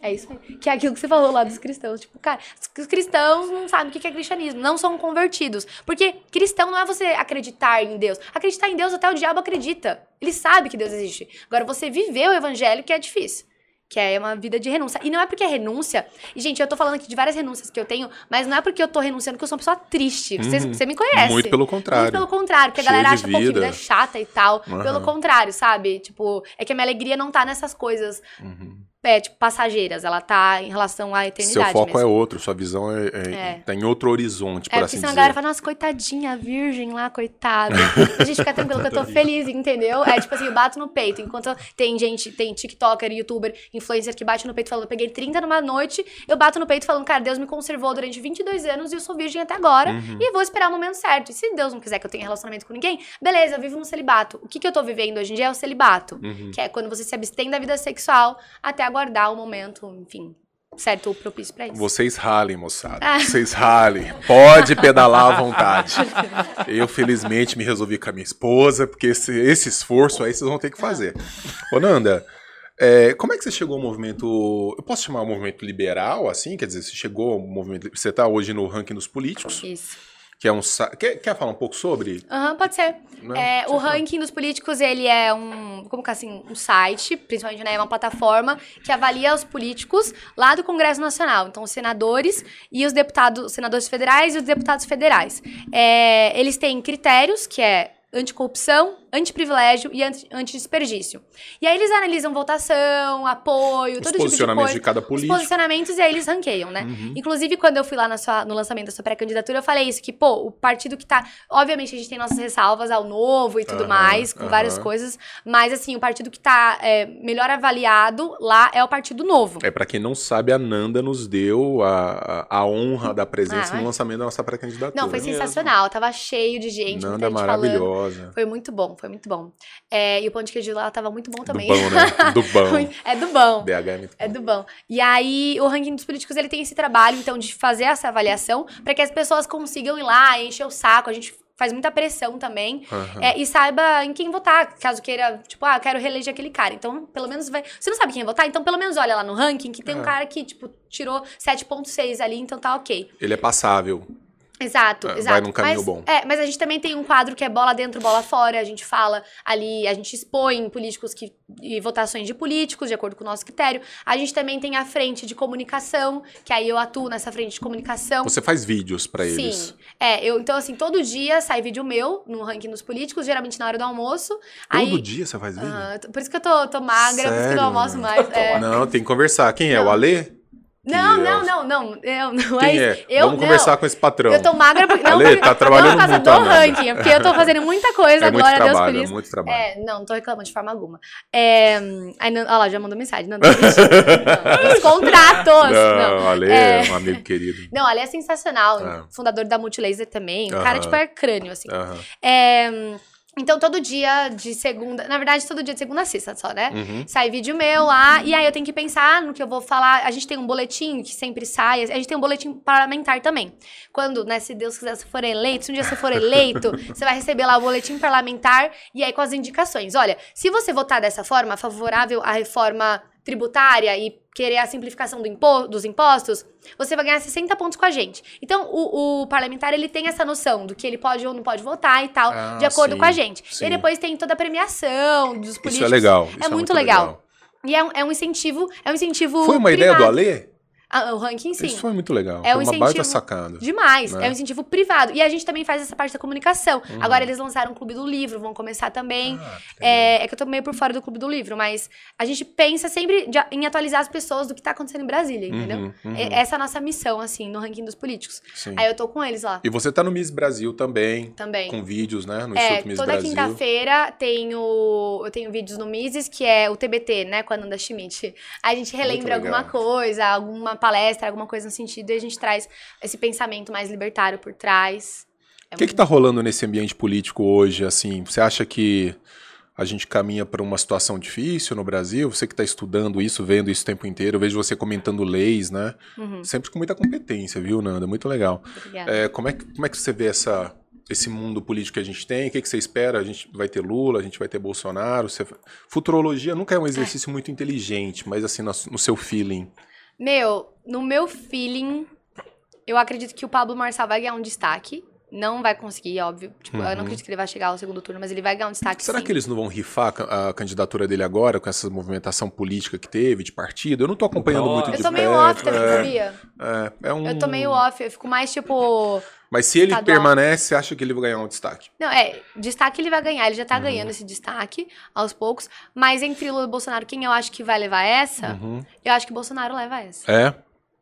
É isso aí. Que é aquilo que você falou lá dos cristãos. Tipo, cara, os cristãos não sabem o que é cristianismo, não são convertidos. Porque cristão não é você acreditar em Deus. Acreditar em Deus até o diabo acredita. Ele sabe que Deus existe. Agora, você viver o evangelho que é difícil. Que é uma vida de renúncia. E não é porque é renúncia. E, gente, eu tô falando aqui de várias renúncias que eu tenho, mas não é porque eu tô renunciando que eu sou uma pessoa triste. Você, Uhum. você me conhece. Muito pelo contrário. Muito pelo contrário, porque a Cheio galera de acha, pô, que vida. é chata e tal. Aham. Pelo contrário, sabe? Tipo, é que a minha alegria não tá nessas coisas, Uhum. É, tipo, passageiras. Ela tá em relação à eternidade Seu foco mesmo. é outro, sua visão é, é- É. tá em outro horizonte, É, por porque assim senão a dizer. galera fala, nossa, coitadinha, a virgem lá, coitada. a gente fica tranquilo que eu tô feliz, entendeu? É tipo assim, eu bato no peito. Enquanto tem gente, tem TikToker, YouTuber, influencer que bate no peito falando, eu peguei 30 numa noite, eu bato no peito falando, cara, Deus me conservou durante 22 anos e eu sou virgem até agora. Uhum. E vou esperar o momento certo. E se Deus não quiser que eu tenha relacionamento com ninguém, beleza, eu vivo no celibato. O que, que eu tô vivendo hoje em dia é o celibato. Uhum. Que é quando você se abstém da vida sexual até aguardar o momento, enfim, certo ou propício pra isso. Vocês ralem, moçada. Ah. Vocês ralem. Pode pedalar à vontade. Eu, felizmente, me resolvi com a minha esposa, porque esse, esse esforço aí vocês vão ter que fazer. Ô, Nanda, é, como é que você chegou ao movimento. Eu posso chamar o movimento liberal, assim? Quer dizer, você chegou ao movimento. Você está hoje no ranking dos políticos, Isso. Que é um. Quer, quer falar um pouco sobre? Aham, pode ser. né? É, Você o fala. ranking dos políticos, ele é um, como que assim, um site, principalmente, né, é uma plataforma que avalia os políticos lá do Congresso Nacional. Então, os senadores e os deputados, os senadores federais e os deputados federais. É, eles têm critérios, que é anticorrupção, antiprivilégio e anti- antidesperdício. E aí eles analisam votação, apoio, Os todo tipo de coisa. de cada Os político. posicionamentos e aí eles ranqueiam, né? Uhum. Inclusive, quando eu fui lá na sua- no lançamento da sua pré-candidatura, eu falei isso, que, pô, o partido que tá. Obviamente, a gente tem nossas ressalvas ao novo e tudo Aham, mais, com várias aham. coisas. Mas, assim, o partido que tá é, melhor avaliado lá é o Partido Novo. É, pra quem não sabe, a Nanda nos deu a, a, a honra da presença Ah, no é? lançamento da nossa pré-candidatura. Não, foi mesmo. sensacional. Tava cheio de gente. Nanda é muita gente falando. maravilhosa. Foi muito bom, foi muito bom. É, e o pão de queijo lá tava muito bom também. Do bom, né? Do bom. é do bom. BH é muito É bom. do bom. E aí, o ranking dos políticos, ele tem esse trabalho, então, de fazer essa avaliação para que as pessoas consigam ir lá, encher o saco. A gente faz muita pressão também. Aham. É, e saiba em quem votar, caso queira, tipo, ah, quero reeleger aquele cara. Então, pelo menos vai. Você não sabe quem votar? Então, pelo menos olha lá no ranking que tem um É. cara que, tipo, tirou 7,6 ali, então tá ok. Ele é passável. Exato, É, vai exato. num caminho mas, bom. É, mas a gente também tem um quadro que é bola dentro, bola fora. A gente fala ali, a gente expõe políticos que, e votações de políticos, de acordo com o nosso critério. A gente também tem a frente de comunicação, que aí eu atuo nessa frente de comunicação. Você faz vídeos pra eles. Sim. É, eu, então, assim, todo dia sai vídeo meu no ranking dos políticos, geralmente na hora do almoço. Todo aí, dia você faz vídeo? Ah, por isso que eu tô, tô magra, por isso que eu Sério? não almoço mais. é. Não, tem que conversar. Quem é? O Não. Alê? Não, é não, não, não, eu não Quem é é? isso. Eu, Vamos não. conversar com esse patrão. Eu tô magra porque. Não, Ale, tá trabalhando não por causa muito, do Amanda. ranking, é porque eu tô fazendo muita coisa, É muito glória a Deus por trabalho, é muito trabalho. É, não, não tô reclamando de forma alguma. É, aí, não, olha lá, já mandou mensagem. Não, não, não, os contratos. Não, Não, Ale É. é um amigo querido. não Ali é sensacional. É. Fundador da Multilaser também. O cara, tipo, é crânio, assim. É, então, todo dia de segunda. Na verdade, todo dia de segunda a sexta só, né? Uhum. Sai vídeo meu lá, e aí eu tenho que pensar no que eu vou falar. A gente tem um boletim que sempre sai, a gente tem um boletim parlamentar também. Quando, né, se Deus quiser, você for eleito, se um dia você for eleito, você vai receber lá o boletim parlamentar e aí com as indicações. Olha, se você votar dessa forma, favorável à reforma tributária e querer a simplificação do impo dos impostos, você vai ganhar 60 pontos com a gente. Então, o, o parlamentar, ele tem essa noção do que ele pode ou não pode votar e tal, Ah, de acordo sim, com a gente. sim. E depois tem toda a premiação dos políticos. Isso é legal. isso É muito legal. legal. E é um, é um incentivo, é um incentivo Foi uma ideia do. Alê? Ah, o ranking, sim. Isso foi muito legal. É foi um uma baita incentivo sacada. Demais. né? É um incentivo privado. E a gente também faz essa parte da comunicação. Uhum. Agora eles lançaram o Clube do Livro, vão começar também. Ah, que. É, é que eu tô meio por fora do Clube do Livro, mas a gente pensa sempre de- em atualizar as pessoas do que tá acontecendo em Brasília, entendeu? Uhum, uhum. Essa é a nossa missão, assim, no ranking dos políticos. Sim. Aí eu tô com eles lá E você tá no Miss Brasil também, também. com vídeos, né? No É, Instituto Miss toda Brasil. quinta-feira tenho, eu tenho vídeos no Mises, que é o TBT, né, com a Nanda Schmidt. Aí a gente relembra alguma coisa, alguma palestra, alguma coisa no sentido, e a gente traz esse pensamento mais libertário por trás. É O que muito que tá rolando nesse ambiente político hoje, assim? Você acha que a gente caminha para uma situação difícil no Brasil? Você que está estudando isso, vendo isso o tempo inteiro, eu vejo você comentando leis, né? Uhum, Sempre com muita competência, viu, Nanda? Muito legal. É, como, é que, como é que você vê essa, esse mundo político que a gente tem? O que, que você espera? A gente vai ter Lula, a gente vai ter Bolsonaro? Você... Futurologia nunca é um exercício muito inteligente, mas assim, no, no seu feeling. Meu, no meu feeling, eu acredito que o Pablo Marçal vai ganhar um destaque. Não vai conseguir, óbvio. Tipo, eu Uhum. não acredito que ele vai chegar ao segundo turno, mas ele vai ganhar um destaque Será sim. que eles não vão rifar a ca- a candidatura dele agora, com essa movimentação política que teve, de partido? Eu não tô acompanhando muito Eu de Eu tô meio perto, off também, é, sabia? é, é um... Eu tô meio off, eu fico mais tipo. Mas se ele estadual. permanece, você acha que ele vai ganhar um destaque? Não, é, destaque ele vai ganhar, ele já Uhum. tá ganhando esse destaque aos poucos. Mas entre Lula e Bolsonaro, quem eu acho que vai levar essa? Uhum. Eu acho que Bolsonaro leva essa. É? O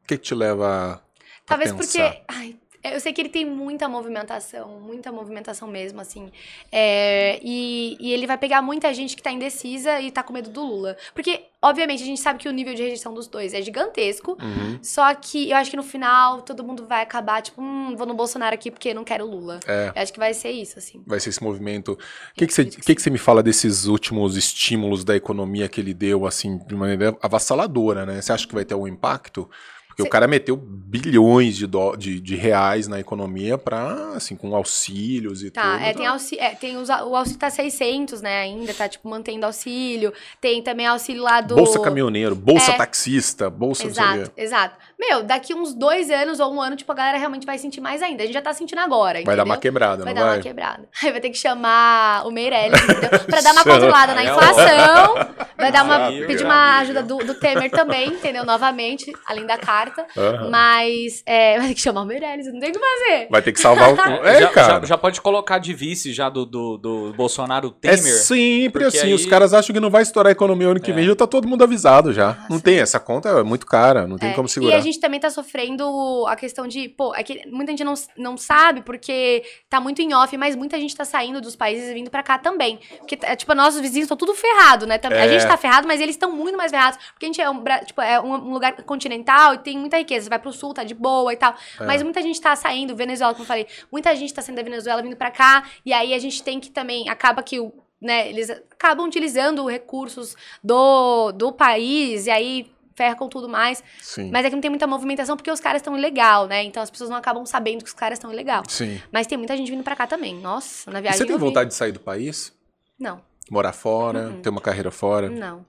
que, que te leva a Talvez pensar? porque. Ai, eu sei que ele tem muita movimentação, muita movimentação mesmo, assim. É, e, e ele vai pegar muita gente que tá indecisa e tá com medo do Lula. Porque, obviamente, a gente sabe que o nível de rejeição dos dois é gigantesco. Uhum. Só que eu acho que no final todo mundo vai acabar, tipo, hum, vou no Bolsonaro aqui porque não quero Lula. É. Eu acho que vai ser isso, assim. Vai ser esse movimento. O que, que, você, que, que você me fala desses últimos estímulos da economia que ele deu, assim, de maneira avassaladora, né? Você acha que vai ter algum impacto? Porque Cê- o cara meteu bilhões de, dó- de, de reais na economia pra, assim, com auxílios e Tá, tudo. é, tem, auxí é, tem os, o auxílio tá 600, né, ainda, tá, tipo, mantendo auxílio. Tem também auxílio lá do... Bolsa caminhoneiro, bolsa É. taxista, bolsa Exato, exato. Meu, daqui uns dois anos ou um ano, tipo, a galera realmente vai sentir mais ainda. A gente já tá sentindo agora, Vai dar uma quebrada, Vai não dar vai? uma quebrada. Aí vai ter que chamar o Meirelles, entendeu? Pra dar uma controlada na inflação. Vai dar uma, pedir uma ajuda do, do Temer também, entendeu? Novamente, além da carta. Aham. Mas é, vai ter que chamar o Meirelles, não tem o que fazer. Vai ter que salvar o. É, já, cara. já, já pode colocar de vice já do, do, do Bolsonaro É Temer. sempre Porque assim, aí- os caras acham que não vai estourar a economia ano que É. vem, já tá todo mundo avisado já. não sim. tem, essa conta é muito cara, não tem É, como E segurar. a gente também tá sofrendo a questão de, pô, é que muita gente não, não sabe porque tá muito em off, mas muita gente tá saindo dos países e vindo pra cá também. Porque, é, tipo, nossos vizinhos estão tudo ferrado, né? Também. A É. gente tá ferrado, mas eles estão muito mais ferrados. Porque a gente é um, tipo, é um lugar continental e tem muita riqueza. Você vai pro sul, tá de boa e tal. É. Mas muita gente tá saindo, Venezuela, como eu falei, muita gente tá saindo da Venezuela vindo pra cá. E aí a gente tem que também, acaba que o. Né, eles acabam utilizando recursos do, do país e aí ferra com tudo mais. Sim. Mas é que não tem muita movimentação porque os caras estão ilegal, né? Então as pessoas não acabam sabendo que os caras estão ilegal. Sim. Mas tem muita gente vindo pra cá também. Nossa, na E viagem você tem eu vi. vontade de sair do país? Não, Morar fora, Uhum. ter uma carreira fora? não.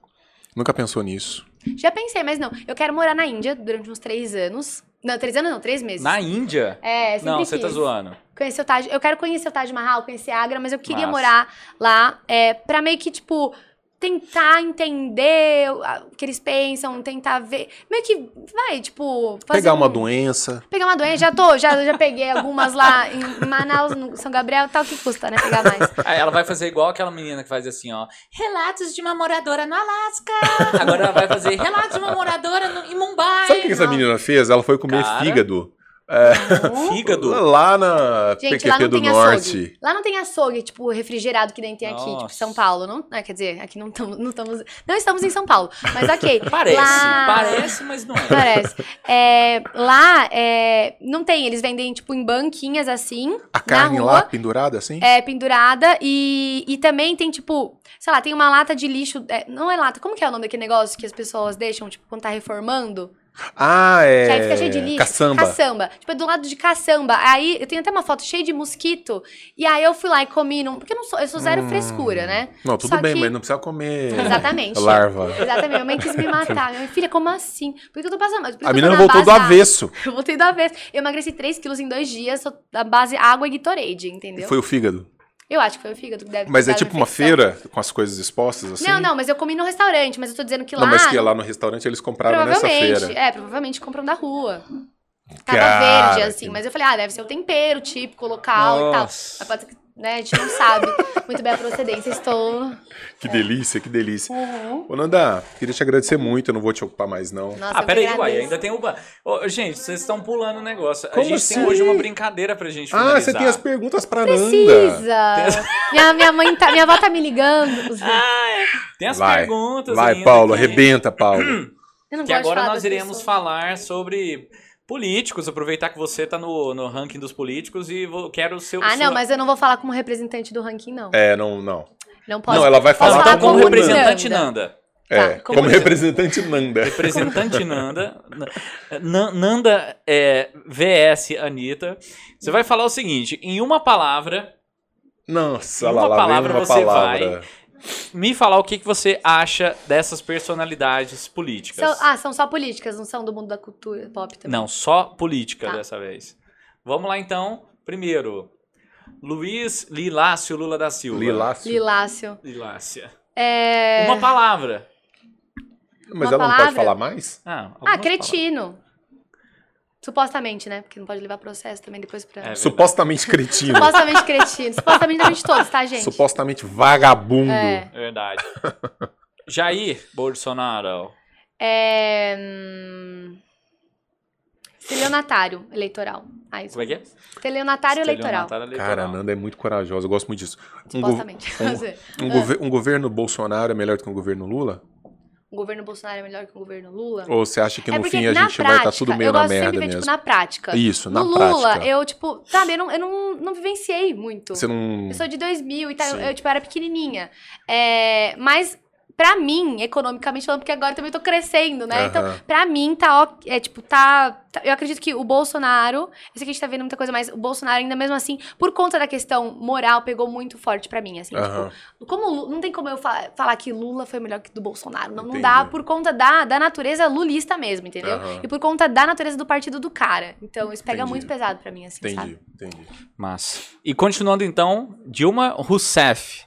Nunca pensou nisso? Já pensei, mas não. Eu quero morar na Índia durante uns três anos. Não, três anos não, três meses. Na Índia? É, sempre Não, você tá zoando. Conhecer o Taj... Eu quero conhecer o Taj Mahal, conhecer Agra, mas eu queria Massa. morar lá é, pra meio que, tipo, tentar entender o que eles pensam, tentar ver. Meio que, vai, tipo. fazer Pegar uma um- doença. Pegar uma doença, já tô, já, já peguei algumas lá em Manaus, no São Gabriel, tal que custa, né? Pegar mais. Aí ela vai fazer igual aquela menina que faz assim, ó. Relatos de uma moradora no Alasca. Agora ela vai fazer relatos de uma moradora no, em Mumbai. Sabe o que essa menina fez? Ela foi comer Cara. fígado. Fígado. Lá na Gente, lá PQP não do tem Norte. açougue. Lá não tem açougue, tipo, refrigerado que nem tem aqui, tipo, Nossa. São Paulo. Não, é, quer dizer, aqui não estamos, não estamos, não estamos em São Paulo. Mas ok. Parece, Lá- parece, mas não é. Parece. É, lá, é, não tem, eles vendem, tipo, em banquinhas assim, A carne na rua. lá pendurada assim? É, pendurada e, e também tem, tipo, sei lá, tem uma lata de lixo. é, não é lata, como que é o nome daquele negócio que as pessoas deixam, tipo, quando tá reformando? Ah, é. Que aí fica cheio de lixo. Caçamba. Caçamba. Tipo, é do lado de caçamba. Aí eu tenho até uma foto cheia de mosquito. E aí eu fui lá e comi. Num... Porque eu, não sou, eu sou zero Hum. frescura, né? Não, tudo Só bem, que- mas não precisa comer. Exatamente. Larva. Exatamente. Minha mãe quis me matar. Minha filha, como assim? Por que eu tô passando? Que A menina na voltou do avesso. Eu voltei do avesso. Eu emagreci 3 quilos em dois dias, da base água e Gatorade, entendeu? Foi o fígado. Eu acho que foi o fígado que deve Mas é tipo uma feira com as coisas expostas assim? Não, não, mas eu comi no restaurante, mas eu tô dizendo que lá. Não, mas que lá no restaurante eles compraram nessa provavelmente. feira. É, provavelmente compram da rua. Tava Cara, verde, assim, que- mas eu falei, ah, deve ser o tempero típico, local e tal. Nossa. Mas pode ser que, né, a gente não sabe muito bem a procedência. Estou. Que delícia, que delícia. Uhum. Ô, Nanda, queria te agradecer muito, eu não vou te ocupar mais, não. Nossa, Ah, peraí, uai, ainda tem o. ba- Ô, gente, vocês estão pulando o negócio. Como a gente assim? tem hoje uma brincadeira pra gente Ah, finalizar. você tem as perguntas pra Nanda. Precisa! minha, minha mãe tá. Minha avó tá me ligando. Ah, é. Tem as Vai, perguntas Vai, ainda Paulo, que- arrebenta, Paulo. Eu não Que agora falar nós iremos pessoas. falar sobre políticos, aproveitar que você tá no, no ranking dos políticos e vou, quero o seu... Ah, não, sua- mas eu não vou falar como representante do ranking, não. É, não, não. Não posso. Não, ela vai falar Fala como como Nanda. representante Nanda. É, Tá, como, como- representante Nanda. Representante Nanda. Nan- Nanda é VS Anitta. Você vai falar o seguinte, em uma palavra, Nossa, Em lá, uma lá vem palavra uma você palavra. Me falar o que, que você acha dessas personalidades políticas. São- ah, são só políticas, não são do mundo da cultura pop também. Não, só política Tá. dessa vez. Vamos lá então. Primeiro, Luiz Lilácio Lula da Silva. Lilácio. Lilácio. Lilácia. É... Uma palavra. Mas Uma ela não pode palavra? falar mais? Ah, Ah, cretino. Supostamente, né? Porque não pode levar processo também depois pra. É. Supostamente cretino. Supostamente cretino. Supostamente da gente todos, tá, gente? Supostamente vagabundo. É. Verdade. Jair Bolsonaro. É. Hum... Estelionatário eleitoral. Ah, isso. Como é que é? Estelionatário eleitoral. Eleitoral. Cara, a Nanda é muito corajosa, eu gosto muito disso. Um, go- Supostamente. um, gover- um governo Bolsonaro é melhor do que um governo Lula? O governo Bolsonaro é melhor que o governo Lula? Ou você acha que é no porque fim a gente vai estar prática, tudo meio eu na merda ver, mesmo? tipo, na prática. Isso, na no Lula, prática. eu, tipo, sabe, eu não, eu não, não vivenciei muito. Você não. Eu sou de 2000 e tal, eu, eu, tipo, era pequenininha. É, mas, pra mim, economicamente falando, porque agora eu também tô crescendo, né? Então, Aham. pra mim, tá, ó- é, tipo, tá, tá- Eu acredito que o Bolsonaro... Eu sei que a gente tá vendo muita coisa, mas o Bolsonaro, ainda mesmo assim, por conta da questão moral, pegou muito forte pra mim, assim. Aham. Tipo, como não tem como eu fa- falar que Lula foi melhor que do Bolsonaro. Não, não Entendi. dá por conta da, da natureza lulista mesmo, entendeu? Aham. E por conta da natureza do partido do cara. Então, isso pega Entendi. muito pesado pra mim, assim, sabe? Entendi, entendi. Massa. E continuando então, Dilma Rousseff.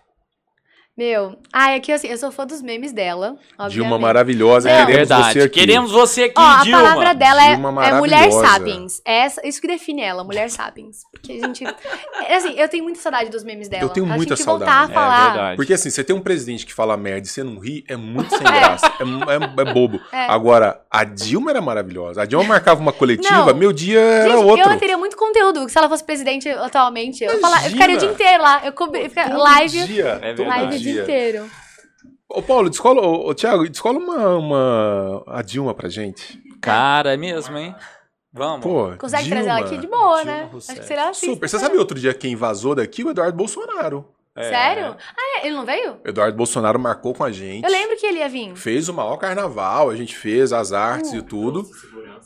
Meu, ai, aqui assim, eu sou fã dos memes dela. Dilma obviamente. maravilhosa, Não. queremos Verdade. você aqui. Queremos você aqui, Ó, a Dilma. palavra dela é, Dilma é mulher sapiens. É essa, isso que define ela, mulher sapiens. Porque a gente. É, assim, eu tenho muita saudade dos memes dela. Eu tenho muita que voltar a saudade. É falar. verdade. Porque assim, você tem um presidente que fala merda e você não ri, é muito sem graça. É, é- é bobo. É. Agora, a Dilma era maravilhosa. A Dilma marcava uma coletiva, Não. meu dia era Gente, outro. eu teria muito conteúdo. Se ela fosse presidente atualmente, eu, fala- eu ficaria o dia inteiro lá. Eu cobri, eu ficaria live, dia, É verdade. live dia dia. inteiro. Ô, Paulo, descola, ô, ô, Thiago, descola uma, uma. a Dilma pra gente. Cara, é mesmo, hein? Vamos. Pô, Consegue Dilma. trazer ela aqui de boa, Dilma né? Rousseff. Acho que seria assim. Super. Você sabe outro dia quem vazou daqui? O Eduardo Bolsonaro. É. Sério? Ah, é? Ele não veio? O Eduardo Bolsonaro marcou com a gente. Eu lembro que ele ia vir. Fez o maior carnaval, a gente fez as artes Uh. e tudo.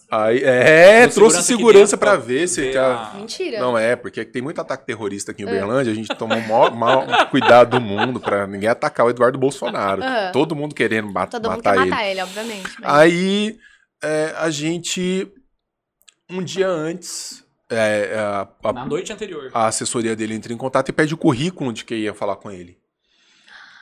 Aí, é, Trouxe trouxe segurança pra pra ver se. ver tá- a- Mentira. Não é, porque tem muito ataque terrorista aqui em É. Uberlândia, a gente tomou o maior, maior cuidado do mundo pra ninguém atacar o Eduardo Bolsonaro. Aham. Todo mundo querendo ma- Todo mundo matar quer ele. matar ele, obviamente. mas- Aí é, a gente, um dia antes, é, a, a- Na noite anterior. a assessoria dele entra em contato e pede o currículo de quem ia falar com ele.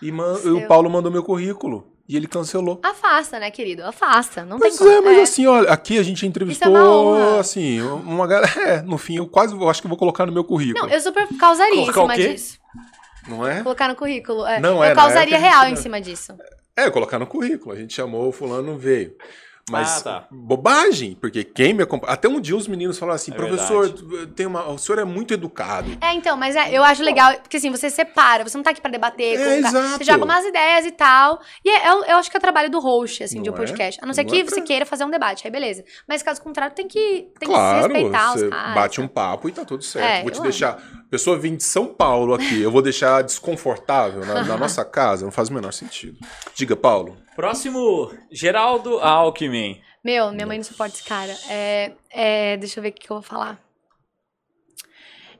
E man- Seu. o Paulo mandou meu currículo e ele cancelou. Afasta, né, querido? Afasta. Não Pois tem como. é, mas assim, olha, aqui a gente entrevistou, uma honra. assim, uma galera. É, no fim, eu quase eu acho que vou colocar no meu currículo. Não, eu super causaria em Colocar o cima quê? disso. Não é? Colocar no currículo. É. Não, eu é, na causaria época real gente- em cima disso. É, colocar no currículo. A gente chamou, o fulano não veio. Mas Ah, tá. bobagem, porque quem me acompanha. Até um dia os meninos falaram assim: É professor, tem uma, o senhor é muito educado. É, então, mas é, eu acho legal, porque assim, você separa, você não tá aqui pra debater, É, exato. você joga umas ideias e tal. E é- eu, eu acho que é o trabalho do host, assim, de um Não é? podcast. A não ser Não que é pra- você queira fazer um debate, aí beleza. Mas caso contrário, tem que, tem que claro, respeitar você os caras. bate um papo e tá tudo certo. É, vou te deixar. Pessoa vem de São Paulo aqui, eu vou deixar desconfortável na, na nossa casa, não faz o menor sentido. Diga, Paulo. Próximo, Geraldo Alckmin. Meu, minha mãe não suporta esse cara. É, é, deixa eu ver o que, que eu vou falar.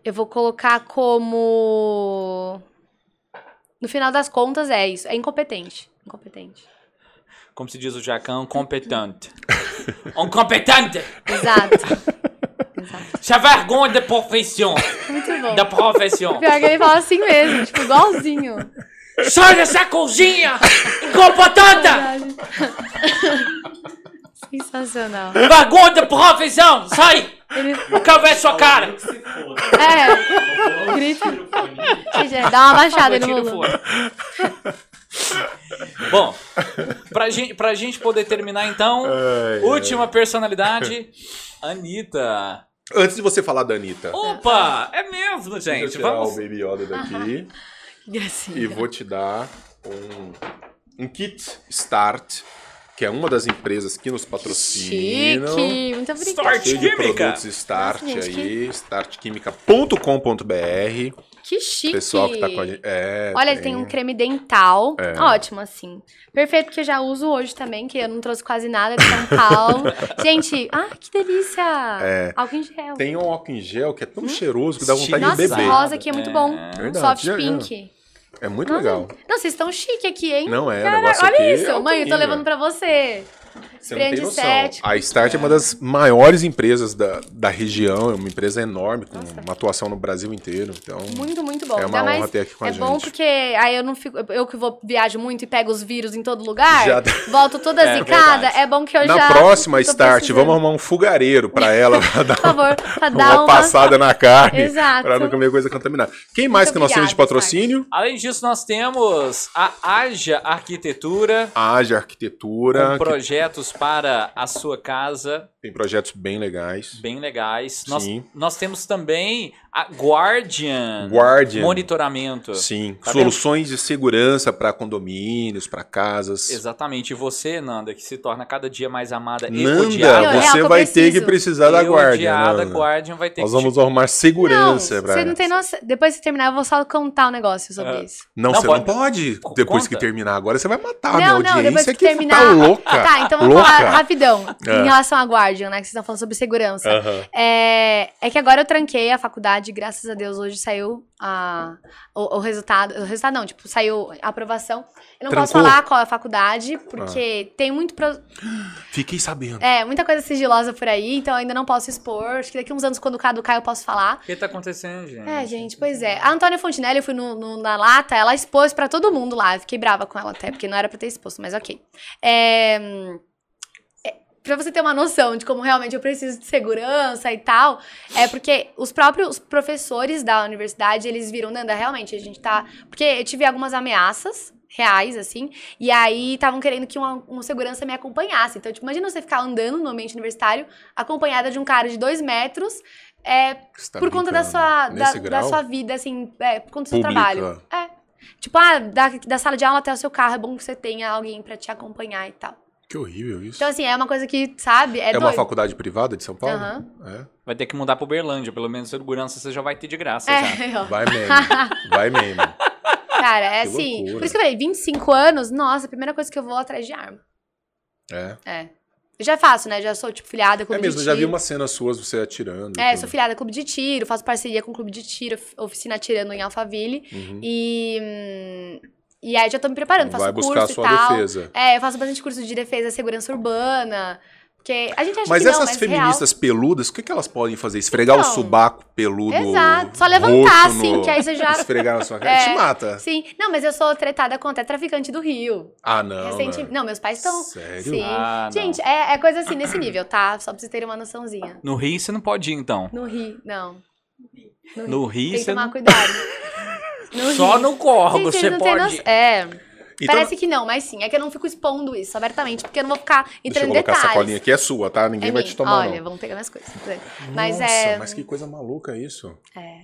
Eu vou colocar como. No final das contas, é isso. É incompetente. Incompetente. Como se diz o Jacão, competente. um competente! Exato. Exato. Se vergonha da profissão. Muito bom. Da profissão. Pior que ele fala assim mesmo, tipo, igualzinho. Sai dessa cozinha! Incompetente! Verdade. Sensacional. Vergonha da profissão! Sai! Ele, Eu quero ver sua cara! é, grita. Gente, Dá uma baixada no volume. Bom, pra gente, pra gente poder terminar então, Ai, última personalidade, Anitta. Antes de você falar da Anitta, Opa, é mesmo, deixa eu gente. tirar Vamos. o Baby Yoda daqui Que gracinha. e vou te dar um, um kit Start, que é uma das empresas que nos patrocinam. Chique, muito obrigada. Start. Cheio de Química. produtos Start Nossa, gente, aí, startquimica.com.br. Que chique. Pessoal que tá com a gente. É, Olha, ele tem um creme dental. É. Ótimo, assim. Perfeito, porque eu já uso hoje também, que eu não trouxe quase nada de São Paulo. Gente, ah, que delícia! É. Álcool em gel. Tem um álcool em gel que é tão cheiroso que dá vontade Nossa, de esse beber. rosa aqui é muito bom. Verdade, Soft já- já. pink. É muito Nossa, legal. Não, vocês estão chique aqui, hein? Não é, negócio olha aqui é isso. Mãe, eu tô levando pra você. Você não tem noção. sete. A Start é uma das maiores empresas da, da região, é uma empresa enorme, com uma atuação no Brasil inteiro. Então, Muito, muito bom. é uma Ainda mais- honra ter aqui com a é gente. bom porque aí eu não fico. Eu que vou viajo muito e pego os vírus em todo lugar, Já- volto toda É zicada. verdade. É bom que eu Na já. próxima tô Start, precisando. vamos arrumar um fogareiro pra ela, pra dar Por favor, pra uma, dar uma. passada na carne, Exato. pra não comer coisa contaminada. Quem mais Muito que nós temos de patrocínio? Além disso, nós temos a Aja Arquitetura, A Age Arquitetura, com projetos para a sua casa, tem projetos bem legais. bem legais. Nós, Sim. nós temos também a Guardian, Guardian. Monitoramento. Sim, Tá soluções de segurança para condomínios, para casas. Exatamente. E você, Nanda, que se torna cada dia mais amada e Nanda, odiada. Não, é você vai ter que precisar da e guarda. odiada Nanda. Guardian vai ter Nós que vamos te- arrumar segurança Não, pra você não tem noção. Depois que terminar, eu vou só contar um negócio sobre Ah. isso. Não, Não, você pode- não pode. Depois Conta. que terminar agora, você vai matar a não, minha não, audiência depois que que terminar. tá louca. Tá, então vamos louca. falar rapidão. Ah. Em relação à Guardian, né? Que vocês estão falando sobre segurança. Aham. É, é que agora eu tranquei a faculdade, graças a Deus, hoje saiu a, o, o resultado. O resultado não, tipo, saiu a aprovação. Eu não posso Trancou? falar qual é a faculdade, porque tem muito. pro- Fiquei sabendo. É, muita coisa sigilosa por aí, então eu ainda não posso expor. Acho que daqui uns anos, quando caducar, eu posso falar. O que tá acontecendo, gente? É, gente, pois é. A Antônia Fontinelli, eu fui no, no- na lata, ela expôs pra todo mundo lá. Eu fiquei brava com ela até, porque não era pra ter exposto, mas ok. É, pra você ter uma noção de como realmente eu preciso de segurança e tal, é porque os próprios professores da universidade, eles viram, Nanda, realmente, a gente tá... Porque eu tive algumas ameaças reais, assim, e aí estavam querendo que uma, um segurança me acompanhasse. Então, tipo, imagina você ficar andando no ambiente universitário acompanhada de um cara de dois metros, é, tá por conta da sua, da, da sua vida, assim, é, por conta do seu Pública. trabalho. É. Tipo, ah, da, da sala de aula até o seu carro, é bom que você tenha alguém pra te acompanhar e tal. Que horrível isso. Então, assim, é uma coisa que, sabe, é, é uma faculdade privada de São Paulo? Aham. É. Vai ter que mudar pro Berlândia, pelo menos segurança você já vai ter de graça já. É, ó. Vai mesmo. Vai mesmo. Cara, é Que assim. loucura. Por isso que eu falei, 25 anos, nossa, a primeira coisa que eu vou atrás de arma. É. É. Eu já faço, né? Já sou, tipo, filiada com É clube mesmo, de já vi tiro. umas cenas suas você atirando. É, tudo. sou filiada clube de tiro, faço parceria com clube de tiro, of- oficina atirando em Alphaville. Uhum. E. hum, E aí já tô me preparando, faço Vai curso buscar a e sua tal. defesa. É, eu faço bastante curso de defesa e segurança urbana. Porque a gente acha Mas que não, essas mas feministas peludas, o que, que elas podem fazer? Esfregar o Então. subaco peludo. Exato. Só levantar, assim, no- que aí você já- Esfregar na sua cara. É. Te mata. real. Sim. Não, mas eu sou tretada com até traficante do Rio. Ah, não. Recente... né? Não, meus pais estão. Sério? Sim. Ah. Gente, é, é coisa assim nesse nível, tá? Só pra vocês terem uma noçãozinha. No Rio você não pode ir, então. No Rio, não. No Rio Tem que tomar não... cuidado. No Só Rio. no Gente, você não pode noção. É. Então, Parece que não, mas sim. É que eu não fico expondo isso abertamente, porque eu não vou ficar deixa eu entrando em colocar detalhes. essa colinha aqui, é sua, tá? Ninguém É vai minha. te tomar, Olha, não. vamos pegar minhas coisas. Mas Nossa, é. mas que coisa maluca isso. É.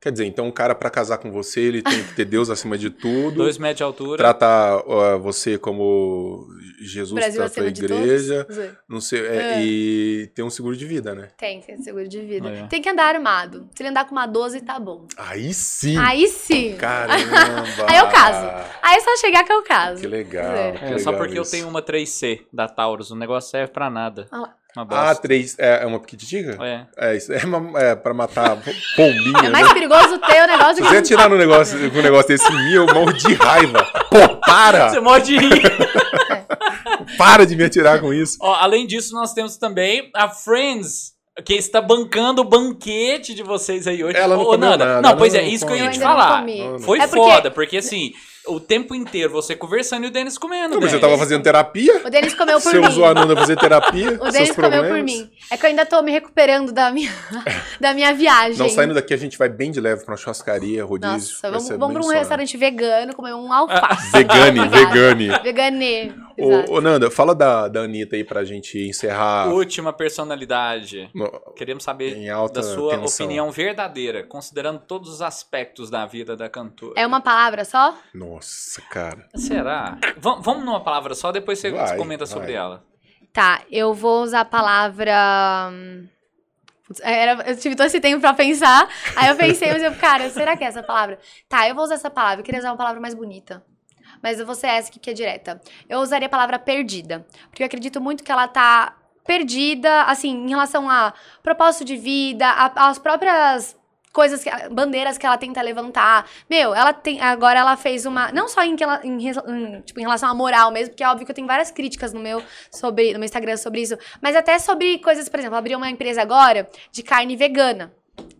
Quer dizer, então o cara pra casar com você, ele tem que ter Deus acima de tudo. Dois metros de altura. Tratar ó, você como Jesus Brasil trata a de igreja. Não sei, é, É. e ter um seguro de vida, né? Tem, tem seguro de vida. É. Tem que andar armado. Se ele andar com uma 12, tá bom. Aí sim! Aí sim. Caramba! Aí eu caso. Aí é só chegar que eu caso. Que legal. É. que É, só legal porque eu isso. tenho uma 3C da Taurus. O negócio serve pra nada. Ah lá. Uma Ah, três. É, é uma piquititica? É. É, isso. É, uma, é pra matar pombinha, É mais né? perigoso ter o negócio Se que você atirar no negócio, com um negócio desse mim, eu morro de raiva. Pô, para! Você morde de rir. Para de me atirar com isso. Ó, além disso, nós temos também a Friends. Que está bancando o banquete de vocês aí hoje. Ela não Ô, comeu Nanda, nada, Não, ela pois é, não isso que eu ia te falar. Foi É porque- foda, porque assim, o tempo inteiro você conversando e o Denis comendo. Não, mas eu tava fazendo terapia. O Denis comeu por Você mim. usou a Nanda fazer terapia. O seus Denis comeu por mim. É que eu ainda tô me recuperando da minha, da minha viagem. Não, saindo daqui a gente vai bem de leve pra uma churrascaria, rodízio. Nossa, vamos, vamos pra um suave. restaurante vegano comer um alface. Vegane, Obrigada. vegane. Ô, ô, Nanda, fala da, da Anitta aí pra gente encerrar Última personalidade. no- Queremos saber em alta da sua tensão. opinião verdadeira, considerando todos os aspectos da vida da cantora. É uma palavra só? Nossa, cara. Será? Va- vamos numa palavra só, depois você Vai, comenta sobre vai. ela. Tá, eu vou usar a palavra. hum, putz, era- eu tive todo esse tempo pra pensar. Aí eu pensei, mas eu, cara, será que é essa palavra? Tá, eu vou usar essa palavra. Eu queria usar uma palavra mais bonita. Mas eu vou ser essa que é direta. Eu usaria a palavra perdida. Porque eu acredito muito que ela tá perdida, assim, em relação a propósito de vida, às próprias coisas, que, bandeiras que ela tenta levantar. Meu, ela tem. Agora ela fez uma. Não só em, rela- em rela- em, tipo, em relação à moral mesmo, porque é óbvio que eu tenho várias críticas no meu, sobre, no meu Instagram sobre isso. Mas até sobre coisas, por exemplo, ela abriu uma empresa agora de carne vegana.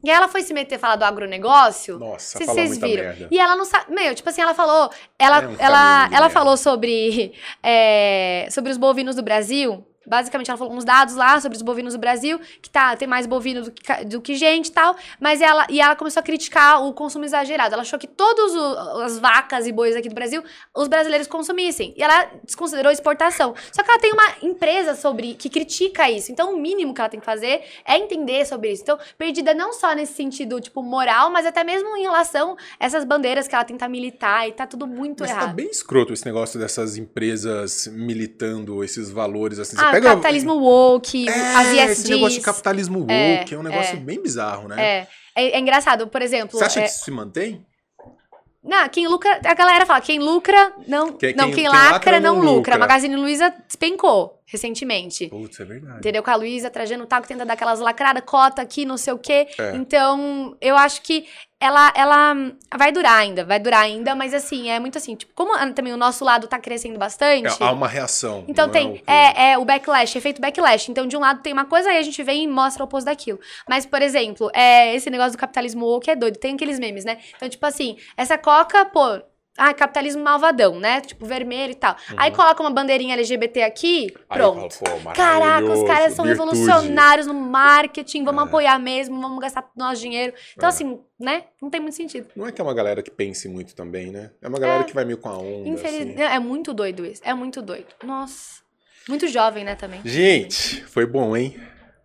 E aí ela foi se meter falar do agronegócio. Nossa, Se vocês viram. merda. E ela não sabe. Meu, tipo assim, ela falou. Ela, É um ela, ela merda. falou sobre. é, sobre os bovinos do Brasil. Basicamente, ela falou uns dados lá sobre os bovinos do Brasil, que tá, tem mais bovino do que, do que gente e tal. Mas ela. E ela começou a criticar o consumo exagerado. Ela achou que todas as vacas e bois aqui do Brasil, os brasileiros consumissem. E ela desconsiderou exportação. Só que ela tem uma empresa sobre que critica isso. Então, o mínimo que ela tem que fazer é entender sobre isso. Então, perdida não só nesse sentido, tipo, moral, mas até mesmo em relação a essas bandeiras que ela tenta militar e tá tudo muito Mas tá errado. bem escroto esse negócio dessas empresas militando esses valores assim. Ah, pega capitalismo woke, é, as esse ESGs. negócio de capitalismo woke É, é, um negócio é. bem bizarro, né? É, é, é engraçado, por exemplo. Você acha é- que isso se mantém? Não, quem lucra. A galera fala, quem lucra não. Quem- não, quem- quem, lacra, lacra não, lucra. lucra. A Magazine Luiza despencou recentemente. Putz, é verdade. Entendeu? Com a Luísa trajando taco, tenta dar aquelas lacradas, cota aqui, não sei o quê. É. Então, eu acho que ela, ela vai durar ainda, vai durar ainda, mas assim, é muito assim, tipo, como também o nosso lado tá crescendo bastante. É, há uma reação. Então tem, o que- é, é o backlash, efeito backlash. Então, de um lado tem uma coisa, aí a gente vem e mostra o oposto daquilo. Mas, por exemplo, é, esse negócio do capitalismo woke é doido. Tem aqueles memes, né? Então, tipo assim, essa coca, pô, ah, capitalismo malvadão, né? Tipo, vermelho e tal. Aí coloca uma bandeirinha LGBT aqui, Uhum. Aí pronto. falo, pô, Caraca, os caras são virtude. revolucionários no marketing, vamos É. apoiar mesmo, vamos gastar nosso dinheiro. Então, É. assim, né? Não tem muito sentido. Não é que é uma galera que pense muito também, né? É uma galera É. que vai meio com a onda. Infeliz... assim. É muito doido isso. É muito doido. Nossa. Muito jovem, né, também. Gente, foi bom, hein?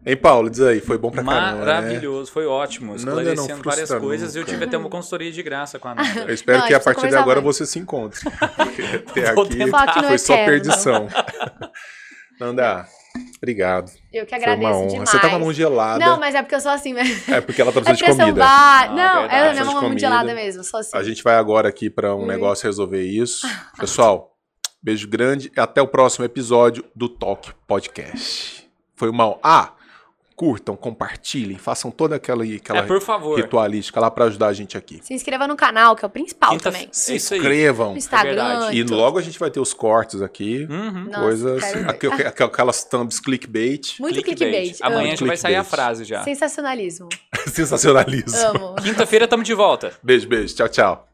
Hein, Paulo? Diz aí, foi bom pra caramba, né? Maravilhoso, foi ótimo. Nanda não Esclarecendo várias coisas. Eu nunca. tive até uma consultoria de graça com a Nanda. Eu espero Não, que a partir de agora você se encontre. Porque até Vou aqui tentar. Foi só perdição. Nanda, obrigado. Eu que Foi agradeço uma honra. demais. Você tá com a mão gelada. Não, mas é porque eu sou assim mesmo. É porque ela tá É precisando de pressão comida. ba- Ah, Não, verdade. é de mão gelada mesmo. Sou assim. A gente vai agora aqui pra um Ui. negócio resolver isso. Pessoal, beijo grande e até o próximo episódio do Talk Podcast. Foi mal. Ah, curtam, compartilhem, façam toda aquela, aquela É, por favor. ritualística lá pra ajudar a gente aqui. Se inscreva no canal, que é o principal Quinta- também. Se É isso aí. inscrevam. No Instagram. verdade. E logo a gente vai ter os cortes aqui. Uhum. Nossa, coisas. quero ver. aqu- aqu- Aquelas thumbs clickbait. Muito clickbait. Amanhã Amo. já vai sair a Clickbait. frase já. Sensacionalismo. Sensacionalismo. Amo. Quinta-feira estamos de volta. Beijo, beijo. Tchau, tchau.